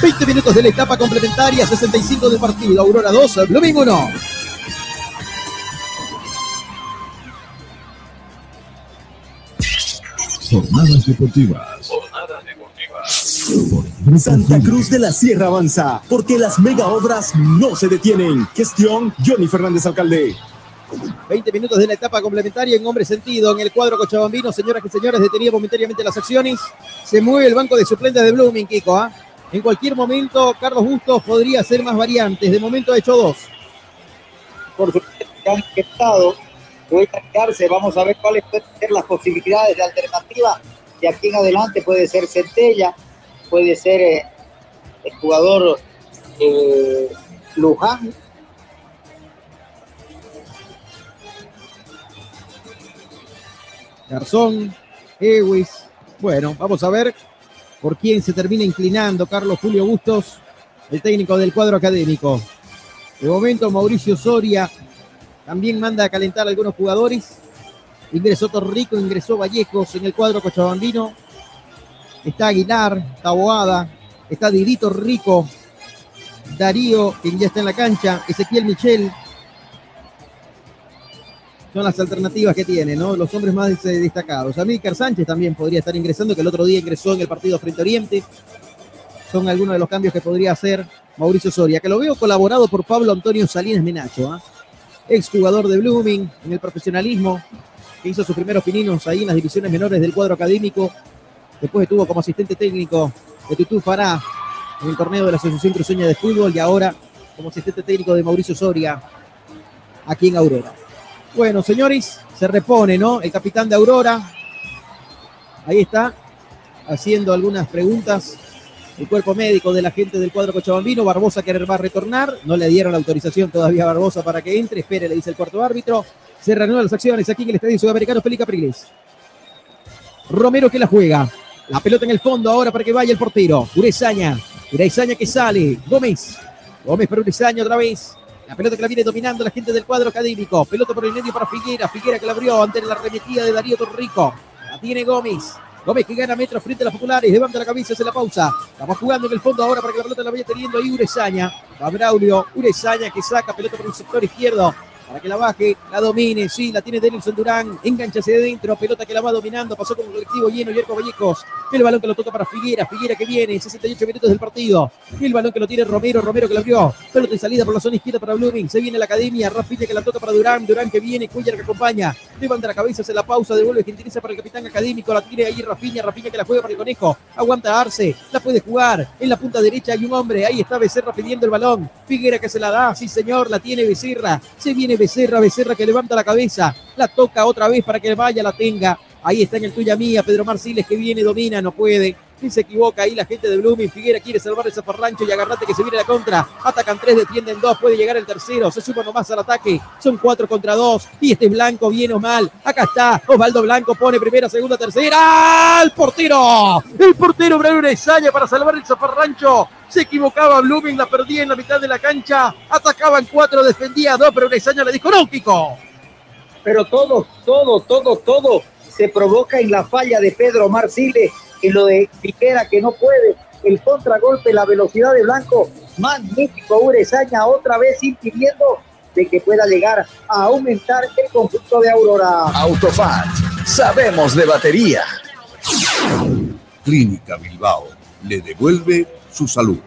20 minutos de la etapa complementaria, 65 de partido. Aurora 2, Blooming 1. Jornadas deportivas. Jornadas deportivas. Santa Cruz de la Sierra avanza, porque las mega obras no se detienen. Gestión Johnny Fernández Alcalde. 20 minutos de la etapa complementaria en hombre sentido en el cuadro cochabambino. Señoras y señores, detenido momentáneamente las acciones. Se mueve el banco de suplentes de Blooming, Kiko. ¿ah? En cualquier momento, Carlos Bustos podría hacer más variantes. De momento ha hecho dos. Por supuesto, han estado puede cambiarse. Vamos a ver cuáles pueden ser las posibilidades de alternativa. De aquí en adelante puede ser Centella, puede ser eh, el jugador eh, Luján. Garzón, Ewis. Bueno, vamos a ver por quién se termina inclinando Carlos Julio Bustos, el técnico del cuadro académico. De momento, Mauricio Soria también manda a calentar algunos jugadores. Ingresó Torrico, ingresó Vallejos en el cuadro cochabambino. Está Aguilar, está está Didito Rico, Darío, quien ya está en la cancha, Ezequiel Michel. Son las alternativas que tiene, ¿no? Los hombres más destacados. Amílcar Sánchez también podría estar ingresando, que el otro día ingresó en el partido frente a Oriente. Son algunos de los cambios que podría hacer Mauricio Soria, que lo veo colaborado por Pablo Antonio Salinas Menacho. ¿ah? exjugador de Blooming en el profesionalismo, que hizo sus primeros pininos ahí en las divisiones menores del cuadro académico. Después estuvo como asistente técnico de Tutú Fará en el torneo de la Asociación Cruceña de Fútbol y ahora como asistente técnico de Mauricio Soria aquí en Aurora. Bueno, señores, se repone, ¿no? El capitán de Aurora. Ahí está, haciendo algunas preguntas el cuerpo médico de la gente del cuadro cochabambino. Barbosa que va a retornar. No le dieron la autorización todavía a Barbosa para que entre. Espere, le dice el cuarto árbitro. Se reanudan las acciones aquí en el Estadio Sudamericano Felipe Capriles. Romero que la juega. La pelota en el fondo ahora para que vaya el portero. Urezaña. Urezaña que sale. Gómez. Gómez para Urezaña otra vez. La pelota que la viene dominando la gente del cuadro académico. Pelota por el medio para Figuera. Figuera que la abrió ante la arremetida de Darío Torrico. La tiene Gómez. Gómez que gana metros frente a las populares, levanta la cabeza, hace la pausa. Estamos jugando en el fondo ahora para que la pelota la vaya teniendo ahí Urezaña. Va Braulio, Urezaña que saca pelota por el sector izquierdo. Para que la baje, la domine, sí, la tiene Denilson Durán, engancha hacia adentro, pelota que la va dominando, pasó con el colectivo lleno, Yerko Vallecos, el balón que lo toca para Figuera, Figuera que viene, 68 minutos del partido, el balón que lo tiene Romero, Romero que lo abrió, pelota de salida por la zona izquierda para Blooming, se viene la academia, Rafinha que la toca para Durán, Durán que viene, Cuellar que acompaña, levanta la cabeza, hace la pausa, devuelve Gentiliza para el capitán académico, la tiene ahí Rafinha, Rafinha que la juega para el conejo, aguanta Arce, la puede jugar, en la punta derecha hay un hombre, ahí está Becerra pidiendo el balón, Figuera que se la da, sí señor, la tiene Becerra, se viene Becerra, Becerra que levanta la cabeza, la toca otra vez para que vaya, la tenga. Ahí está en el tuya mía, Pedro Marciles que viene, domina, no puede. Y se equivoca ahí la gente de Blooming. Figuera quiere salvar ese farrancho y agarrate que se viene la contra. Atacan tres, defienden dos, puede llegar el tercero. Se suma nomás al ataque. Son cuatro contra dos. Y este es Blanco, bien o mal. Acá está. Osvaldo Blanco pone primera, segunda, tercera. ¡El portero! El portero Braulio Esaña para salvar el zafarrancho. Se equivocaba Blooming, la perdía en la mitad de la cancha. Atacaban cuatro, defendía dos, pero Esaña le dijo, no. Pero todo, todo, todo, todo se provoca en la falla de Pedro Marcile, en lo de Piquera que no puede, el contragolpe, la velocidad de Blanco, magnífico Urezaña otra vez impidiendo de que pueda llegar a aumentar el conjunto de Aurora. Autofat, sabemos de batería. Clínica Bilbao le devuelve su salud.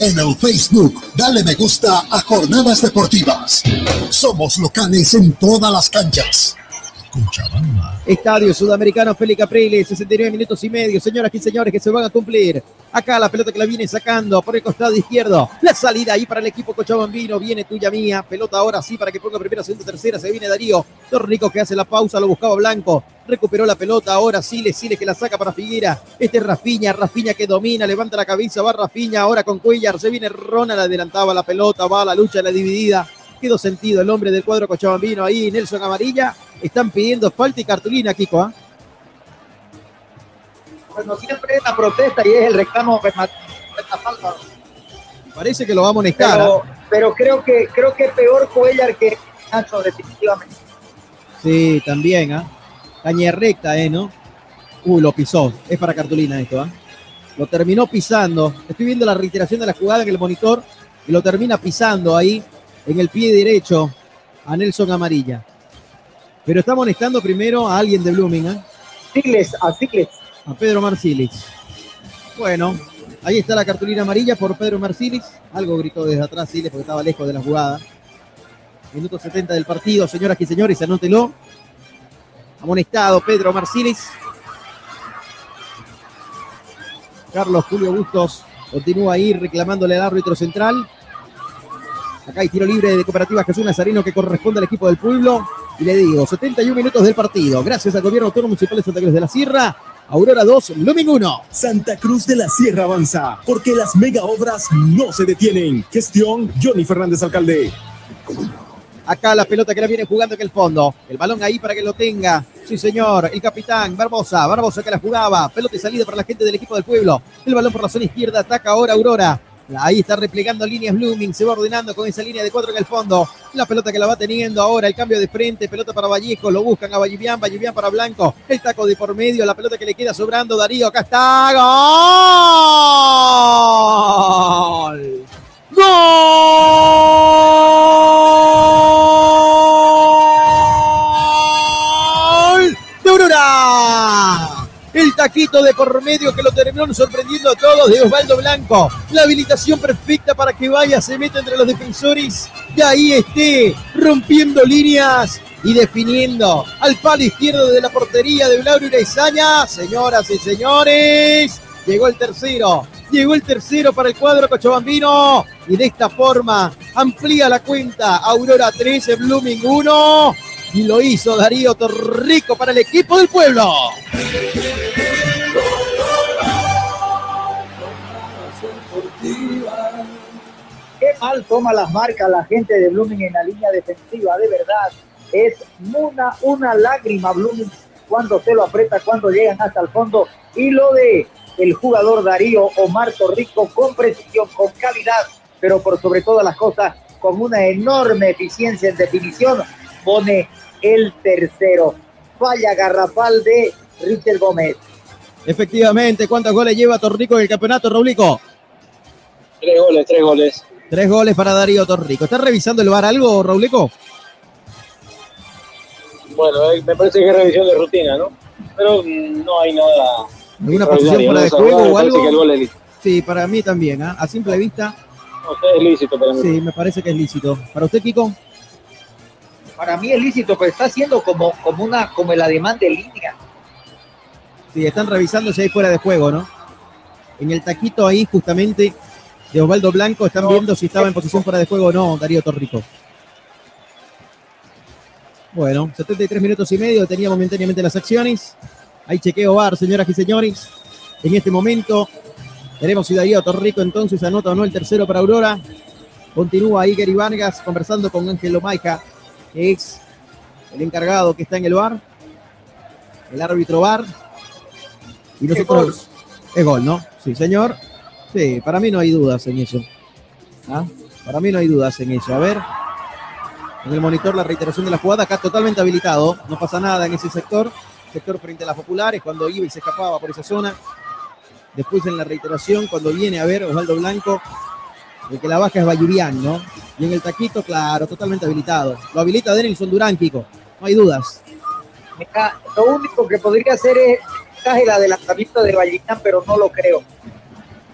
En el Facebook, dale me gusta a Jornadas Deportivas. Somos locales en todas las canchas. Estadio Sudamericano Félix Capriles, 69 minutos y medio. Señoras y señores, que se van a cumplir. Acá la pelota que la viene sacando por el costado izquierdo. La salida ahí para el equipo Cochabambino. Viene tuya mía. Pelota ahora sí para que ponga primera, segunda, tercera. Se viene Darío. Torrico que hace la pausa. Lo buscaba Blanco. Recuperó la pelota. Ahora Siles, Siles que la saca para Figuera. Este es Rafiña. Rafiña que domina. Levanta la cabeza. Va Rafiña. Ahora con Cuellar. Se viene Rona. La adelantaba la pelota. Va a la lucha. La dividida. Quedó sentido el hombre del cuadro Cochabambino ahí. Nelson Amarilla. Están pidiendo falta y cartulina, Kiko. ¿ah? Bueno, siempre es la protesta y es el reclamo Parece que lo va a amonestar. Pero, ¿ah? pero creo que creo que peor Cuellar que Nacho, definitivamente. Sí, también, ¿ah? Caña recta, ¿eh? ¿No? Uy, lo pisó. Es para cartulina esto, ¿ah? Lo terminó pisando. Estoy viendo la reiteración de la jugada en el monitor y lo termina pisando ahí en el pie derecho a Nelson Amarilla. Pero está amonestando primero a alguien de Blooming, ¿eh? Sigles, a Sigles. A Pedro Marcilis. Bueno, ahí está la cartulina amarilla por Pedro Marcilis. Algo gritó desde atrás Siles porque estaba lejos de la jugada. Minuto 70 del partido, señoras y señores, anótelo. Amonestado Pedro Marcilis. Carlos Julio Bustos continúa ahí reclamándole al árbitro central. Acá hay tiro libre de Cooperativa Jesús Nazareno que corresponde al equipo del pueblo. Y le digo, 71 minutos del partido. Gracias al Gobierno Autónomo Municipal de Santa Cruz de la Sierra. Aurora 2, Blooming 1. Santa Cruz de la Sierra avanza, porque las mega obras no se detienen. Gestión Johnny Fernández Alcalde. Acá la pelota que la viene jugando en el fondo. El balón ahí para que lo tenga. Sí, señor. El capitán Barbosa. Barbosa que la jugaba. Pelota y salida para la gente del equipo del pueblo. El balón por la zona izquierda. Ataca ahora Aurora. Ahí está replegando líneas Blooming, se va ordenando con esa línea de cuatro en el fondo. La pelota que la va teniendo ahora, el cambio de frente, pelota para Vallejo, lo buscan a Vallivian, Vallivian para Blanco, el taco de por medio, la pelota que le queda sobrando Darío, acá está, gol. ¡Gol! Taquito de por medio que lo terminó sorprendiendo a todos de Osvaldo Blanco. La habilitación perfecta para que vaya, se meta entre los defensores y ahí esté rompiendo líneas y definiendo al palo izquierdo de la portería de Blauro Ireizaña. Señoras y señores, llegó el tercero. Llegó el tercero para el cuadro Cochabambino y de esta forma amplía la cuenta. Aurora 13, Blooming 1 y lo hizo Darío Torrico para el equipo del pueblo. Qué mal toma las marcas la gente de Blooming en la línea defensiva, de verdad. Es una, una lágrima Blooming cuando se lo aprieta, cuando llegan hasta el fondo. Y lo de el jugador Darío Omar Torrico con precisión, con calidad, pero por sobre todas las cosas con una enorme eficiencia en definición, pone el tercero. Falla garrafal de Richard Gómez. Efectivamente, ¿cuántos goles lleva Torrico en el campeonato, Raulico? Tres goles, tres goles. Tres goles para Darío Torrico. ¿Está revisando el bar algo, Rauleco? Bueno, eh, me parece que es revisión de rutina, ¿no? Pero mm, no hay nada. ¿Alguna posición fuera de juego o algo? que el gol es lícito. Sí, para mí también. ¿ah? A simple vista, No, es lícito para mí. sí, me parece que es lícito. ¿Para usted, Kiko? Para mí es lícito, pero está haciendo como, como, una, como el ademán de línea. Sí, están revisando si hay fuera de juego, ¿no? En el taquito ahí, justamente, de Osvaldo Blanco, están viendo si estaba en posición fuera de juego o no, Darío Torrico. Bueno, 73 minutos y medio, tenía momentáneamente las acciones. Hay chequeo bar, señoras y señores. En este momento, veremos si Darío Torrico entonces anota o no el tercero para Aurora. Continúa ahí Gary Vargas conversando con Ángelo Maica, que es el encargado que está en el bar. El árbitro bar. Y nosotros. Es gol, ¿no? Sí, señor. Sí, para mí no hay dudas en eso. ¿Ah? Para mí no hay dudas en eso. A ver. En el monitor la reiteración de la jugada, acá totalmente habilitado. No pasa nada en ese sector. Sector frente a las populares, cuando iba y se escapaba por esa zona. Después en la reiteración, cuando viene a ver Osvaldo Blanco, el que la baja es Bayurián, ¿no? Y en el taquito, claro, totalmente habilitado. Lo habilita Denilson Durán, Kiko. No hay dudas. Mira, Lo único que podría hacer es el adelantamiento de Vallecán, pero no lo creo.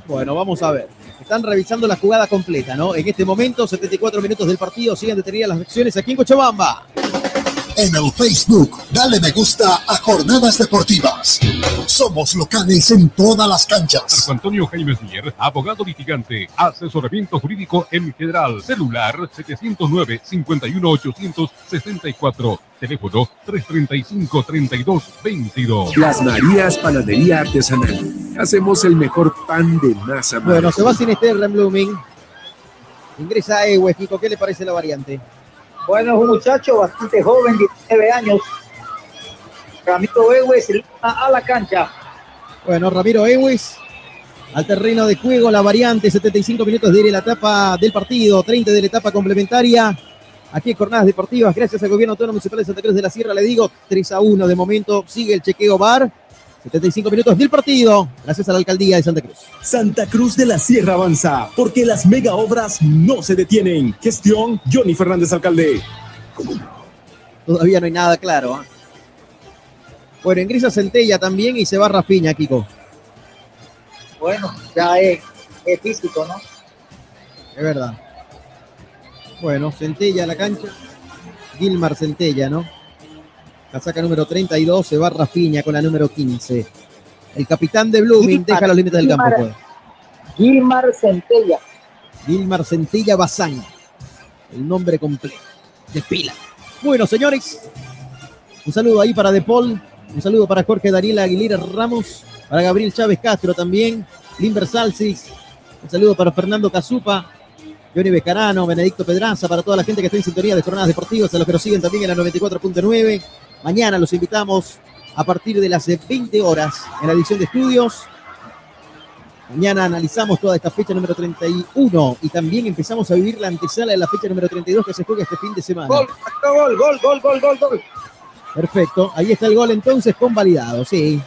Bueno, vamos a ver. Están revisando la jugada completa, ¿no? En este momento, 74 minutos del partido, siguen detenidas las acciones aquí en Cochabamba. En el Facebook, dale me gusta a Jornadas Deportivas. Somos locales en todas las canchas. Marco Antonio Jaime Mier, abogado litigante, asesoramiento jurídico en general, celular 709-51864, teléfono 335-3222. Las Marías Panadería Artesanal. Hacemos el mejor pan de masa. Bueno, se va sin Esterra en Blooming. Ingresa Ewe, Kiko. ¿Qué le parece la variante? Bueno, es un muchacho bastante joven, 19 años. Ramiro Ewe se lanza a la cancha. Bueno, Ramiro Ewis al terreno de juego, la variante, 75 minutos de la etapa del partido, 30 de la etapa complementaria. Aquí en Jornadas Deportivas, gracias al Gobierno Autónomo Municipal de Santa Cruz de la Sierra, le digo 3 a 1 de momento, sigue el chequeo bar. 75 minutos del partido, gracias a la alcaldía de Santa Cruz. Santa Cruz de la Sierra avanza, porque las mega obras no se detienen. Gestión Johnny Fernández, alcalde. Todavía no hay nada claro. ¿ah? Bueno, ingresa Centella también y se va Rafiña, Kiko. Bueno, ya es, es físico, ¿no? Es verdad. Bueno, Centella a la cancha. Gilmar Centella, ¿no? Casaca número 32, se va Rafiña con la número 15. El capitán de Blooming Gilmar, deja los límites del campo. Pues. Gilmar Centella. Gilmar Centella Bazán. El nombre completo. De pila. Bueno, señores. Un saludo ahí para De Paul. Un saludo para Jorge Daniel Aguilera Ramos. Para Gabriel Chávez Castro también. Limber Salsis. Un saludo para Fernando Cazupa. Johnny Becarano, Benedicto Pedraza, para toda la gente que está en sintonía de jornadas deportivas, a los que nos siguen también en la 94.9. Mañana los invitamos a partir de las 20 horas en la edición de estudios. Mañana analizamos toda esta fecha número 31 y también empezamos a vivir la antesala de la fecha número 32 que se juega este fin de semana. Gol, gol, gol, gol, gol, gol, gol. Perfecto, ahí está el gol entonces convalidado, sí.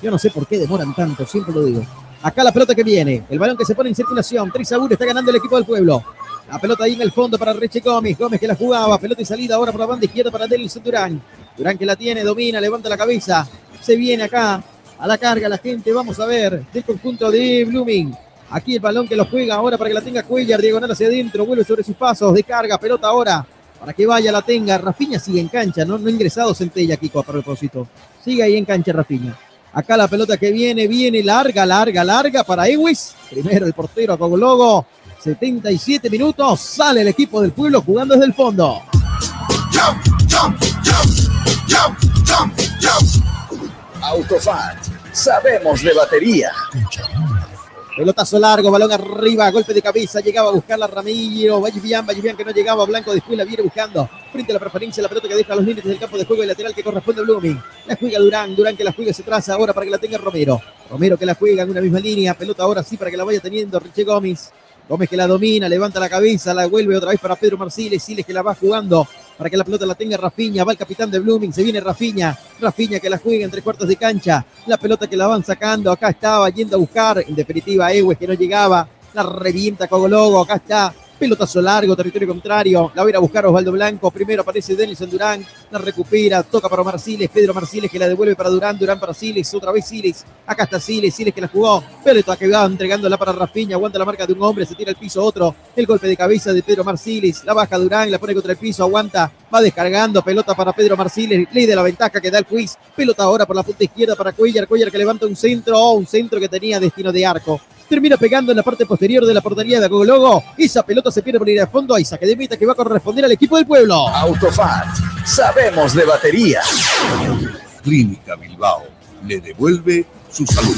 Yo no sé por qué demoran tanto, siempre lo digo. Acá la pelota que viene, el balón que se pone en circulación, 3 a 1, está ganando el equipo del pueblo. La pelota ahí en el fondo para Reche Gómez, Gómez que la jugaba, pelota y salida ahora por la banda izquierda para Delison Durán. Durán que la tiene, domina, levanta la cabeza, se viene acá a la carga la gente, vamos a ver, del conjunto de Blooming. Aquí el balón que lo juega ahora para que la tenga Cuellar, diagonal hacia adentro, vuelve sobre sus pasos, de carga, pelota ahora para que vaya, la tenga. Rafiña sigue en cancha, no, no ingresado Centella, Kiko, a propósito. Sigue ahí en cancha Rafiña. Acá la pelota que viene, viene larga, larga, larga para Ewis. Primero el portero a Cogologo. 77 minutos, sale el equipo del pueblo jugando desde el fondo. Autofat, sabemos de batería. Pelotazo largo, balón arriba, golpe de cabeza, llegaba a buscarla Ramiro, Vallivian, Vallivian que no llegaba, Blanco después la viene buscando, frente a la preferencia, la pelota que deja los límites del campo de juego y lateral que corresponde a Blooming, la juega Durán, Durán que la juega se traza ahora para que la tenga Romero, Romero que la juega en una misma línea, pelota ahora sí para que la vaya teniendo Riche Gómez, Gómez que la domina, levanta la cabeza, la vuelve otra vez para Pedro Marciles, Siles que la va jugando para que la pelota la tenga Rafiña, va el capitán de Blooming, se viene Rafiña, Rafiña que la juega en tres cuartos de cancha, la pelota que la van sacando, acá estaba yendo a buscar, en definitiva Ewes que no llegaba, la revienta Cogologo, acá está Pelotazo largo, territorio contrario. La va a ir a buscar Osvaldo Blanco. Primero aparece Denison Durán. La recupera. Toca para Omar. Pedro Marciles que la devuelve para Durán. Durán para Siles. Otra vez Siles. Acá está Siles. Siles que la jugó. Pelota que va entregándola para Rafiña. Aguanta la marca de un hombre. Se tira al piso otro. El golpe de cabeza de Pedro Marciles. La baja Durán. La pone contra el piso. Aguanta. Va descargando. Pelota para Pedro Marciles. Ley de la ventaja que da el quiz. Pelota ahora por la punta izquierda para Cuellar. Cuellar que levanta un centro. Oh, un centro que tenía destino de arco termina pegando en la parte posterior de la portería de Agologo. Esa pelota se pierde por ir a fondo. Hay saque de meta que va a corresponder al equipo del pueblo. Autofat, sabemos de batería. Clínica Bilbao le devuelve su salud.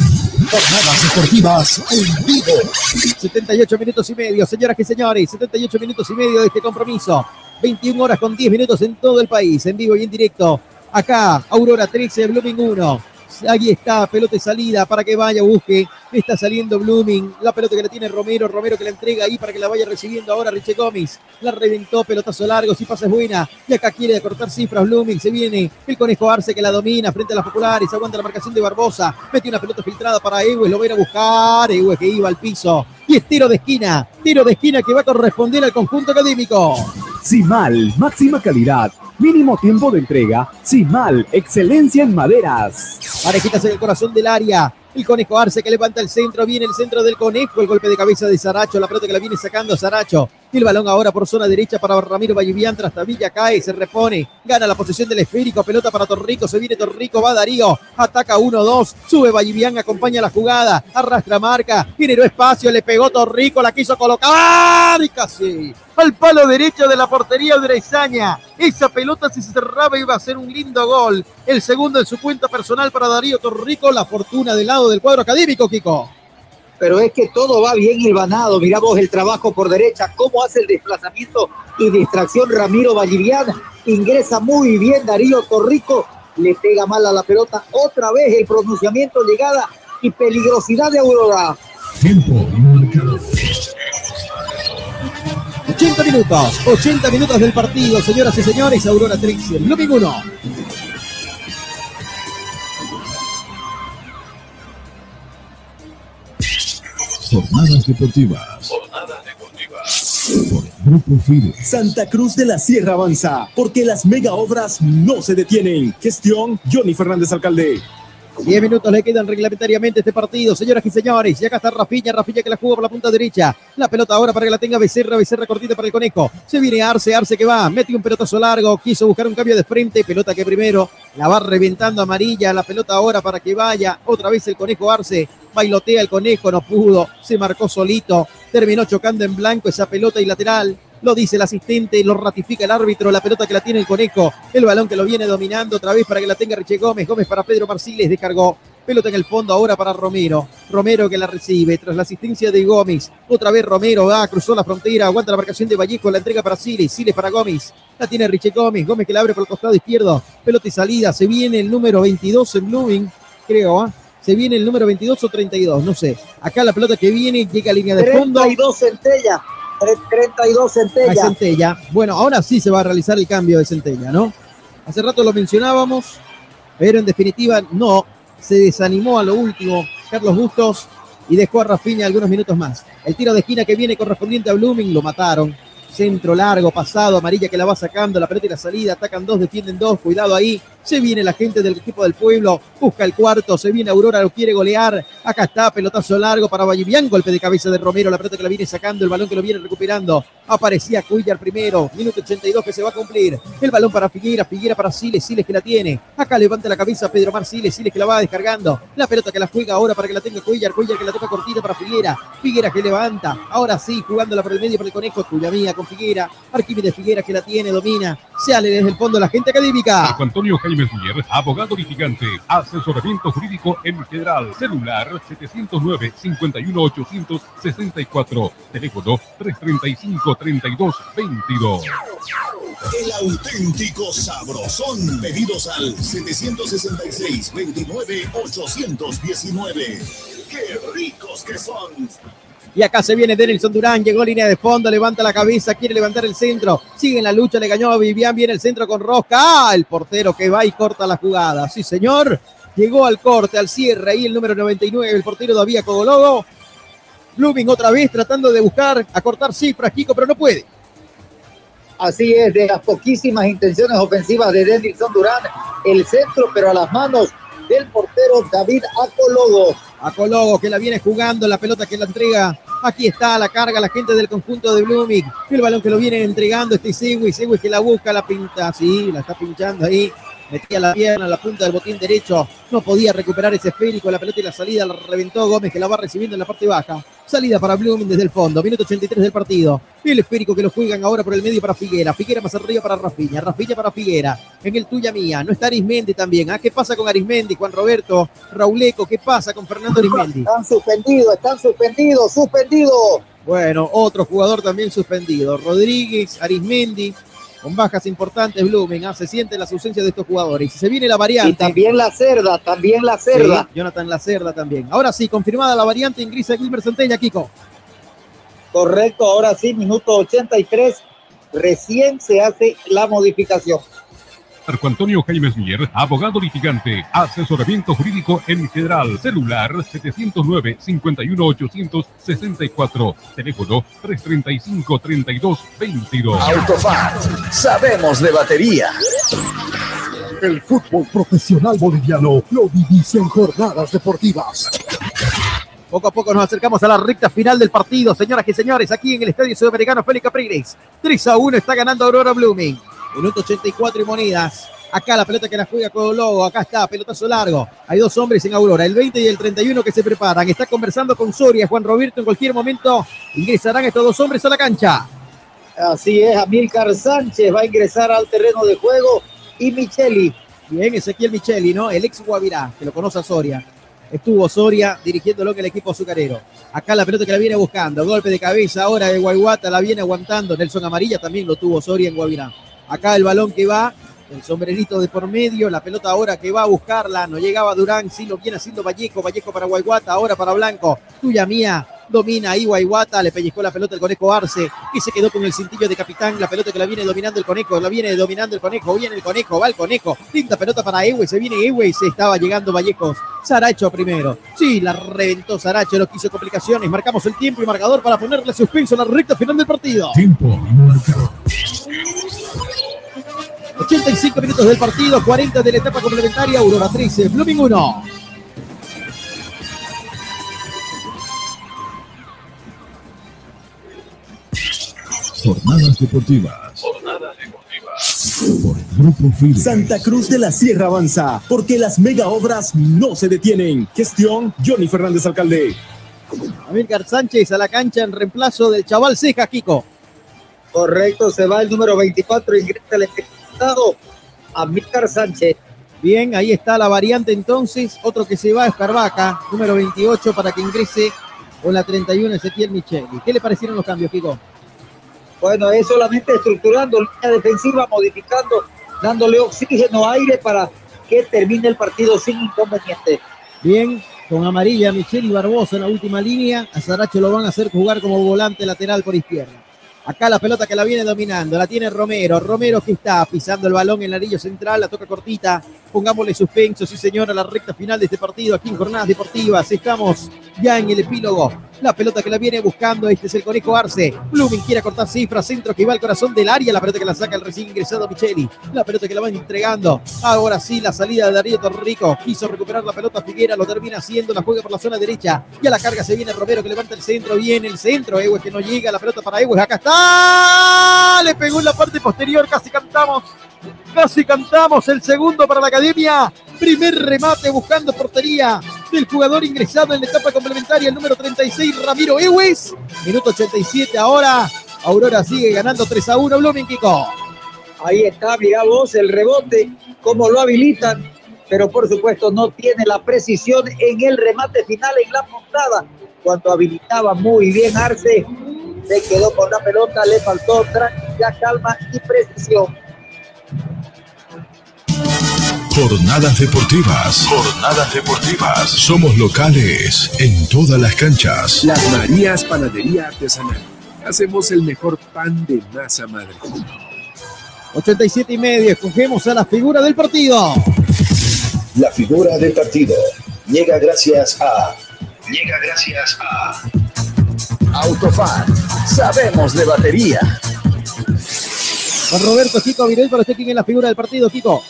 Jornadas deportivas en vivo. 78 minutos y medio, señoras y señores, 78 minutos y medio de este compromiso. 21 horas con 10 minutos en todo el país, en vivo y en directo. Acá, Aurora 13, Blooming 1. Ahí está, pelota de salida para que vaya, busque. Está saliendo Blooming. La pelota que la tiene Romero. Romero que la entrega ahí para que la vaya recibiendo ahora Richie Gómez. La reventó, pelotazo largo. Si pasa es buena. Y acá quiere cortar cifras Blooming. Se viene el conejo Arce que la domina frente a las populares. Aguanta la marcación de Barbosa. Mete una pelota filtrada para Ewe. Lo va a ir a buscar. Ewe que iba al piso. Y es tiro de esquina. Tiro de esquina que va a corresponder al conjunto académico. Simal, máxima calidad, mínimo tiempo de entrega. Simal, excelencia en maderas. Parejitas en el corazón del área. El conejo Arce que levanta el centro, viene el centro del conejo, el golpe de cabeza de Saracho, la pelota que la viene sacando Saracho. El balón ahora por zona derecha para Ramiro Vallivian, tras Villa cae, se repone, gana la posesión del esférico, pelota para Torrico, se viene Torrico, va Darío, ataca 1-2, sube Vallivian, acompaña la jugada, arrastra marca, generó espacio, le pegó Torrico, la quiso colocar y casi al palo derecho de la portería de Urezaña. Esa pelota si se cerraba iba a ser un lindo gol. El segundo en su cuenta personal para Darío Torrico, la fortuna del lado del cuadro académico, Kiko pero es que todo va bien hilvanado. Mirá vos el trabajo por derecha, cómo hace el desplazamiento y distracción Ramiro Valliviana. Ingresa muy bien Darío Torrico, le pega mal a la pelota. Otra vez el pronunciamiento, llegada y peligrosidad de Aurora. Tiempo 80 minutos, 80 minutos del partido, señoras y señores, Aurora Trixie, Blooming 1. Jornadas deportivas. Jornadas deportivas. Por Grupo Fide. Santa Cruz de la Sierra avanza, porque las mega obras no se detienen. Gestión Johnny Fernández Alcalde. 10 minutos le quedan reglamentariamente este partido, señoras y señores. Y acá está Rafiña, Rafiña que la juega por la punta derecha. La pelota ahora para que la tenga Becerra, Becerra cortita para el conejo. Se viene Arce, Arce que va, mete un pelotazo largo, quiso buscar un cambio de frente, pelota que primero la va reventando amarilla, la pelota ahora para que vaya. Otra vez el conejo Arce, bailotea el conejo, no pudo, se marcó solito, terminó chocando en blanco esa pelota y lateral lo dice el asistente, lo ratifica el árbitro, la pelota que la tiene el conejo, el balón que lo viene dominando otra vez para que la tenga Riche Gómez, Gómez para Pedro Marciles, descargó, pelota en el fondo ahora para Romero, Romero que la recibe tras la asistencia de Gómez, otra vez Romero va, cruzó la frontera, aguanta la marcación de Vallejo, la entrega para Siles, Siles para Gómez, la tiene Riche Gómez, Gómez que la abre por el costado izquierdo, pelota y salida, se viene el número 22 en Blooming, creo, ¿ah? se viene el número 22 o 32, no sé. Acá la pelota que viene llega a línea de fondo. 32 centella. 32 centella. centella. Bueno, ahora sí se va a realizar el cambio de centella, ¿no? Hace rato lo mencionábamos, pero en definitiva no. Se desanimó a lo último Carlos Bustos y dejó a Rafinha algunos minutos más. El tiro de esquina que viene correspondiente a Blooming lo mataron. Centro largo, pasado, amarilla que la va sacando, la pelota y la salida, atacan dos, defienden dos, cuidado ahí. Se viene la gente del equipo del pueblo, busca el cuarto, se viene Aurora, lo quiere golear. Acá está, pelotazo largo para Vallivian, golpe de cabeza de Romero, la pelota que la viene sacando, el balón que lo viene recuperando. Aparecía Cuillar primero, minuto 82 que se va a cumplir. El balón para Figuera, Figuera para Siles, Siles que la tiene. Acá levanta la cabeza Pedro Mar Siles, Siles que la va descargando. La pelota que la juega ahora para que la tenga Cuillar, Cuillar que la toca cortita para Figuera. Figuera que levanta, ahora sí, jugándola por el medio por el conejo, tuya mía con Figuera. Arquímedes Figuera que la tiene, domina. Sale desde el fondo la gente académica. Marco Antonio Jaime Mier, abogado litigante, asesoramiento jurídico en general, celular 709-51864, teléfono 335-3222. El auténtico sabrosón. Pedidos al 766-29-819. ¡Qué ricos que son! Y acá se viene Denilson Durán, llegó línea de fondo, levanta la cabeza, quiere levantar el centro, sigue en la lucha, le ganó a Vivian, viene el centro con Rosca, ¡ah! El portero que va y corta la jugada. Sí, señor, llegó al corte, al cierre, ahí el número 99, el portero todavía Cogologo. Blooming otra vez tratando de buscar acortar cifras, Kiko, pero no puede. Así es, de las poquísimas intenciones ofensivas de Denilson Durán, el centro, pero a las manos del portero David Acologo. Acologo que la viene jugando, la pelota que la entrega. Aquí está la carga, la gente del conjunto de Blooming. El balón que lo viene entregando este Siwi, Siwi que la busca, la pinta, sí, la está pinchando ahí metía la pierna, la punta del botín derecho, no podía recuperar ese esférico, la pelota y la salida la reventó Gómez que la va recibiendo en la parte baja. Salida para Blooming desde el fondo, minuto 83 del partido. El esférico que lo juegan ahora por el medio para Figuera. Figuera más arriba para Rafiña. Rafiña para Figuera. En el tuya mía. No está Arismendi también. ¿Ah? ¿Qué pasa con Arismendi, Juan Roberto, Rauleco? ¿Qué pasa con Fernando Arismendi? Están suspendidos, están suspendidos, suspendidos. Bueno, otro jugador también suspendido. Rodríguez, Arismendi, con bajas importantes Blooming, ¿ah? se siente la ausencia de estos jugadores. Y se viene la variante. Y también la cerda, también la cerda. Jonathan la cerda también. Ahora sí, confirmada la variante, ingresa Gilbert Centella, Kiko. Correcto, ahora sí, minuto 83, recién se hace la modificación. Marco Antonio Jaime Mier, abogado litigante, asesoramiento jurídico en general, celular 709-51864, teléfono 335-3222. Autofat, sabemos de batería. El fútbol profesional boliviano lo vivís en jornadas deportivas. Poco a poco nos acercamos a la recta final del partido, señoras y señores, aquí en el Estadio Sudamericano Félix Capriles. 3 a 1 está ganando Aurora Blooming. Minuto 84 y monedas. Acá la pelota que la juega con Lobo. Acá está, pelotazo largo. Hay dos hombres en Aurora, el 20 y el 31 que se preparan. Está conversando con Soria. Juan Roberto en cualquier momento ingresarán estos dos hombres a la cancha. Así es, Amílcar Sánchez va a ingresar al terreno de juego y Micheli. Bien, Ezequiel Micheli, ¿no? El ex Guavirá, que lo conoce a Soria. Estuvo Soria dirigiéndolo en el equipo azucarero. Acá la pelota que la viene buscando. Golpe de cabeza ahora de Guayguata la viene aguantando. Nelson Amarilla también lo tuvo Soria en Guavirá. Acá el balón que va, el sombrerito de por medio, la pelota ahora que va a buscarla, no llegaba Durán, sí lo viene haciendo Vallejo, Vallejo para Guayguata, ahora para Blanco, tuya mía, domina ahí Guayguata, le pellizcó la pelota el conejo Arce, y se quedó con el cintillo de capitán, la pelota que la viene dominando el conejo, la viene dominando el conejo, viene el conejo, va el conejo, pinta pelota para Ewe, se viene Ewe y se estaba llegando Vallejos, Saracho primero, sí, la reventó Saracho, no quiso complicaciones, marcamos el tiempo y marcador para ponerle suspenso a la recta final del partido. Tiempo marcador. 85 minutos del partido, 40 de la etapa complementaria, Aurora 13, Blooming 1. Jornadas deportivas. Jornadas deportivas. Por Grupo Fide. Santa Cruz de la Sierra avanza, porque las mega obras no se detienen. Gestión Johnny Fernández Alcalde. Amílcar Sánchez a la cancha en reemplazo del chaval Ceja, Kiko. Correcto, se va el número 24, ingresa el ejecutado Amílcar Sánchez. Bien, ahí está la variante entonces. Otro que se va es Carvaca, número 28, para que ingrese con la 31 Ezequiel Micheli. ¿Qué le parecieron los cambios, Kiko? Bueno, es solamente estructurando línea defensiva, modificando, dándole oxígeno, aire para que termine el partido sin inconveniente. Bien, con amarilla Micheli Barbosa en la última línea. A Saracho lo van a hacer jugar como volante lateral por izquierda. Acá la pelota que la viene dominando, la tiene Romero. Romero que está pisando el balón en el anillo central, la toca cortita. Pongámosle suspenso, sí señor, a la recta final de este partido aquí en Jornadas Deportivas. Estamos ya en el epílogo. La pelota que la viene buscando, este es el Conejo Arce. Blooming quiere cortar cifras, centro que va al corazón del área. La pelota que la saca el recién ingresado Micheli. La pelota que la van entregando. Ahora sí, la salida de Darío Torrico. Quiso recuperar la pelota Figuera, lo termina haciendo. La juega por la zona derecha. Y a la carga se viene Romero que levanta el centro. Viene el centro. Ewe que no llega. La pelota para Ewe. Acá está. Le pegó en la parte posterior. Casi cantamos. Casi cantamos el segundo para la academia. Primer remate buscando portería del jugador ingresado en la etapa complementaria, el número 36, Ramiro Ewes. Minuto 87 ahora. Aurora sigue ganando 3 a 1. Blooming, Kiko. Ahí está, mira vos, el rebote, cómo lo habilitan, pero por supuesto no tiene la precisión en el remate final, en la puntada. Cuando habilitaba muy bien Arce, se quedó con la pelota, le faltó tranquilidad, calma y precisión. Jornadas deportivas. Jornadas deportivas. Somos locales en todas las canchas. Las Marías Panadería Artesanal. Hacemos el mejor pan de masa madre. 87 y medio. Escogemos a la figura del partido. La figura del partido llega gracias a Llega gracias a Autofat, sabemos de batería. Juan Roberto Kiko Virel para usted quién es la figura del partido, Kiko.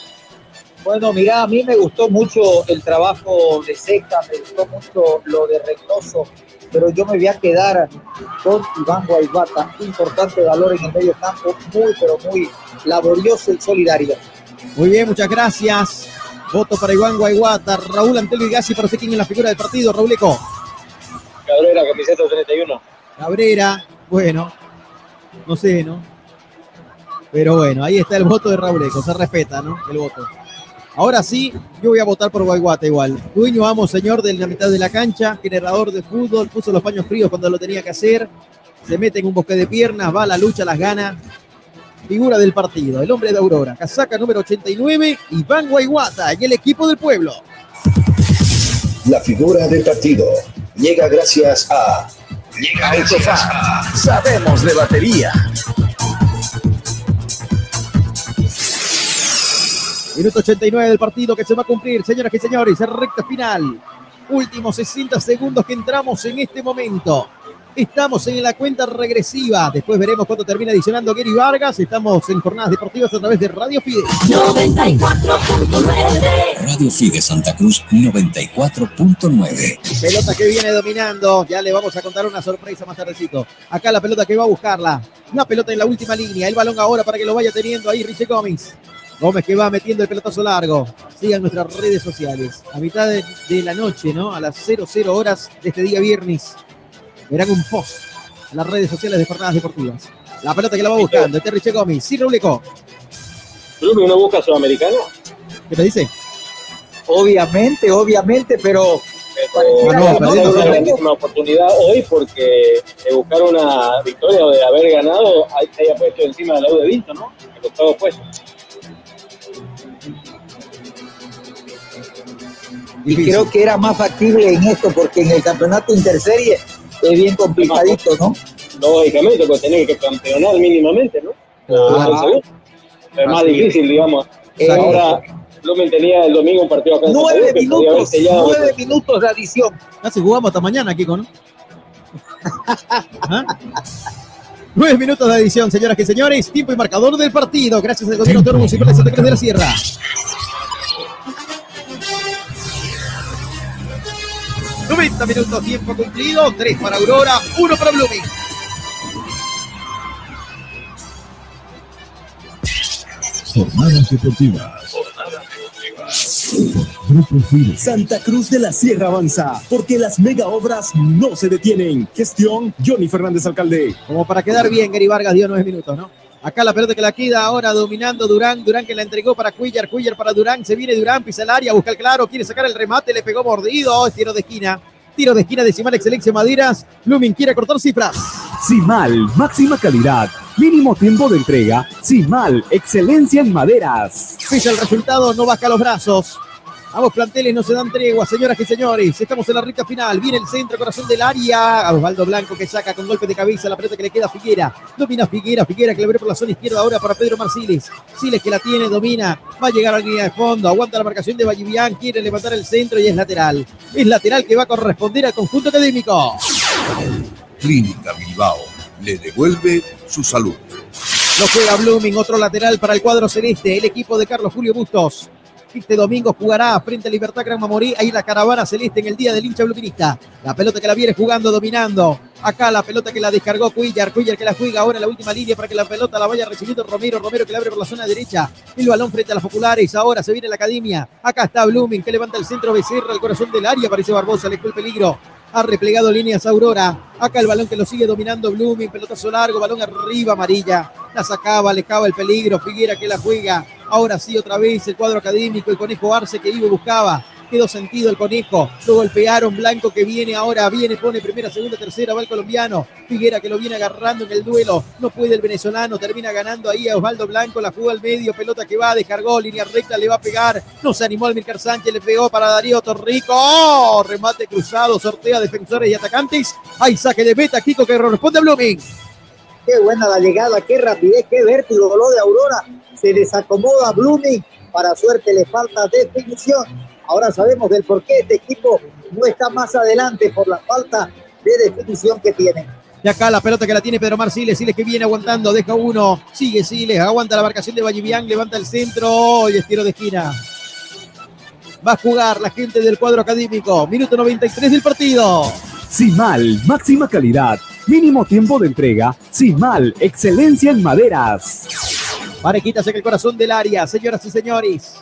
Bueno, mira, a mí me gustó mucho el trabajo de Seca, me gustó mucho lo de Reynoso, pero yo me voy a quedar con Iván Guaybata, importante valor en el medio campo, muy, pero muy laborioso y solidario. Muy bien, muchas gracias. Voto para Iván Guayguata, Raúl Antel Vigasi para usted quién es la figura del partido, Raúl Eco. Cabrera, camiseta 31. Cabrera, bueno, no sé, ¿no? Pero bueno, ahí está el voto de Raúl Eco, se respeta, ¿no? El voto. Ahora sí, yo voy a votar por Guayguata igual. Dueño, amo, señor de la mitad de la cancha, generador de fútbol, puso los paños fríos cuando lo tenía que hacer, se mete en un bosque de piernas, va a la lucha, las gana. Figura del partido, el hombre de Aurora, casaca número 89, Iván Guayguata y el equipo del pueblo. La figura del partido llega gracias a Autofat, sabemos de batería. Minuto 89 del partido que se va a cumplir, señoras y señores, recta final. Últimos 60 segundos que entramos en este momento. Estamos en la cuenta regresiva. Después veremos cuándo termina adicionando Gary Vargas. Estamos en jornadas deportivas a través de Radio Fide. 94.9 Radio Fide Santa Cruz 94.9 Pelota que viene dominando. Ya le vamos a contar una sorpresa más tardecito. Acá la pelota que va a buscarla. Una pelota en la última línea. El balón ahora para que lo vaya teniendo ahí Richie Gómez. Gómez que va metiendo el pelotazo largo. Sigan nuestras redes sociales. A mitad de, de la noche, ¿no? A las 00 horas de este día viernes. Verán un post en las redes sociales de Jornadas Deportivas. La pelota que la va buscando. Este Richie Gómez. Sí, Ruleco. ¿Club no busca sudamericano? ¿Qué te dice? Obviamente, obviamente, pero Pero no, no, perdiendo, una perdiendo. grandísima oportunidad hoy porque de buscar una victoria o de haber ganado, ahí se haya puesto encima de la U de Vinto, ¿no? El octavo puesto. Y creo que era más factible en esto porque en el campeonato interserie es bien complicadito, ¿no? Lógicamente, pues tenés que campeonar mínimamente, ¿no? Claro. Es más Así es. difícil, digamos. Ahora, Lumen tenía el domingo un partido acá en Nueve minutos, sellado nueve minutos de adición. Casi jugamos hasta mañana, Kiko, ¿no? ¿Ah? Nueve minutos de edición, señoras y señores. Tiempo y marcador del partido. Gracias al gobierno autónomo municipal de Santa Cruz de la Sierra. ¡90 minutos, tiempo cumplido. Tres para Aurora, uno para Blooming. Jornadas deportivas. Santa Cruz de la Sierra avanza, porque las mega obras no se detienen. Gestión Johnny Fernández Alcalde. Como para quedar bien, Gary Vargas dio nueve minutos, ¿no? Acá la pelota que la queda ahora dominando Durán. Durán que la entregó para Cuillar. Cuillar para Durán. Se viene Durán, pisa el área, busca el claro. Quiere sacar el remate, le pegó mordido. Es tiro de esquina. Tiro de esquina de Simal Excelencia Maderas. Blooming quiere cortar cifras. Simal, máxima calidad, mínimo tiempo de entrega. Simal, excelencia en maderas. Pisa el resultado, no baja los brazos. Ambos planteles no se dan tregua, señoras y señores. Estamos en la recta final. Viene el centro, corazón del área. Osvaldo Blanco que saca con golpe de cabeza la pelota que le queda a Figuera. Domina Figuera, Figuera que le abre por la zona izquierda ahora para Pedro Marciles. Siles que la tiene, domina. Va a llegar a la línea de fondo. Aguanta la marcación de Vallivian. Quiere levantar el centro y es lateral. Es lateral que va a corresponder al conjunto académico. Clínica Bilbao le devuelve su salud. Lo juega Blooming, otro lateral para el cuadro celeste, el equipo de Carlos Julio Bustos. Este domingo jugará frente a Libertad Gran Mamorí, ahí la caravana celeste en el día del hincha bluminista. La pelota que la viene jugando, dominando. Acá la pelota que la descargó Cuillar, Cuillar que la juega ahora en la última línea para que la pelota la vaya recibiendo Romero, Romero que la abre por la zona derecha. El balón frente a las populares, ahora se viene la academia. Acá está Blooming que levanta el centro, Becerra, el corazón del área, aparece Barbosa, le el peligro. Ha replegado líneas Aurora. Acá el balón que lo sigue dominando Blooming. Pelotazo largo, balón arriba, amarilla. La sacaba, alejaba el peligro. Figuera que la juega. Ahora sí, otra vez el cuadro académico. El conejo Arce que iba y buscaba. Quedó sentido el conejo. Lo golpearon. Blanco que viene ahora. Viene, pone primera, segunda, tercera. Va el colombiano. Figuera que lo viene agarrando en el duelo. No puede el venezolano. Termina ganando ahí a Osvaldo Blanco. La jugó al medio. Pelota que va. Descargó. Línea recta. Le va a pegar. No se animó Almircar Sánchez. Le pegó para Darío Torrico. ¡Oh! Remate cruzado. Sortea defensores y atacantes. Hay saque de meta. Kiko que responde a Blooming. Qué buena la llegada, qué rapidez, qué vértigo, lo de Aurora. Se desacomoda Blooming. Para suerte le falta definición. Ahora sabemos del por qué este equipo no está más adelante por la falta de definición que tiene. Y acá la pelota que la tiene Pedro Marciles, Siles que viene aguantando, deja uno, sigue Siles, aguanta la marcación de Vallivian, levanta el centro y estiro de esquina. Va a jugar la gente del cuadro académico. Minuto 93 del partido. Simal, máxima calidad, mínimo tiempo de entrega. Simal, excelencia en maderas. Parejitas en el corazón del área, señoras y señores.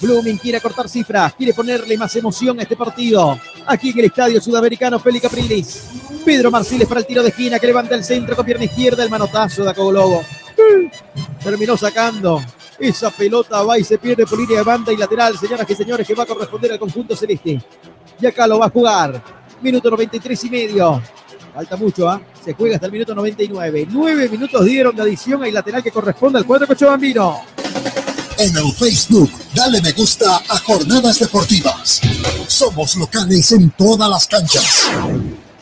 Blooming quiere cortar cifras, quiere ponerle más emoción a este partido. Aquí en el Estadio Sudamericano Félix Caprilis. Pedro Marciles para el tiro de esquina que levanta el centro con pierna izquierda, el manotazo de Acogolobo. Terminó sacando. Esa pelota va y se pierde por línea de banda y lateral, señoras y señores, que va a corresponder al conjunto celeste. Y acá lo va a jugar. Minuto 93 y medio. Falta mucho, ¿ah? Se juega hasta el minuto 99. Nueve minutos dieron de adición al lateral que corresponde al cuadro Cochabambino. En el Facebook, dale me gusta a Jornadas Deportivas. Somos locales en todas las canchas.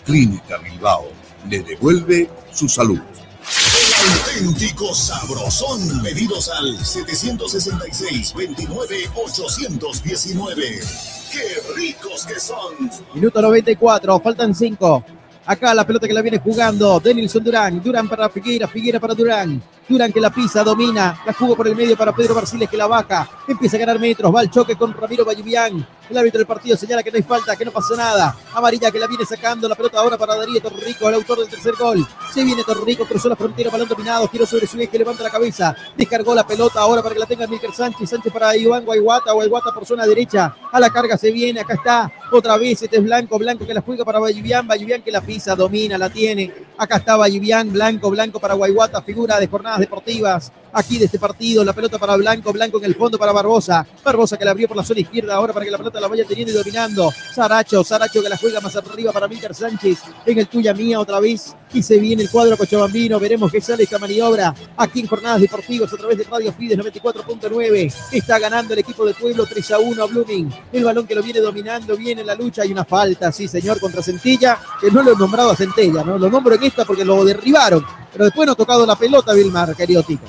Clínica Bilbao le devuelve su salud. El auténtico sabrosón. Pedidos al 766-29-819. ¡Qué ricos que son! Minuto 94, faltan 5. Acá la pelota que la viene jugando Denilson Durán. Durán para Figuera, Figuera para Durán. Durán que la pisa, domina, la jugó por el medio para Pedro Barciles que la baja, empieza a ganar metros, va al choque con Ramiro Vallivian. El árbitro del partido señala que no hay falta, que no pasa nada. Amarilla que la viene sacando la pelota ahora para Darío Torrico, el autor del tercer gol. Se viene Torrico, cruzó la frontera, balón dominado, tiró sobre su eje, levanta la cabeza, descargó la pelota ahora para que la tenga Milker Sánchez. Sánchez para Iván Guayguata, Guayguata por zona derecha. A la carga se viene, acá está, otra vez, este es Blanco, Blanco que la juega para Vallivian, Vallivian que la pisa, domina, la tiene. Acá está Vallivian, Blanco, Blanco para Guayguata, figura de deportivas aquí de este partido. La pelota para Blanco, Blanco en el fondo para Barbosa. Barbosa que la abrió por la zona izquierda ahora para que la pelota la vaya teniendo y dominando. Saracho, Saracho que la juega más arriba para Milker Sánchez en el tuya mía otra vez. Y se viene el cuadro Cochabambino. Veremos qué sale esta maniobra aquí en Jornadas Deportivas a través de Radio Fides 94.9. Está ganando el equipo de Pueblo 3 a 1 a Blooming. El balón que lo viene dominando, viene la lucha. Hay una falta, sí señor, contra Centilla, que no lo he nombrado a Centella, ¿no? Lo nombro en esta porque lo derribaron. Pero después no ha tocado la pelota Vilmar, Cariótico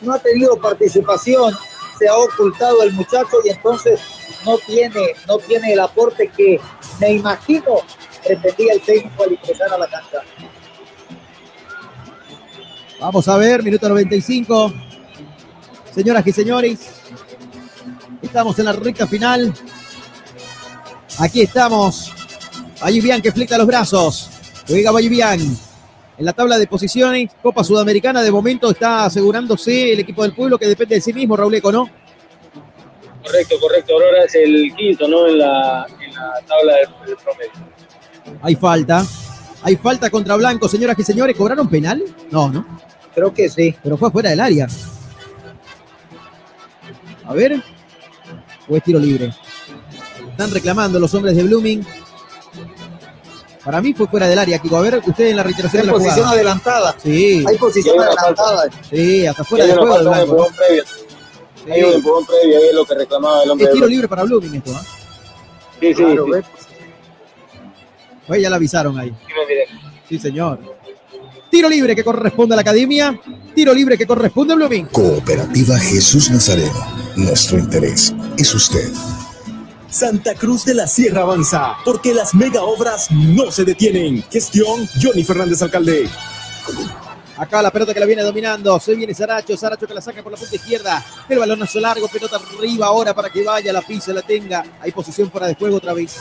no ha tenido participación, se ha ocultado el muchacho y entonces no tiene, no tiene el aporte que me imagino pretendía el técnico al ingresar a la cancha. Vamos a ver, minuto 95. Señoras y señores, estamos en la recta final. Aquí estamos. Bayubian que fleca los brazos. Juega Bayubian. En la tabla de posiciones, Copa Sudamericana, de momento está asegurándose el equipo del pueblo que depende de sí mismo, Rauleco, ¿no? Correcto, correcto. Ahora es el quinto, ¿no? En la, en la tabla del, promedio. Hay falta. Hay falta contra Blanco, señoras y señores. ¿Cobraron penal? No, ¿no? Creo que sí. Pero fue fuera del área. A ver. O es tiro libre. Están reclamando los hombres de Blooming. Para mí fue fuera del área, Kiko. A ver, usted en la reiteración Hay de la posición jugada. adelantada. Sí. Hay posición adelantada. Sí, hasta fuera del juego de falta, un Blanco. empujón previo. Hay un empujón previo, ahí es lo que reclamaba el hombre. Es tiro libre para Blooming esto, ¿ah? Sí, sí, Claro, sí. Pues ya la avisaron ahí. Sí. Sí, señor. Tiro libre que corresponde a la academia. Tiro libre que corresponde a Blooming. Cooperativa Jesús Nazareno. Nuestro interés es usted. Santa Cruz de la Sierra avanza, porque las mega obras no se detienen. Gestión Johnny Fernández Alcalde. Acá la pelota que la viene dominando. Se viene Saracho. Saracho que la saca por la punta izquierda. El balonazo largo. Pelota arriba ahora para que vaya, la pisa, la tenga. Hay posición fuera de juego otra vez.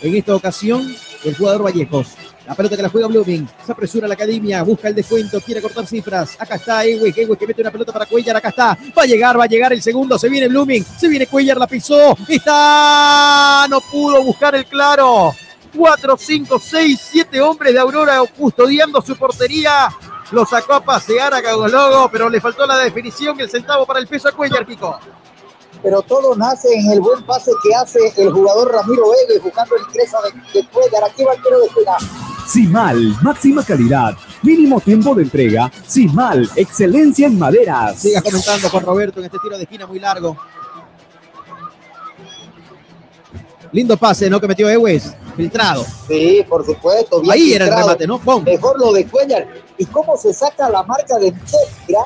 En esta ocasión, el jugador Vallejos. La pelota que la juega Blooming. Se apresura la academia. Busca el descuento. Quiere cortar cifras. Acá está Ewe. Ewe que mete una pelota para Cuellar. Acá está. Va a llegar, va a llegar el segundo. Se viene Blooming. Se viene Cuellar. La pisó. Está. No pudo buscar el claro. 4, 5, 6, 7 hombres de Aurora custodiando su portería. Lo sacó a pasear a Cagologo, pero le faltó la definición el centavo para el peso a Cuellar, Kiko. Pero todo nace en el buen pase que hace el jugador Ramiro Vélez buscando el ingreso de, de Cuellar. Aquí va el tiro de esquina. Simal, máxima calidad, mínimo tiempo de entrega. Simal, excelencia en maderas. Siga comentando con Roberto en este tiro de esquina muy largo. Lindo pase, ¿no? Que metió Ewes. Filtrado. Sí, por supuesto. bien Ahí era el remate, ¿no? ¡Pum! Mejor lo de Cuellar. ¿Y cómo se saca la marca de Mira,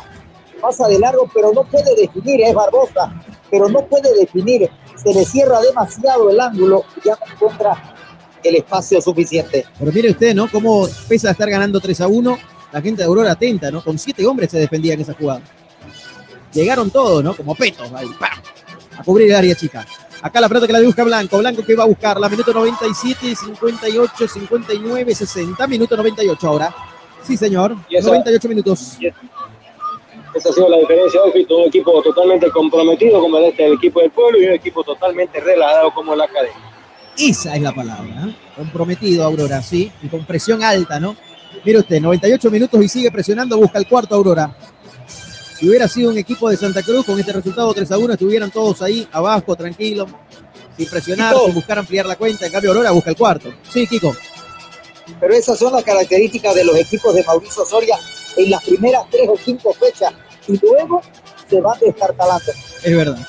Pasa de largo, pero no puede definir, es Barbosa, pero no puede definir. Se le cierra demasiado el ángulo y ya no encuentra el espacio suficiente. Pero mire usted, ¿no? Cómo pesa estar ganando 3 a 1. La gente de Aurora atenta, ¿no? Con siete hombres se defendía en esa jugada. Llegaron todos, ¿no? Como petos, ahí, ¡pam! A cubrir el área chica. Acá la pelota que la busca Blanco. Blanco que va a buscar la minuto 97, 58, 59, 60. Minuto 98 ahora. Sí, señor. Y esa- 98 minutos. Esa ha sido la diferencia hoy, Fito, un equipo totalmente comprometido como es este, el equipo del pueblo y un equipo totalmente relajado como la academia. Esa es la palabra. ¿eh? Comprometido Aurora, sí. Y con presión alta, ¿no? Mire usted, 98 minutos y sigue presionando, busca el cuarto Aurora. Si hubiera sido un equipo de Santa Cruz con este resultado 3 a 1, estuvieran todos ahí abajo, tranquilos, sin presionar, Kiko. sin buscar ampliar la cuenta. En cambio, Aurora busca el cuarto. Sí, Kiko. Pero esas son las características de los equipos de Mauricio Soria en las primeras tres o cinco fechas y luego se van destartalando. Es verdad.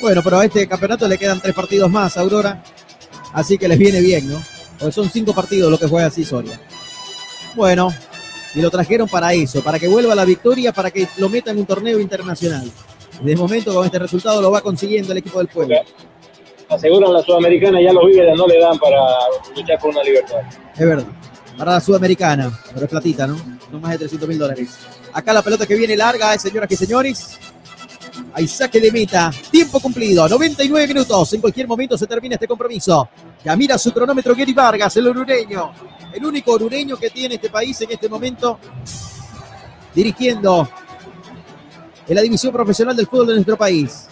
Bueno, pero a este campeonato le quedan tres partidos más Aurora. Así que les viene bien, ¿no? Porque son cinco partidos lo que juega así Soria. Bueno, y lo trajeron para eso, para que vuelva la victoria, para que lo meta en un torneo internacional. De momento, con este resultado, lo va consiguiendo el equipo del pueblo. Aseguran la Sudamericana, ya los víveres no le dan para luchar por una libertad. Es verdad. Para la Sudamericana, pero es platita, ¿no? No más de 300 mil dólares. Acá la pelota que viene larga, eh, señoras y señores. Hay saque de meta. Tiempo cumplido. 99 minutos. En cualquier momento se termina este compromiso. Ya su cronómetro Gary Vargas, el orureño. El único orureño que tiene este país en este momento. Dirigiendo en la división profesional del fútbol de nuestro país.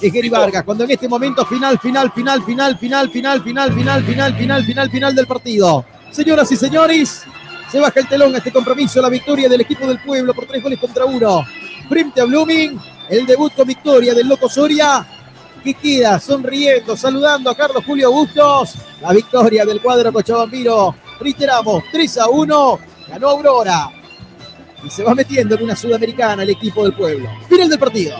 Es Gary Vargas, cuando en este momento final, final, final, final, final, final, final, final, final, final, final, final del partido. Señoras y señores, se baja el telón a este compromiso, la victoria del equipo del pueblo por tres goles contra uno. Frente a Blooming, el debut con victoria del Loco Soria, que queda sonriendo, saludando a Carlos Julio Bustos. La victoria del cuadro Cochabambiro. Reiteramos, 3 a 1, ganó Aurora. Y se va metiendo en una sudamericana el equipo del pueblo. Final del partido.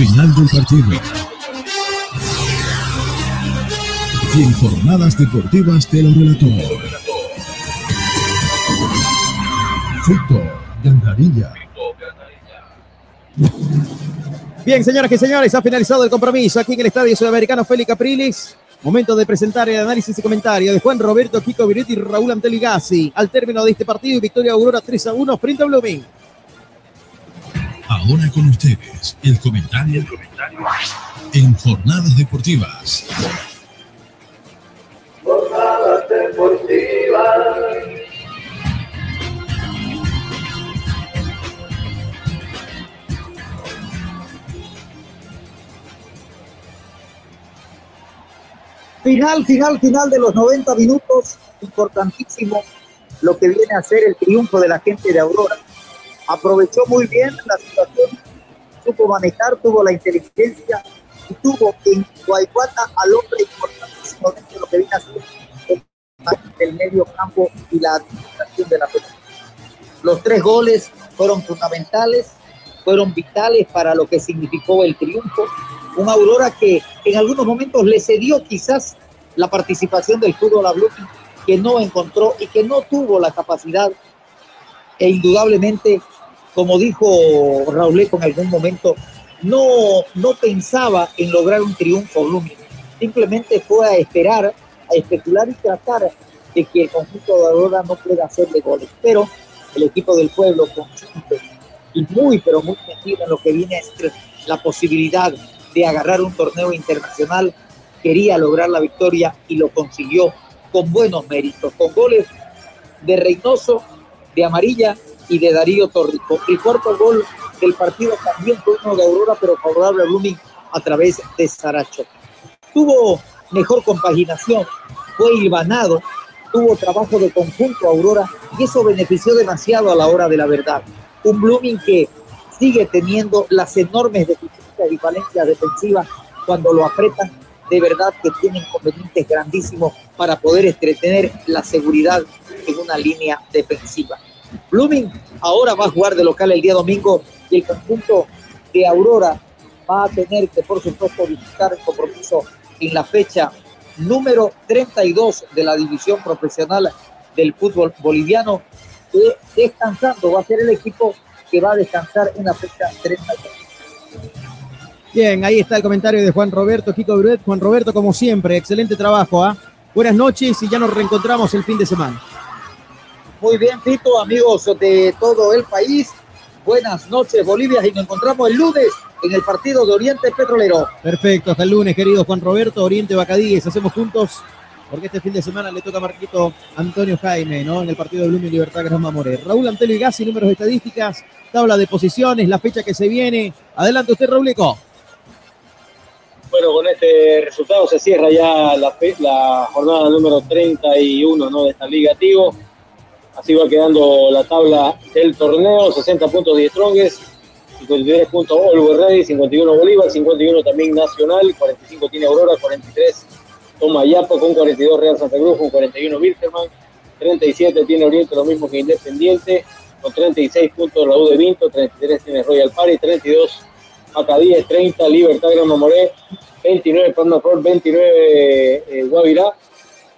Final del partido. Y en jornadas deportivas te lo relató. Fito Gandarilla. Bien, señoras y señores, ha finalizado el compromiso aquí en el Estadio Sudamericano Félix Capriles. Momento de presentar el análisis y comentario de Juan Roberto Kiko Viretti y Raúl Anteligasi. Al término de este partido, victoria Aurora 3 a 1 frente a Blooming. Ahora con ustedes, el comentario en jornadas deportivas. Jornadas deportivas. Final, final, final de los 90 minutos. Importantísimo lo que viene a ser el triunfo de la gente de Aurora. Aprovechó muy bien la situación, supo manejar, tuvo la inteligencia y tuvo en Guayguata al hombre importantísimo dentro de lo que viene a ser el, el medio campo y la administración de la pelota. Los tres goles fueron fundamentales, fueron vitales para lo que significó el triunfo. Un Aurora que en algunos momentos le cedió quizás la participación del fútbol a Blooming, que no encontró y que no tuvo la capacidad e indudablemente, como dijo Raúl en algún momento, no, no pensaba en lograr un triunfo Blooming. simplemente fue a esperar, a especular y tratar de que el conjunto de Aurora no pueda hacerle goles. Pero el equipo del pueblo, consciente y muy, pero muy metido en lo que viene a ser la posibilidad de agarrar un torneo internacional, quería lograr la victoria y lo consiguió con buenos méritos, con goles de Reynoso, de Amarilla y de Darío Torrico. El cuarto gol del partido también fue uno de Aurora, pero favorable a Blooming a través de Saracho. Tuvo mejor compaginación, fue hilvanado, tuvo trabajo de conjunto Aurora y eso benefició demasiado a la hora de la verdad. Un Blooming que sigue teniendo las enormes deficiencias y falencias defensivas cuando lo apretan, de verdad que tiene inconvenientes grandísimos para poder entretener la seguridad en una línea defensiva. Blooming ahora va a jugar de local el día domingo y el conjunto de Aurora va a tener que, por supuesto, visitar el compromiso en la fecha número 32 de la división profesional del fútbol boliviano. Que descansando va a ser el equipo que va a descansar en la fecha 32. Bien, ahí está el comentario de Juan Roberto, Kiko Bruet. Juan Roberto, como siempre, excelente trabajo. ¿ah? Buenas noches y ya nos reencontramos el fin de semana. Muy bien, Tito, amigos de todo el país. Buenas noches, Bolivia, y nos encontramos el lunes en el partido de Oriente Petrolero. Perfecto, hasta el lunes, querido Juan Roberto, Oriente Bacadíes. Hacemos juntos, porque este fin de semana le toca a Marquito Antonio Jaime, ¿no? En el partido de Blooming Libertad Gran Mamoré. Raúl Antelio y Gassi, números de estadísticas, tabla de posiciones, la fecha que se viene. Adelante usted, Raulico. Bueno, con este resultado se cierra ya la, la jornada número 31 ¿no? de esta Liga Tigo. Así va quedando la tabla del torneo, 60 puntos de Strongest, 53 puntos Oliver Ready, 51 Bolívar, 51 también Nacional, 45 tiene Aurora, 43 toma Yapo con 42 Real Santa Cruz, con 41 Wilterman, 37 tiene Oriente, lo mismo que Independiente, con 36 puntos la U de Vinto, 33 tiene Royal Party, 32 Macadíes, 30 Libertad Gran Moré, 29 Palma 29 eh, Guavirá,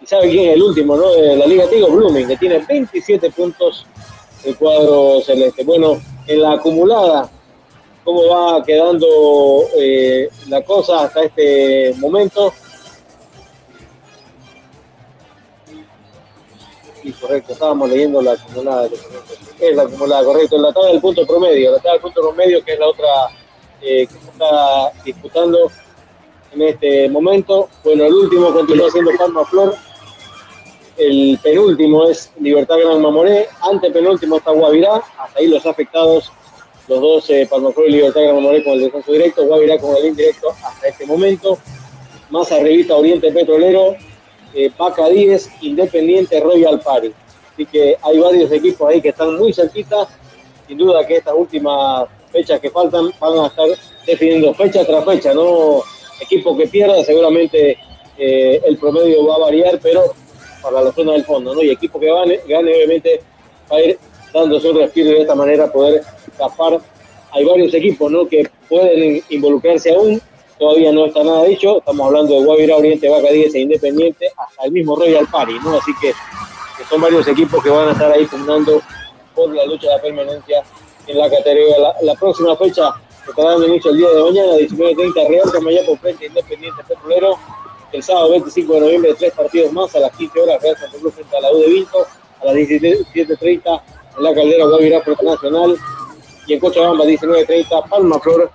y sabe quién es el último, ¿no? De la Liga Tigo, Blooming, que tiene 27 puntos el cuadro celeste. Bueno, en la acumulada, ¿cómo va quedando eh, la cosa hasta este momento? Sí, correcto, estábamos leyendo la acumulada. Es la acumulada, correcto. En la tabla del punto promedio, la tabla del punto promedio, que es la otra eh, que se está disputando en este momento. Bueno, el último continúa siendo Palma Flor el penúltimo es Libertad Gran Mamoré, ante penúltimo está Guavirá, hasta ahí los afectados, los dos, eh, Palmaflor y Libertad Gran Mamoré con el descenso directo, Guavirá con el indirecto hasta este momento, más arribita Oriente Petrolero, eh, Paca 10, Independiente, Royal Party. Así que hay varios equipos ahí que están muy cerquitas, sin duda que estas últimas fechas que faltan van a estar definiendo fecha tras fecha, ¿no? Equipo que pierda, seguramente eh, el promedio va a variar, pero para la zona del fondo, ¿no? Y equipo que gane, gane obviamente va a ir dándose un respiro y de esta manera poder tapar. Hay varios equipos, ¿no? Que pueden involucrarse aún, todavía no está nada dicho, estamos hablando de Guavirá, Oriente, Vaca 10 e Independiente, hasta el mismo Royal Party, ¿no? Así que, son varios equipos que van a estar ahí pugnando por la lucha de la permanencia en la categoría. La, próxima fecha estará dando inicio el día de mañana, 19.30, Real por frente Independiente Petrolero, el sábado 25 de noviembre, tres partidos más a las 15 horas, Real Santa Cruz frente a la U de Vinto, a las 17.30 en la Caldera Guavirá Nacional y en Cochabamba 19.30 Palma Flor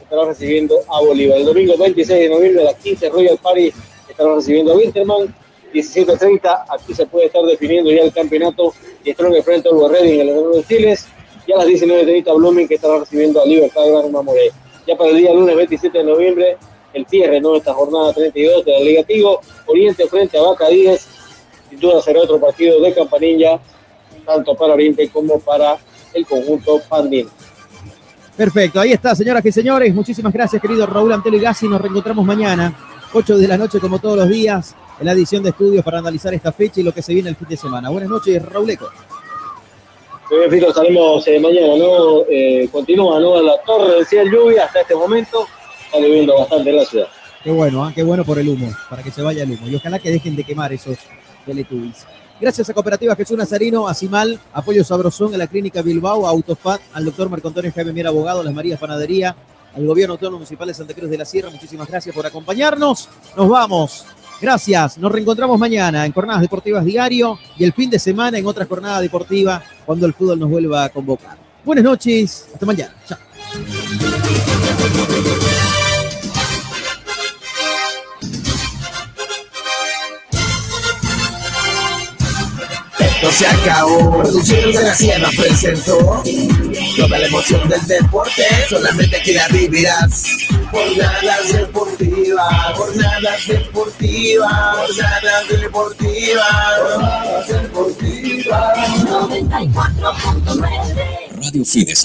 estará recibiendo a Bolívar. El domingo 26 de noviembre a las 15 Royal Party estará recibiendo a Winterman. 17.30 aquí se puede estar definiendo ya el campeonato y Strong frente a Lugar Redding en el de Chiles y a las 19.30 Blooming que estará recibiendo a Libertad de Gran Mamoré. Ya para el día lunes 27 de noviembre el cierre ¿no? esta jornada 32 de la Liga Tigo. Oriente frente a Vaca 10. Sin duda será otro partido de campanilla, tanto para Oriente como para el conjunto Pandín. Perfecto, ahí está, señoras y señores. Muchísimas gracias, querido Raúl Antelo y Nos reencontramos mañana, 8 de la noche, como todos los días, en la edición de estudios para analizar esta fecha y lo que se viene el fin de semana. Buenas noches, Raúl Eco. Muy bien, Fito, salimos eh, mañana, ¿no? Eh, continúa, ¿no? La torre decía lluvia hasta este momento está lloviendo bastante en la ciudad. Qué bueno, ¿ah? qué bueno por el humo, para que se vaya el humo. Y ojalá que dejen de quemar esos teletubbies. Gracias a Cooperativa Jesús Nazarino, a Cimal, Apoyo Sabrosón, a la Clínica Bilbao, a Autofat, al doctor Marco Antonio Jaime Mier, abogado, a las Marías Panadería, al gobierno autónomo municipal de Santa Cruz de la Sierra, muchísimas gracias por acompañarnos. Nos vamos. Gracias. Nos reencontramos mañana en Jornadas Deportivas Diario y el fin de semana en otra jornada deportiva cuando el fútbol nos vuelva a convocar. Buenas noches. Hasta mañana. Chao. Se acabó. Producciones de la Sierra presentó toda la emoción del deporte. Solamente aquí la vivirás. Jornadas deportivas, jornadas deportivas, jornadas deportivas, jornadas deportivas. 94.9 Radio Fides